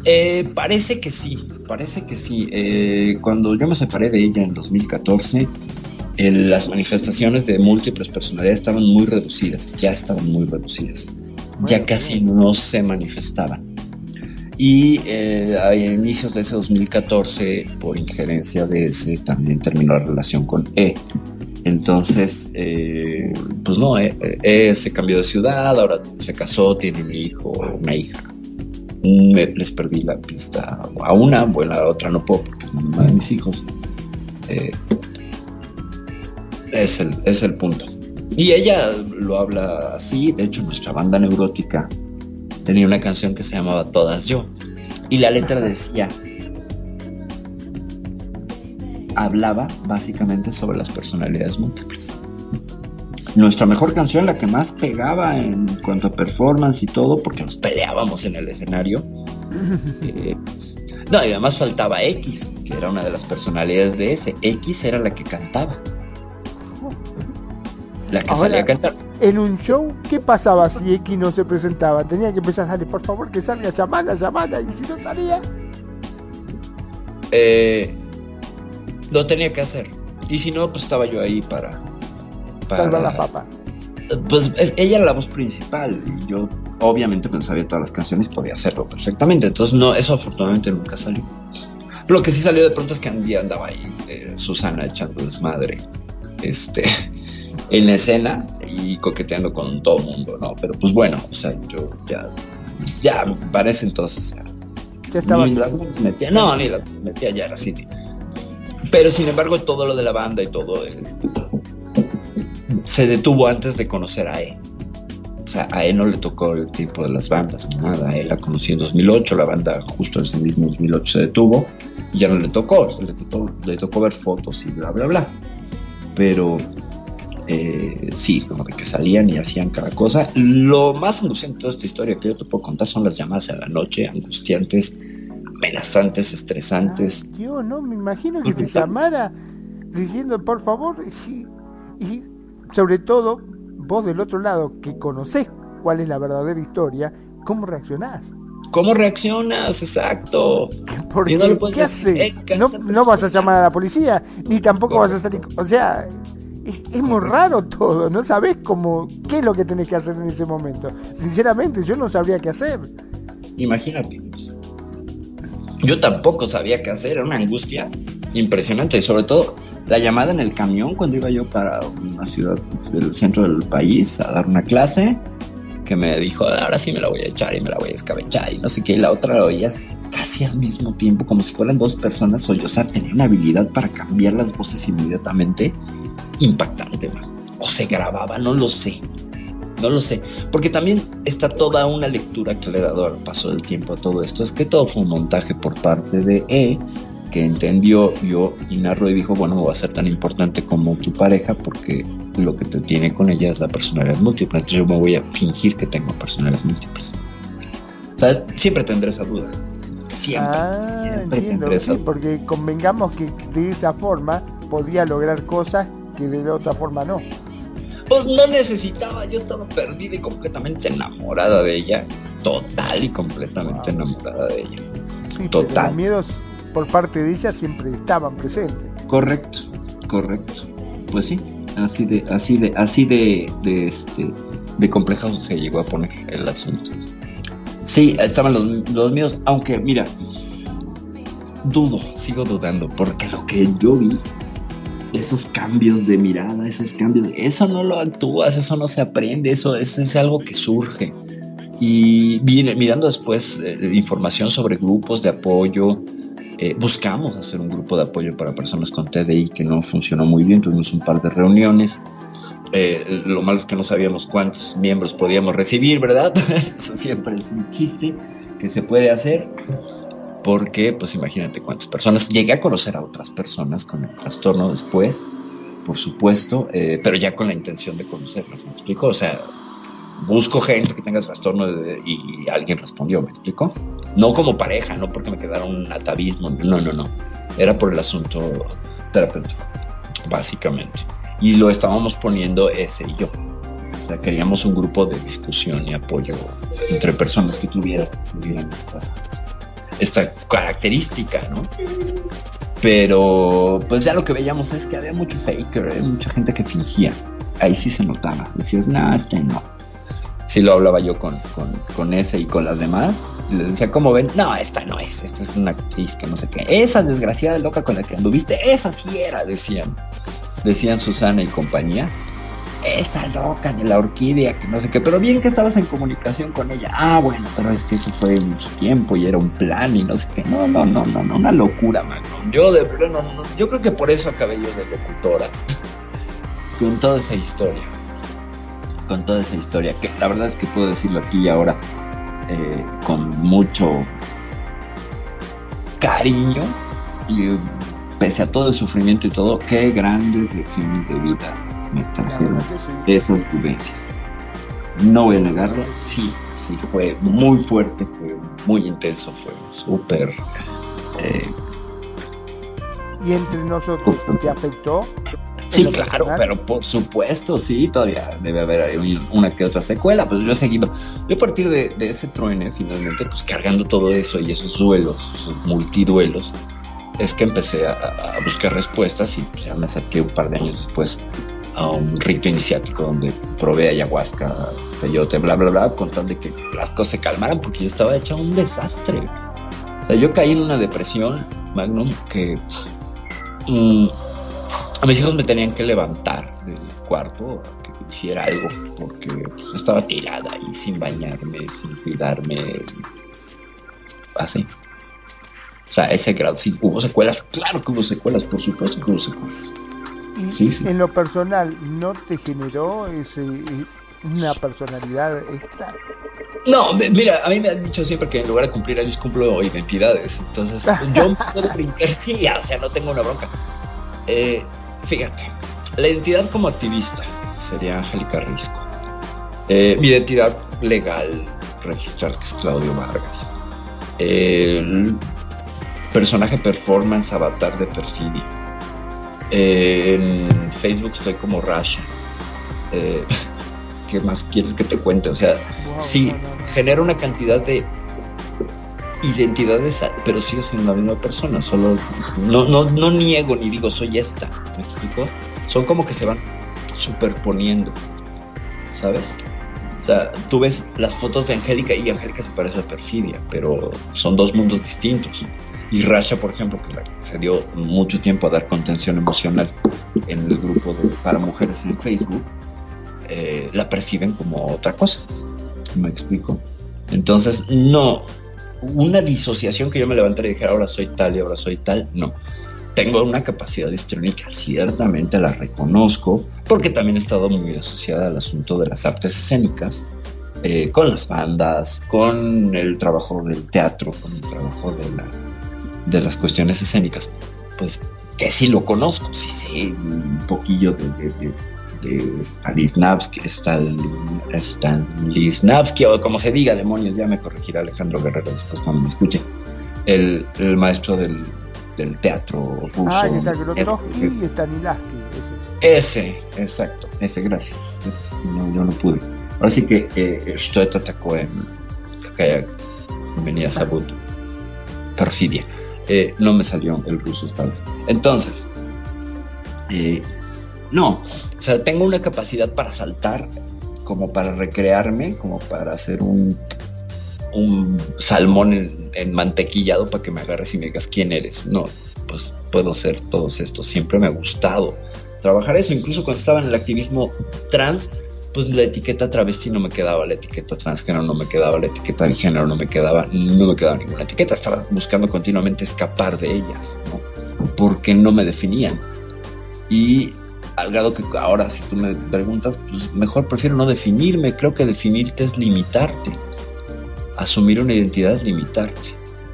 Eh, parece que sí, parece que sí. Eh, cuando yo me separé de ella en 2014, las manifestaciones de múltiples personalidades estaban muy reducidas, ya estaban muy reducidas, ya casi no se manifestaban. Y eh, a inicios de ese 2014, por injerencia de ese, también terminó la relación con E. Entonces, eh, pues no, e, e, se cambió de ciudad, ahora se casó, tiene un hijo, una hija. Me, les perdí la pista a una, bueno, a la otra no puedo porque es la mamá mis hijos. Eh, es, el, es el punto. Y ella lo habla así, de hecho nuestra banda neurótica tenía una canción que se llamaba Todas Yo. Y la letra decía, hablaba básicamente sobre las personalidades múltiples. Nuestra mejor canción, la que más pegaba en cuanto a performance y todo, porque nos peleábamos en el escenario. Eh, no, y además faltaba X, que era una de las personalidades de ese. X era la que cantaba. La que salía a cantar en un show, ¿qué pasaba si X no se presentaba? Tenía que empezar a darle, por favor, que salga llamada, llamada, y si no salía. Eh, lo tenía que hacer. Y si no, pues estaba yo ahí para. para Salvar la papa. Pues ella era la voz principal y yo obviamente pensaba todas las canciones y podía hacerlo perfectamente. Entonces, no, eso afortunadamente nunca salió. Lo que sí salió de pronto es que un día andaba ahí eh, Susana echando desmadre. Este en la escena y coqueteando con todo el mundo, ¿no? Pero pues bueno, o sea, yo ya, ya, parece entonces, ya. Ya estaba. metía, no, ni la metía ya era City. Pero sin embargo, todo lo de la banda y todo eh, se detuvo antes de conocer a E. O sea, a él no le tocó el tiempo de las bandas, nada. Él la conoció en 2008, la banda justo en ese mismo 2008 se detuvo y ya no le tocó, le tocó, le tocó ver fotos y bla, bla, bla. Pero eh, sí, como de que salían y hacían cada cosa. Lo más angustiante de toda esta historia que yo te puedo contar son las llamadas a la noche, angustiantes, amenazantes, estresantes. Yo no me imagino que te llamara diciendo por favor y, y sobre todo vos del otro lado que conocés cuál es la verdadera historia, ¿cómo reaccionás? ¿Cómo reaccionas? Exacto. Porque, no ¿Qué haces? No, no, vas a llamar a la policía, ni tampoco vas a salir. O sea, es, muy raro todo. No sabés cómo, qué es lo que tenés que hacer en ese momento. Sinceramente, yo no sabría qué hacer. Imagínate. Yo tampoco sabía qué hacer. Era una angustia impresionante. Y sobre todo, la llamada en el camión cuando iba yo para una ciudad del centro del país a dar una clase que me dijo, ahora sí me la voy a echar y me la voy a escabechar y no sé qué, y la otra la oías casi al mismo tiempo, como si fueran dos personas sollozar, tenía una habilidad para cambiar las voces inmediatamente, impactante, o se grababa, no lo sé, no lo sé, porque también está toda una lectura que le he dado al paso del tiempo a todo esto, es que todo fue un montaje por parte de E, que entendió yo y narró y dijo, bueno, no va a ser tan importante como tu pareja porque lo que te tiene con ella es la personalidad múltiple. Entonces yo me voy a fingir que tengo personalidades múltiples. O sea, siempre tendré esa duda. Siempre, ah, siempre tendré esa duda. Porque convengamos que de esa forma podía lograr cosas que de otra forma no. Pues no necesitaba, yo estaba perdida y completamente enamorada de ella. Total y completamente enamorada de ella. Total. Los miedos por parte de ella siempre estaban presentes. Correcto, correcto. Pues sí, así de, así de, así de, de este, de complejo se llegó a poner el asunto. Sí, estaban los, los míos, aunque mira, dudo, sigo dudando, porque lo que yo vi, esos cambios de mirada, esos cambios, eso no lo actúas, eso no se aprende, eso, es algo que surge. Y viene, mirando después eh, información sobre grupos de apoyo, eh, buscamos hacer un grupo de apoyo para personas con TDI que no funcionó muy bien, tuvimos un par de reuniones. Eh, lo malo es que no sabíamos cuántos miembros podíamos recibir, ¿verdad? Eso siempre es un chiste que se puede hacer. Porque, pues imagínate cuántas personas. Llegué a conocer a otras personas con el trastorno después, por supuesto, eh, pero ya con la intención de conocerlas. ¿Me explico? O sea, busco gente que tenga trastorno y alguien respondió, ¿me explico? No como pareja, no porque me quedara un atavismo, no, no, no. Era por el asunto terapéutico, básicamente. Y lo estábamos poniendo ese y yo. O sea, queríamos un grupo de discusión y apoyo entre personas que tuvieran, esta, esta característica, ¿no? Pero pues ya lo que veíamos es que había mucho faker, ¿eh? mucha gente que fingía. Ahí sí se notaba. Decías, no, este no sí lo hablaba yo con, con, ese y con las demás. Y les decía, ¿cómo ven? No, esta no es, esta es una actriz que no sé qué. Esa desgraciada loca con la que anduviste, esa sí era, decían. Decían Susana y compañía. Esa loca de la orquídea, que no sé qué, pero bien que estabas en comunicación con ella. Ah, bueno, pero es que eso fue mucho tiempo y era un plan y no sé qué. No, no, no, no, no una locura, Magno. Yo de no, no, yo creo que por eso acabé yo de locutora. con toda esa historia con toda esa historia, que la verdad es que puedo decirlo aquí y ahora eh, con mucho cariño y pese a todo el sufrimiento y todo, qué grandes lecciones de vida me trajeron esas vivencias. No voy a negarlo, sí, sí, fue muy fuerte, fue muy intenso, fue súper... Eh, ¿Y entre nosotros te afectó? Sí, claro, pero por supuesto, sí, todavía debe haber una que otra secuela, pues yo he seguido, yo a partir de, ese truene, finalmente, pues cargando todo eso y esos duelos, esos multiduelos, es que empecé a, buscar respuestas y pues, ya me acerqué un par de años después a un rito iniciático donde probé ayahuasca, peyote, bla, bla, bla, con tal de que las cosas se calmaran porque yo estaba hecho un desastre. O sea, yo caí en una depresión, Magnum, que... Mm, a mis hijos me tenían que levantar del cuarto que hiciera algo porque pues, estaba tirada y sin bañarme, sin cuidarme, así. O sea, ese grado, sí, hubo secuelas, claro que hubo secuelas, por supuesto que hubo secuelas. Y Sí, sí, sí. en lo personal, ¿no te generó ese, eh, una personalidad extra? No, me- mira, a mí me han dicho siempre que en lugar de cumplir años cumplo identidades. Entonces, yo puedo brincar, sí, o sea, no tengo una bronca. Eh, fíjate, la identidad como activista sería Angélica Risco. Eh, mi identidad legal registral, que es Claudio Vargas. El personaje performance avatar de Perfidia. Eh, en Facebook estoy como Rasha. Eh, ¿Qué más quieres que te cuente? O sea, Wow, sí, genera una cantidad de identidades, pero sigo siendo la misma persona. Solo no, no, no niego ni digo soy esta. ¿Me explico? Son como que se van superponiendo, ¿sabes? O sea, tú ves las fotos de Angélica y Angélica se parece a Perfidia, pero son dos mundos distintos. Y Rasha, por ejemplo, que se dio mucho tiempo a dar contención emocional en el grupo para mujeres en Facebook, eh, la perciben como otra cosa. ¿Me explico? Entonces, no, una disociación que yo me levantara y dijera, ahora soy tal y ahora soy tal, no. Tengo una capacidad histriónica, ciertamente la reconozco, porque también he estado muy asociada al asunto de las artes escénicas, eh, con las bandas, con el trabajo del teatro, con el trabajo de, la, de las cuestiones escénicas. Pues que sí lo conozco, sí sé un poquillo de, de, de, de Stanislavski, Stanislavski, o como se diga, demonios, ya me corregirá Alejandro Guerrero después cuando me escuche, el, el maestro del, del teatro ruso. Ah, y Stanislavski. ese. ese, exacto, ese, gracias. Ese no, yo no pude. Ahora sí que eh, Stoet atacó en venía Sabut, perfidia. Eh, no me salió el ruso vez. Entonces, eh, no, o sea, tengo una capacidad para saltar, como para recrearme, como para hacer un, un salmón en, en mantequillado para que me agarres y me digas quién eres. No, pues puedo ser todos estos. Siempre me ha gustado trabajar eso. Incluso cuando estaba en el activismo trans, pues la etiqueta travesti no me quedaba, la etiqueta transgénero no me quedaba, la etiqueta bigénero no me quedaba, no me quedaba ninguna etiqueta. Estaba buscando continuamente escapar de ellas, ¿no? Porque no me definían. Y al grado que ahora si tú me preguntas, pues mejor prefiero no definirme. Creo que definirte es limitarte. Asumir una identidad es limitarte.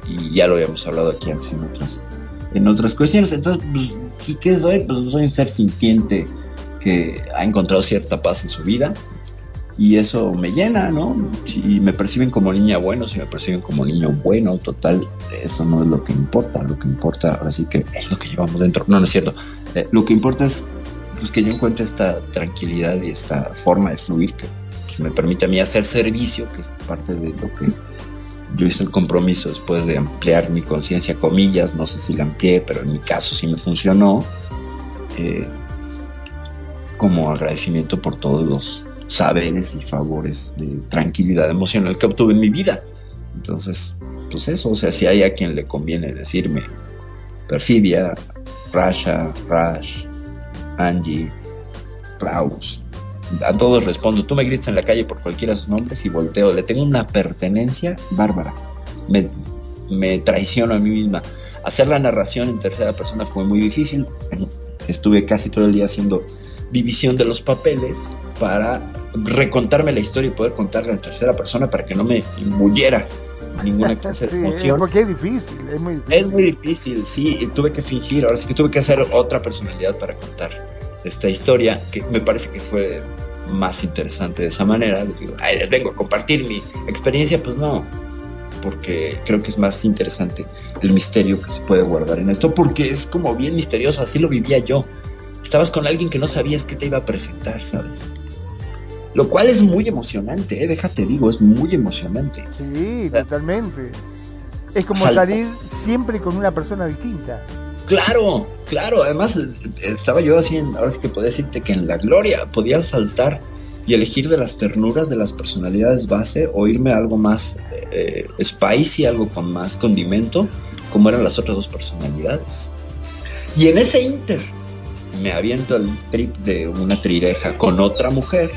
Y ya lo habíamos hablado aquí antes en otras, en otras cuestiones. Entonces, pues, ¿qué- ¿qué soy? Pues soy un ser sintiente que ha encontrado cierta paz en su vida. Y eso me llena, ¿no? Si me perciben como niña bueno, si me perciben como niño bueno, total, eso no es lo que importa. Lo que importa, ahora sí que es lo que llevamos dentro. No, no es cierto. Eh, lo que importa es pues, que yo encuentre esta tranquilidad y esta forma de fluir que me permite a mí hacer servicio, que es parte de lo que yo hice el compromiso después de ampliar mi conciencia, comillas, no sé si la amplié, pero en mi caso sí me funcionó, eh, como agradecimiento por todos los saberes y favores de tranquilidad emocional que obtuve en mi vida. Entonces, pues eso, o sea, si hay a quien le conviene decirme Perfidia, Rasha, Rash, Angie, Klaus, a todos respondo. Tú me gritas en la calle por cualquiera de sus nombres y volteo. Le tengo una pertenencia bárbara. Me, me traiciono a mí misma. Hacer la narración en tercera persona fue muy difícil. Estuve casi todo el día haciendo división de los papeles para recontarme la historia y poder contarla en tercera persona para que no me imbuyera ninguna clase de emoción. porque es difícil, es muy difícil. Es muy difícil, sí, tuve que fingir, ahora sí que tuve que hacer otra personalidad para contar esta historia, que me parece que fue más interesante de esa manera. Les digo, ay, les vengo a compartir mi experiencia, pues no, porque creo que es más interesante el misterio que se puede guardar en esto, porque es como bien misterioso, así lo vivía yo. Estabas con alguien que no sabías que te iba a presentar, ¿sabes? Lo cual es muy emocionante, ¿eh? déjate digo, es muy emocionante. Sí, totalmente. Es como salir siempre con una persona distinta. Claro, claro. Además, eh, estaba yo así, en- ahora sí que podía decirte que en la gloria podía saltar y elegir de las ternuras de las personalidades base o irme a algo más eh, spicy, algo con más condimento, como eran las otras dos personalidades. Y en ese inter me aviento el trip de una trireja con otra mujer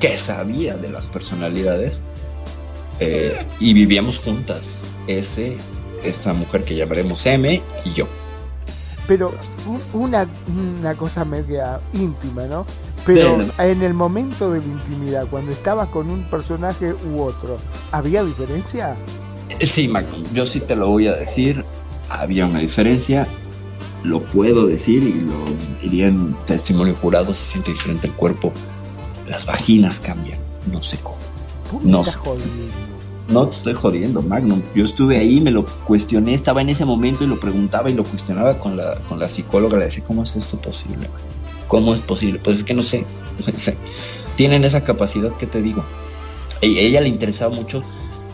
que sabía de las personalidades eh, y vivíamos juntas ese esta mujer que llamaremos M y yo. Pero una, una cosa media íntima, ¿no? Pero en el momento de la intimidad, cuando estabas con un personaje u otro, ¿había diferencia? Eh, sí, Magnum, yo sí te lo voy a decir. Había una diferencia, lo puedo decir y lo diría en testimonio jurado, se siente diferente el cuerpo. Las vaginas cambian, no sé cómo. no No te estoy jodiendo, Magnum. Yo estuve ahí, me lo cuestioné, estaba en ese momento y lo preguntaba y lo cuestionaba con la, con la psicóloga. Le decía, ¿cómo es esto posible? ¿Cómo es posible? Pues es que no sé. Tienen esa capacidad que te digo. A ella le interesaba mucho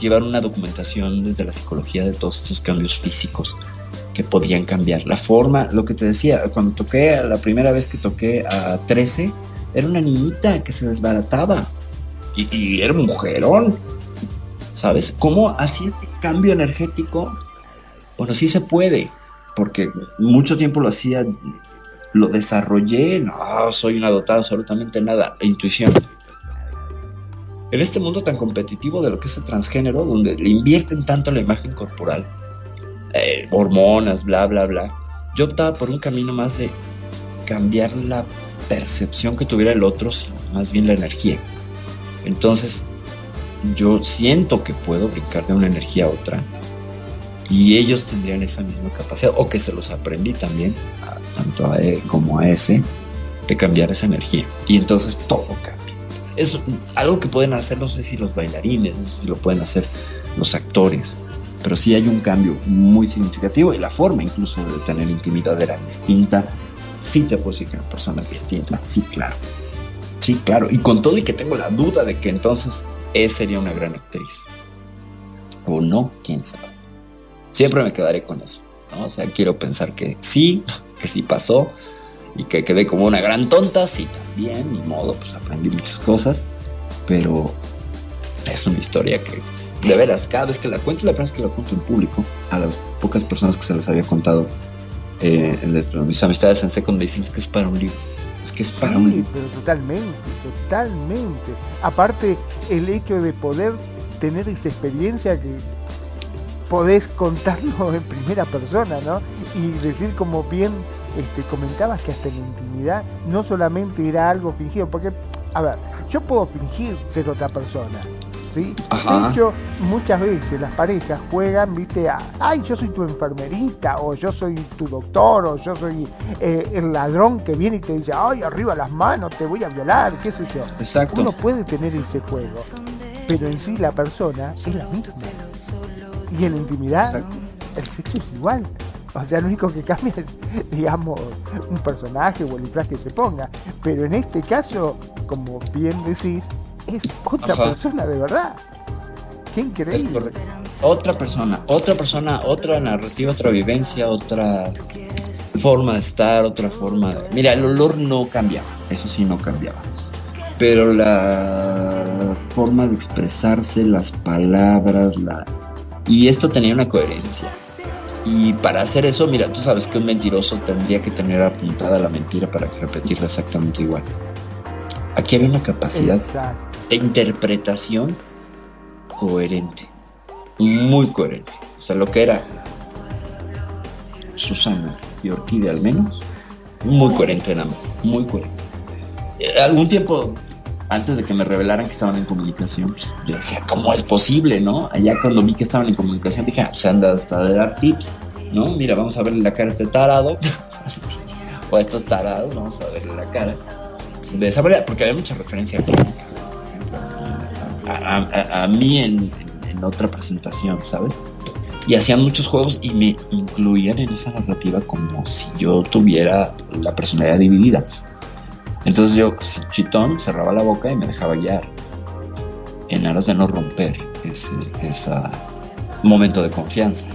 llevar una documentación desde la psicología de todos estos cambios físicos podían cambiar. La forma, lo que te decía, cuando toqué, la primera vez que toqué a 13, era una niñita que se desbarataba y, y era mujerón. ¿Sabes? ¿Cómo hacía este cambio energético? Bueno, sí se puede, porque mucho tiempo lo hacía lo desarrollé, no, soy una dotada absolutamente nada, intuición. En este mundo tan competitivo de lo que es el transgénero, donde le invierten tanto la imagen corporal, eh, hormonas, bla, bla, bla, yo optaba por un camino más de cambiar la percepción que tuviera el otro, sino más bien la energía. Entonces, yo siento que puedo brincar de una energía a otra y ellos tendrían esa misma capacidad, o que se los aprendí también, tanto a E como a S, de cambiar esa energía. Y entonces todo cambia. Es algo que pueden hacer, no sé si los bailarines, no sé si lo pueden hacer los actores, pero sí hay un cambio muy significativo y la forma incluso de tener intimidad era distinta. Sí te puedo decir personas distintas, sí, claro. Sí, claro. Y con todo y que tengo la duda de que entonces E sería una gran actriz. O no, quién sabe. Siempre me quedaré con eso. ¿no? O sea, quiero pensar que sí, que sí pasó y que quedé como una gran tonta, sí, también, ni modo, pues aprendí muchas cosas, pero es una historia que de veras, cada vez que la cuento, la primera vez que la cuento en público, a las pocas personas que se las había contado, eh, mis amistades en Second dicen es que es para un libro. Es que es para un libro. Pero totalmente, totalmente. Aparte, el hecho de poder tener esa experiencia que podés contarlo en primera persona, ¿no? Y decir como bien este, comentabas que hasta en la intimidad no solamente era algo fingido, porque, a ver, yo puedo fingir ser otra persona, ¿sí? De hecho, muchas veces las parejas juegan, viste, a, ay, yo soy tu enfermerita, o yo soy tu doctor, o yo soy eh, el ladrón que viene y te dice, ay, arriba las manos, te voy a violar, qué sé yo. Exacto. Uno puede tener ese juego, pero en sí la persona es la misma. Y en la intimidad, el sexo es igual. O sea, lo único que cambia es, digamos, un personaje o el disfraz que se ponga. Pero en este caso, como bien decís, es otra persona de verdad. Qué increíble. Otra persona, otra persona, otra narrativa, otra vivencia, otra forma de estar, otra forma de... Mira, el olor no cambiaba, eso sí no cambiaba. Pero la forma de expresarse, las palabras, la, y esto tenía una coherencia. Y para hacer eso, mira, tú sabes que un mentiroso tendría que tener apuntada la mentira para repetirla exactamente igual. Aquí había una capacidad de interpretación coherente, muy coherente. O sea, lo que era Susana y Orquídea al menos, muy coherente nada más, muy coherente. Eh, algún tiempo antes de que me revelaran que estaban en comunicación, pues, yo decía, ¿cómo es posible, no? Allá cuando vi que estaban en comunicación, dije, ah, pues anda hasta de dar tips, ¿no? Mira, vamos a verle la cara a este tarado, o a estos tarados, vamos a verle la cara. De esa manera, porque había mucha referencia a, mí en, en, otra presentación, ¿sabes? Y hacían muchos juegos y me incluían en esa narrativa como si yo tuviera la personalidad dividida. Entonces yo, chitón, cerraba la boca y me dejaba guiar. En aras de no romper ese, momento de confianza.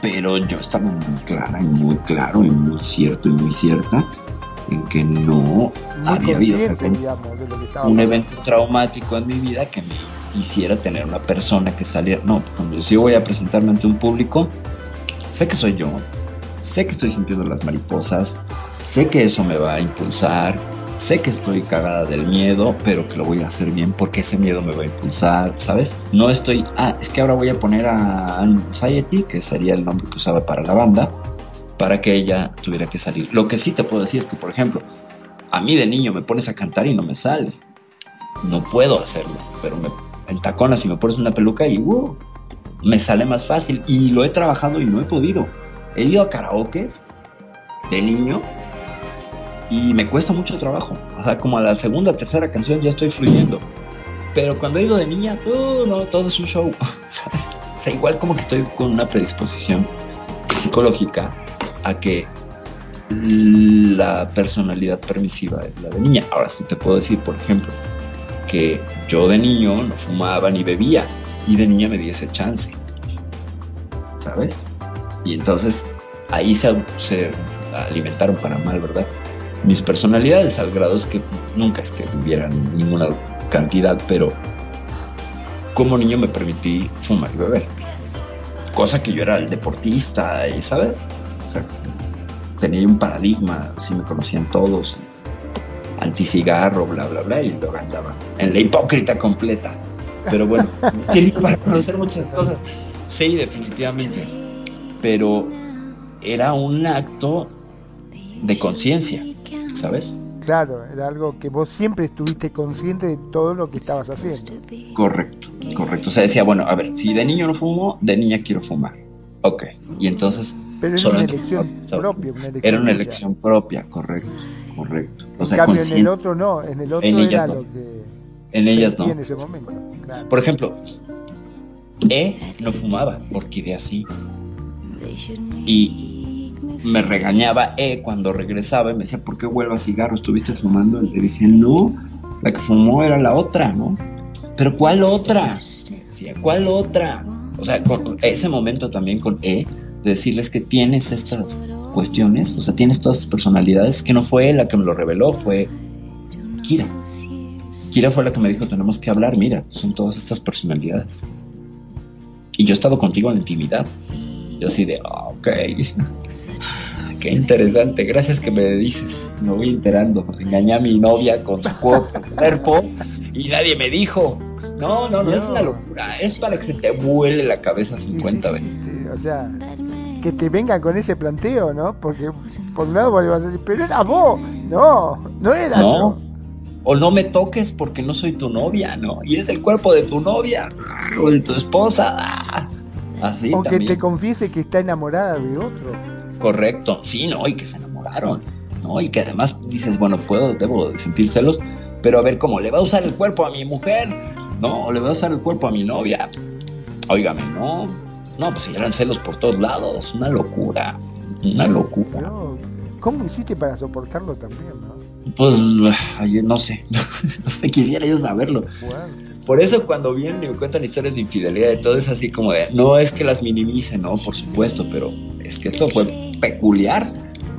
Pero yo estaba muy clara y muy claro y muy cierto y muy cierta en que no había habido un evento traumático en mi vida que me hiciera tener una persona que saliera. No, cuando yo voy a presentarme ante un público, sé que soy yo, sé que estoy sintiendo las mariposas, sé que eso me va a impulsar, sé que estoy cagada del miedo, pero que lo voy a hacer bien porque ese miedo me va a impulsar, ¿sabes? No estoy, ah, es que ahora voy a poner a Anxiety, que sería el nombre que usaba para la banda, para que ella tuviera que salir. Lo que sí te puedo decir es que, por ejemplo, a mí de niño me pones a cantar y no me sale. No puedo hacerlo, pero me, en taconas y me pones una peluca y uh, me sale más fácil. Y lo he trabajado y no he podido. He ido a karaoke de niño y me cuesta mucho trabajo. O sea, como a la segunda, tercera canción ya estoy fluyendo. Pero cuando he ido de niña, todo, no, todo es un show. O sea, igual como que estoy con una predisposición psicológica a que la personalidad permisiva es la de niña. Ahora sí te puedo decir, por ejemplo, que yo de niño no fumaba ni bebía y de niña me di ese chance. ¿Sabes? Y entonces ahí se, alimentaron para mal, ¿verdad? mis personalidades al grado es que nunca es que vivieran ninguna cantidad, pero como niño me permití fumar y beber. Cosa que yo era el deportista, y ¿sabes? Sea, tenía un paradigma, si me conocían todos, anticigarro, bla, bla, bla, y luego andaba en la hipócrita completa. Pero bueno, sí, para conocer muchas cosas. Sí, definitivamente. Pero era un acto de conciencia ¿sabes? Claro, era algo que vos siempre estuviste consciente de todo lo que estabas haciendo. Correcto, correcto. O sea, decía, bueno, a ver, si de niño no fumo, de niña quiero fumar. Ok, y entonces... Pero era una elección propia. era una elección propia, correcto, correcto. O en cambio, en el otro no, en el otro era lo que... En ellas no. En ese momento. Por ejemplo, E no fumaba, orquídea sí. Y me regañaba eh, cuando regresaba y me decía, ¿por qué vuelvo a cigarro? ¿Estuviste fumando? Y le dije, no, la que fumó era la otra, ¿no? Pero ¿cuál otra? Decía, ¿cuál otra? O sea, con ese momento también con E, de decirles que tienes estas cuestiones, o sea, tienes todas estas personalidades, que no fue la que me lo reveló, fue Kira. Kira fue la que me dijo, tenemos que hablar, mira, son todas estas personalidades. Y yo he estado contigo en la intimidad. Yo así de, ah, ok. Qué interesante, gracias que me dices, me voy enterando. Engañé a mi novia con su cuerpo y nadie me dijo. No, no, no, es una locura, es para que se te vuele la cabeza 50 veces. O sea, que te vengan con ese planteo, ¿no? Porque por un lado vos vas a decir, pero era vos, no, no era no. O no me toques porque no soy tu novia, ¿no? Y es el cuerpo de tu novia o de tu esposa. Así o que te confiese que está enamorada de otro. Correcto, sí, no, y que se enamoraron, ¿no? Y que además dices, bueno, puedo, debo sentir celos, pero a ver cómo le va a usar el cuerpo a mi mujer, ¿no? O le va a usar el cuerpo a mi novia. Óigame, no, no, pues eran celos por todos lados, una locura, una locura. ¿Cómo hiciste para soportarlo también, no? Pues, no sé, no sé, quisiera yo saberlo. Por eso cuando vienen y me cuentan historias de infidelidad y todo es así como de, no es que las minimice, no, por supuesto, pero es que esto fue peculiar.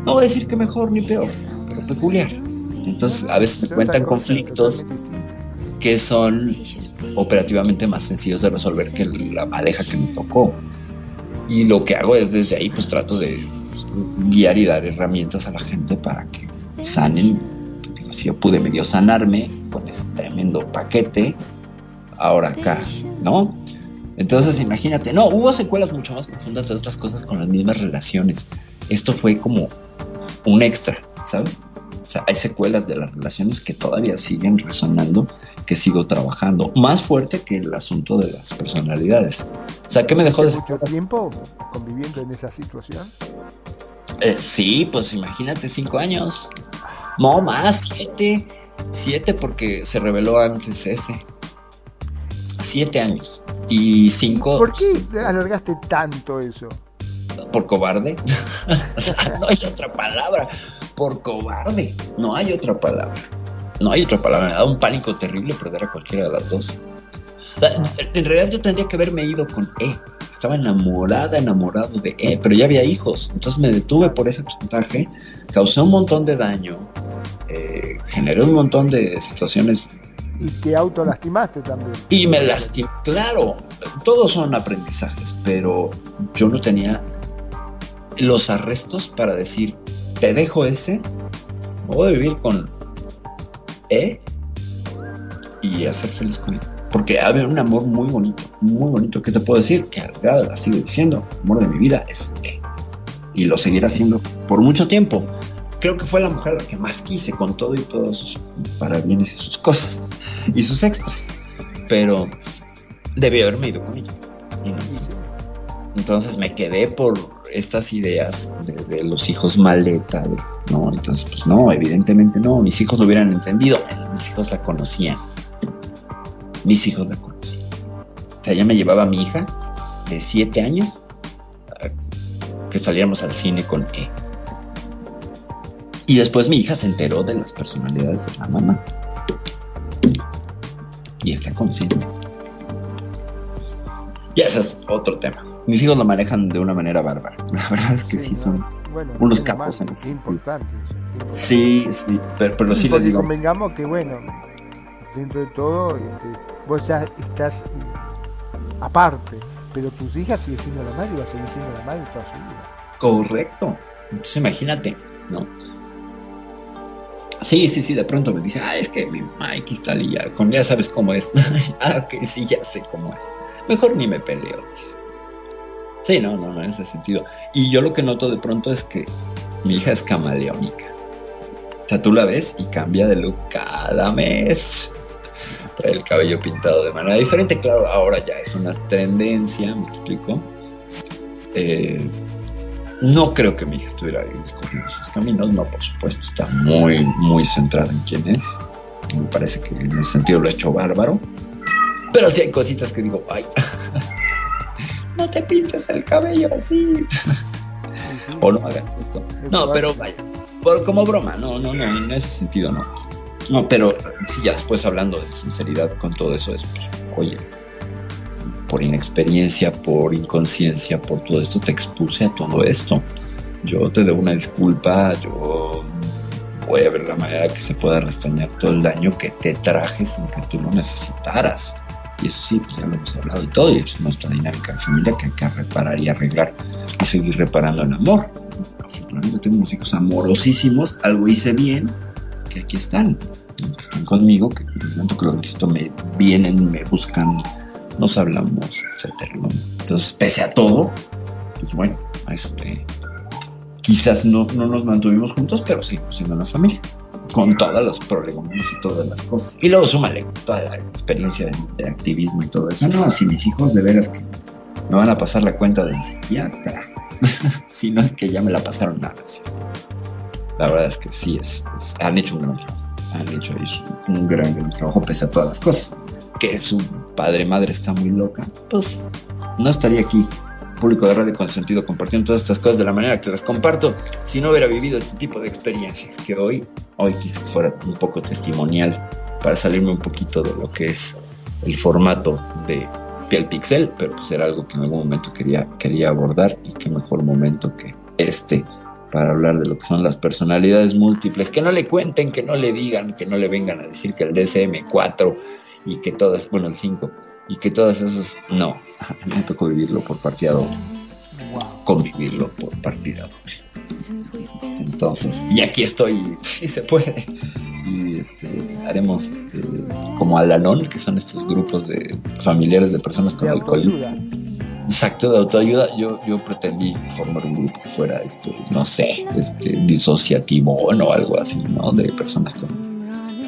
No voy a decir que mejor ni peor, pero peculiar. Entonces a veces me cuentan conflictos que son operativamente más sencillos de resolver que la pareja que me tocó. Y lo que hago es desde ahí pues trato de guiar y dar herramientas a la gente para que sanen. si yo pude medio sanarme con ese tremendo paquete, ahora acá, ¿no? Entonces imagínate, no, hubo secuelas mucho más profundas de otras cosas con las mismas relaciones. Esto fue como un extra, ¿sabes? O sea, hay secuelas de las relaciones que todavía siguen resonando, que sigo trabajando, más fuerte que el asunto de las personalidades. O sea, ¿qué me dejó de mucho tiempo conviviendo en esa situación? Eh, sí, pues imagínate, cinco años. No, más, siete. Siete porque se reveló antes ese siete años. Y cinco. ¿Por qué alargaste tanto eso? Por cobarde. no hay otra palabra. Por cobarde. No hay otra palabra. No hay otra palabra. Me da un pánico terrible perder a cualquiera de las dos. en realidad yo tendría que haberme ido con E. Estaba enamorada, enamorado de E, pero ya había hijos. Entonces me detuve por ese porcentaje. Causé un montón de daño. Eh, generé un montón de situaciones y te autolastimaste también. Y me lastimé, claro, todos son aprendizajes, pero yo no tenía los arrestos para decir, te dejo ese, voy a vivir con E y a ser feliz con él. Porque había un amor muy bonito, muy bonito. ¿Qué te puedo decir? Que al grado la sigo diciendo, el amor de mi vida es E. Y lo seguirá haciendo por mucho tiempo. Creo que fue la mujer la que más quise con todo y todos sus parabienes y sus cosas y sus extras. Pero debí haberme ido con ella. Y no. Entonces me quedé por estas ideas de, los hijos maleta. no, entonces, pues no, evidentemente no. Mis hijos lo hubieran entendido. Mis hijos la conocían. Mis hijos la conocían. O sea, ya me llevaba a mi hija de 7 años que saliéramos al cine con E. Y después mi hija se enteró de las personalidades de la mamá. Y está consciente. Y ese es otro tema. Mis hijos lo manejan de una manera bárbara. La verdad es que sí, son. Bueno, unos capos en qué importante eso. Sí, sí, pero, pero sí les Porque digo. convengamos que, bueno, dentro de todo, este, vos ya estás eh, aparte, pero tus hijas siguen siendo la madre y va a seguir siendo la madre toda su vida. Correcto. Entonces imagínate, ¿no? Sí, sí, sí, de pronto me dice, ah, es que mi mamá X tal y ya, con ya sabes cómo es. ah, ok, sí, ya sé cómo es. Mejor ni me peleo. Sí, no, no, no, en ese sentido. Y yo lo que noto de pronto es que mi hija es camaleónica. O sea, tú la ves y cambia de look cada mes. Trae el cabello pintado de manera diferente. Claro, ahora ya es una tendencia, me explico. Eh, no creo que mi hija estuviera escogiendo sus caminos, no, por supuesto, está muy, muy centrada en quién es. Me parece que en ese sentido lo ha hecho bárbaro. Pero sí hay cositas que digo, ay, no te pintes el cabello así. Sí, sí. o no hagas esto. No, pero vaya, por, como broma, no, no, no, en ese sentido no. No, pero sí, ya después hablando de sinceridad con todo eso es, pues, oye, por inexperiencia, por inconsciencia, por todo esto, te expuse a todo esto. Yo te debo una disculpa, yo voy a ver la manera que se pueda restañar todo el daño que te traje sin que tú lo necesitaras. Y eso sí, pues ya lo hemos hablado y todo, y es nuestra dinámica de familia que hay que reparar y arreglar y seguir reparando en amor. Afortunadamente tengo unos hijos amorosísimos, algo hice bien, que aquí están, que están conmigo, que en el momento que lo necesito me vienen, me buscan, nos hablamos, etcétera. Entonces, pese a todo, pues bueno, este, quizás no, no nos mantuvimos juntos, pero seguimos siendo una familia, con todos los problemas y todas las cosas. Y luego súmale toda la experiencia de, activismo y todo eso. No, si mis hijos de veras que me van a pasar la cuenta del psiquiatra, si no es que ya me la pasaron nada. ¿sí? La verdad es que sí, es, han hecho un gran trabajo, han hecho un gran, gran trabajo pese a todas las cosas. Que su padre madre está muy loca, pues no estaría aquí público de radio consentido compartiendo todas estas cosas de la manera que las comparto si no hubiera vivido este tipo de experiencias que hoy, hoy que fuera un poco testimonial para salirme un poquito de lo que es el formato de piel pixel, pero pues era algo que en algún momento quería, quería abordar y qué mejor momento que este para hablar de lo que son las personalidades múltiples, que no le cuenten, que no le digan, que no le vengan a decir que el DSM4 y que todas, bueno, el 5, y que todas esas, no, me tocó vivirlo por partida doble, Wow. convivirlo por partida doble. Entonces, y aquí estoy, si se puede. Y este, haremos este, como Alanón, que son estos grupos de familiares de personas con alcoholismo. Exacto, de autoayuda. Yo, yo pretendí formar un grupo que fuera, este, no sé, este, disociativo o algo así, ¿no? De personas con,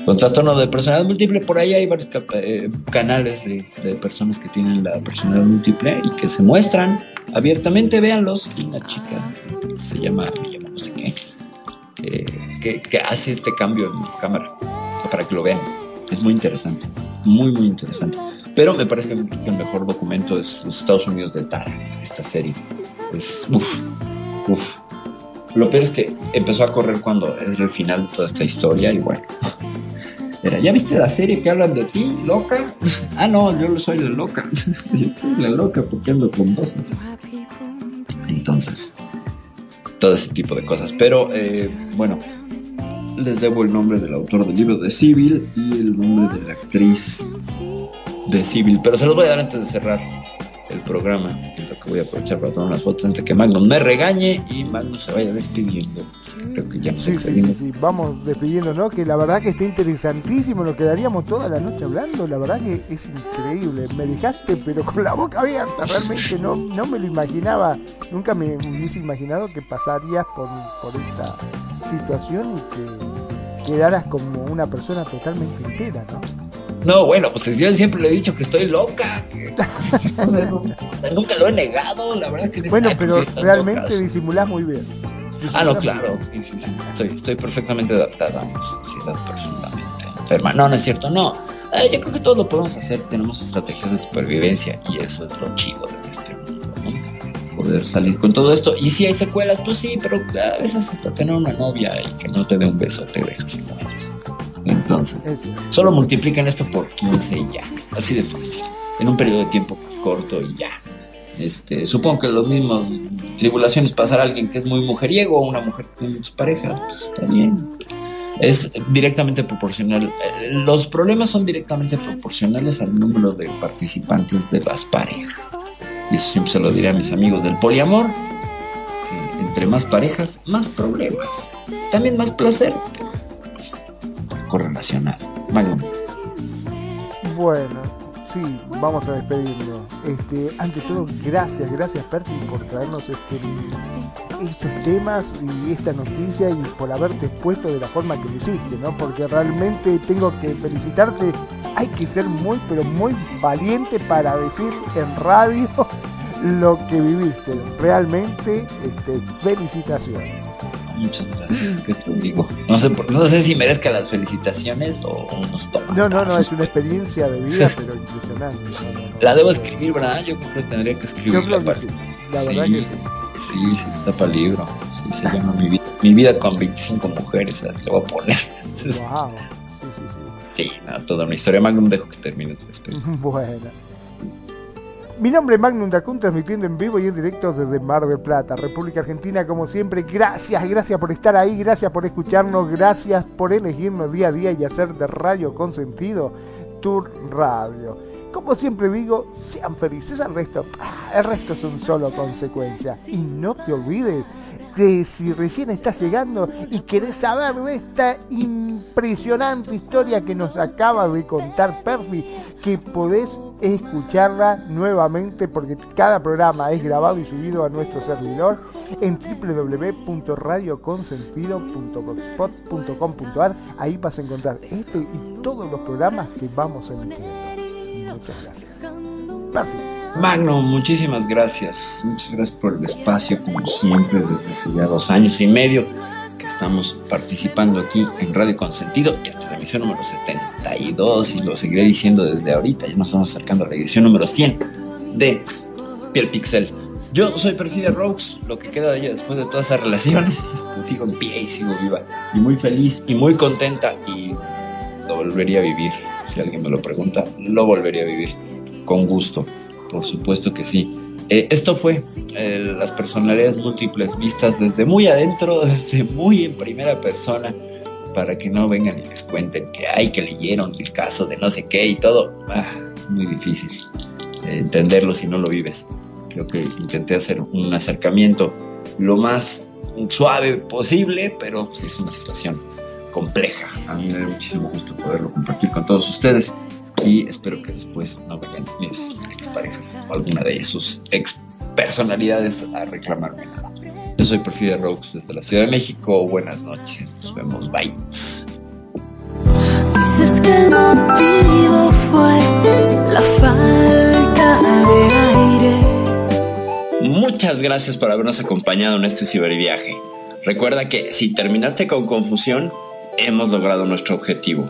con trastorno de personalidad múltiple. Por ahí hay varios eh, canales de, personas que tienen la personalidad múltiple y que se muestran abiertamente. Véanlos. Y una chica que se llama, no sé qué, eh, que, hace este cambio en cámara para que lo vean. Es muy interesante, muy, muy interesante. Pero me parece que el mejor documento es los Estados Unidos de Tara, esta serie. Es uff, uff. Lo peor es que empezó a correr cuando era el final de toda esta historia y bueno. Era, ¿ya viste la serie que hablan de ti, loca? ah, no, yo soy la loca. yo soy la loca porque ando con dos. así. Entonces, todo ese tipo de cosas. Pero, eh, bueno, les debo el nombre del autor del libro de Civil y el nombre de la actriz de Civil. Pero se los voy a dar antes de cerrar el programa, en lo que voy a aprovechar para tomar unas fotos antes que Magnum me regañe y Magnum se vaya despidiendo. Creo que ya sí, sí, sí, vamos despidiendo, ¿no? Que la verdad que está interesantísimo, nos quedaríamos toda la noche hablando, la verdad que es increíble, me dejaste pero con la boca abierta, realmente no, no me lo imaginaba, nunca me hubiese imaginado que pasarías por, por esta situación y que quedaras como una persona totalmente entera, ¿no? No, bueno, pues yo siempre le he dicho que estoy loca. que- nunca lo he negado, la verdad es que Bueno, pues pero sí, realmente loca, sí. disimulás muy bien. Ah, no, claro, sí, sí, sí. Estoy, estoy perfectamente adaptada a una sociedad profundamente enferma. No, no es cierto, no. Eh, yo creo que todo lo podemos hacer. Tenemos estrategias de supervivencia y eso es lo chido de este mundo, ¿no? Poder salir con todo esto. Y si hay secuelas, pues sí, pero a veces hasta tener una novia y que no te dé un beso te deja secuelas. Entonces, Es solo multiplican esto por 15 y ya. Así de fácil. En un periodo de tiempo más corto y ya. Este, supongo que los mismos tribulaciones pasará a alguien que es muy mujeriego o una mujer que tiene muchas parejas, pues está bien. Es directamente proporcional. eh, Los problemas son directamente proporcionales al número de participantes de las parejas. Y eso siempre se lo diré a mis amigos del poliamor, que entre más parejas, más problemas. También más placer, correlacionado. Bueno, sí, vamos a despedirnos. Este, ante todo, gracias, gracias Percy por traernos este, estos temas y esta noticia y por haberte expuesto de la forma que lo hiciste, ¿no? Porque realmente tengo que felicitarte. Hay que ser muy, pero muy valiente para decir en radio lo que viviste. Realmente, este, felicitaciones. Muchas gracias, ¿qué te digo? No sé, no sé si merezca las felicitaciones o unos No, no, no, tomatazos. es una experiencia de vida, pero impresionante. No, no, no. La debo escribir, ¿verdad? Yo creo que tendría que Yo escribirla creo que para... sí, la verdad que sí. Sí, sí, está para libro. Sí, se llama mi vida, mi vida con 25 mujeres, le voy a poner. Wow. Sí, sí, sí. Sí, no, toda una historia. Magnum, dejo que termine tu despecho. Bueno. Mi nombre es Magnum Dacun, transmitiendo en vivo y en directo desde Mar del Plata, República Argentina, como siempre. Gracias, gracias por estar ahí, gracias por escucharnos, gracias por elegirnos día a día y hacer de Radio con sentido tu radio. Como siempre digo, sean felices, el resto, ah, el resto son solo consecuencias. Y no te olvides que si recién estás llegando y querés saber de esta impresionante historia que nos acaba de contar Perfi, que podés escucharla nuevamente porque cada programa es grabado y subido a nuestro servidor en www.radioconsentido.blogspot.com.ar ahí vas a encontrar este y todos los programas que vamos emitiendo. Muchas gracias. Perfi Magnum, muchísimas gracias. Muchas gracias por el espacio, como siempre, desde hace ya dos años y medio estamos participando aquí en Radio Consentido y es la emisión número 72 y lo seguiré diciendo desde ahorita. Ya nos estamos acercando a la edición número 100 de Piel Pixel. Yo soy Perfidia Rose, lo que queda de ella después de todas esas relaciones. sigo en pie y sigo viva y muy feliz y muy contenta y lo volvería a vivir. Si alguien me lo pregunta, lo volvería a vivir con gusto. Por supuesto que sí. Eh, esto fue eh, las personalidades múltiples vistas desde muy adentro, desde muy en primera persona, para que no vengan y les cuenten que hay que leyeron el caso de no sé qué y todo. Ah, es muy difícil eh, entenderlo si no lo vives. Creo que intenté hacer un acercamiento lo más suave posible, pero sí es una situación compleja. A mí me da muchísimo gusto poderlo compartir con todos ustedes y espero que después no vengan mis exparejas o alguna de sus ex personalidades a reclamarme nada. Yo soy Perfidia Rocks desde la Ciudad de México. Buenas noches, nos vemos, bye. Dices que el motivo fue la falta de aire. Muchas gracias por habernos acompañado en este ciberviaje. Recuerda que si terminaste con confusión, hemos logrado nuestro objetivo.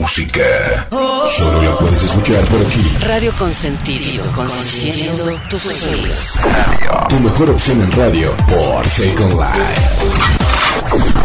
Música. Solo la puedes escuchar por aquí. Radio Consentido, consintiendo tus sueños. Tu mejor opción en radio por Second Life.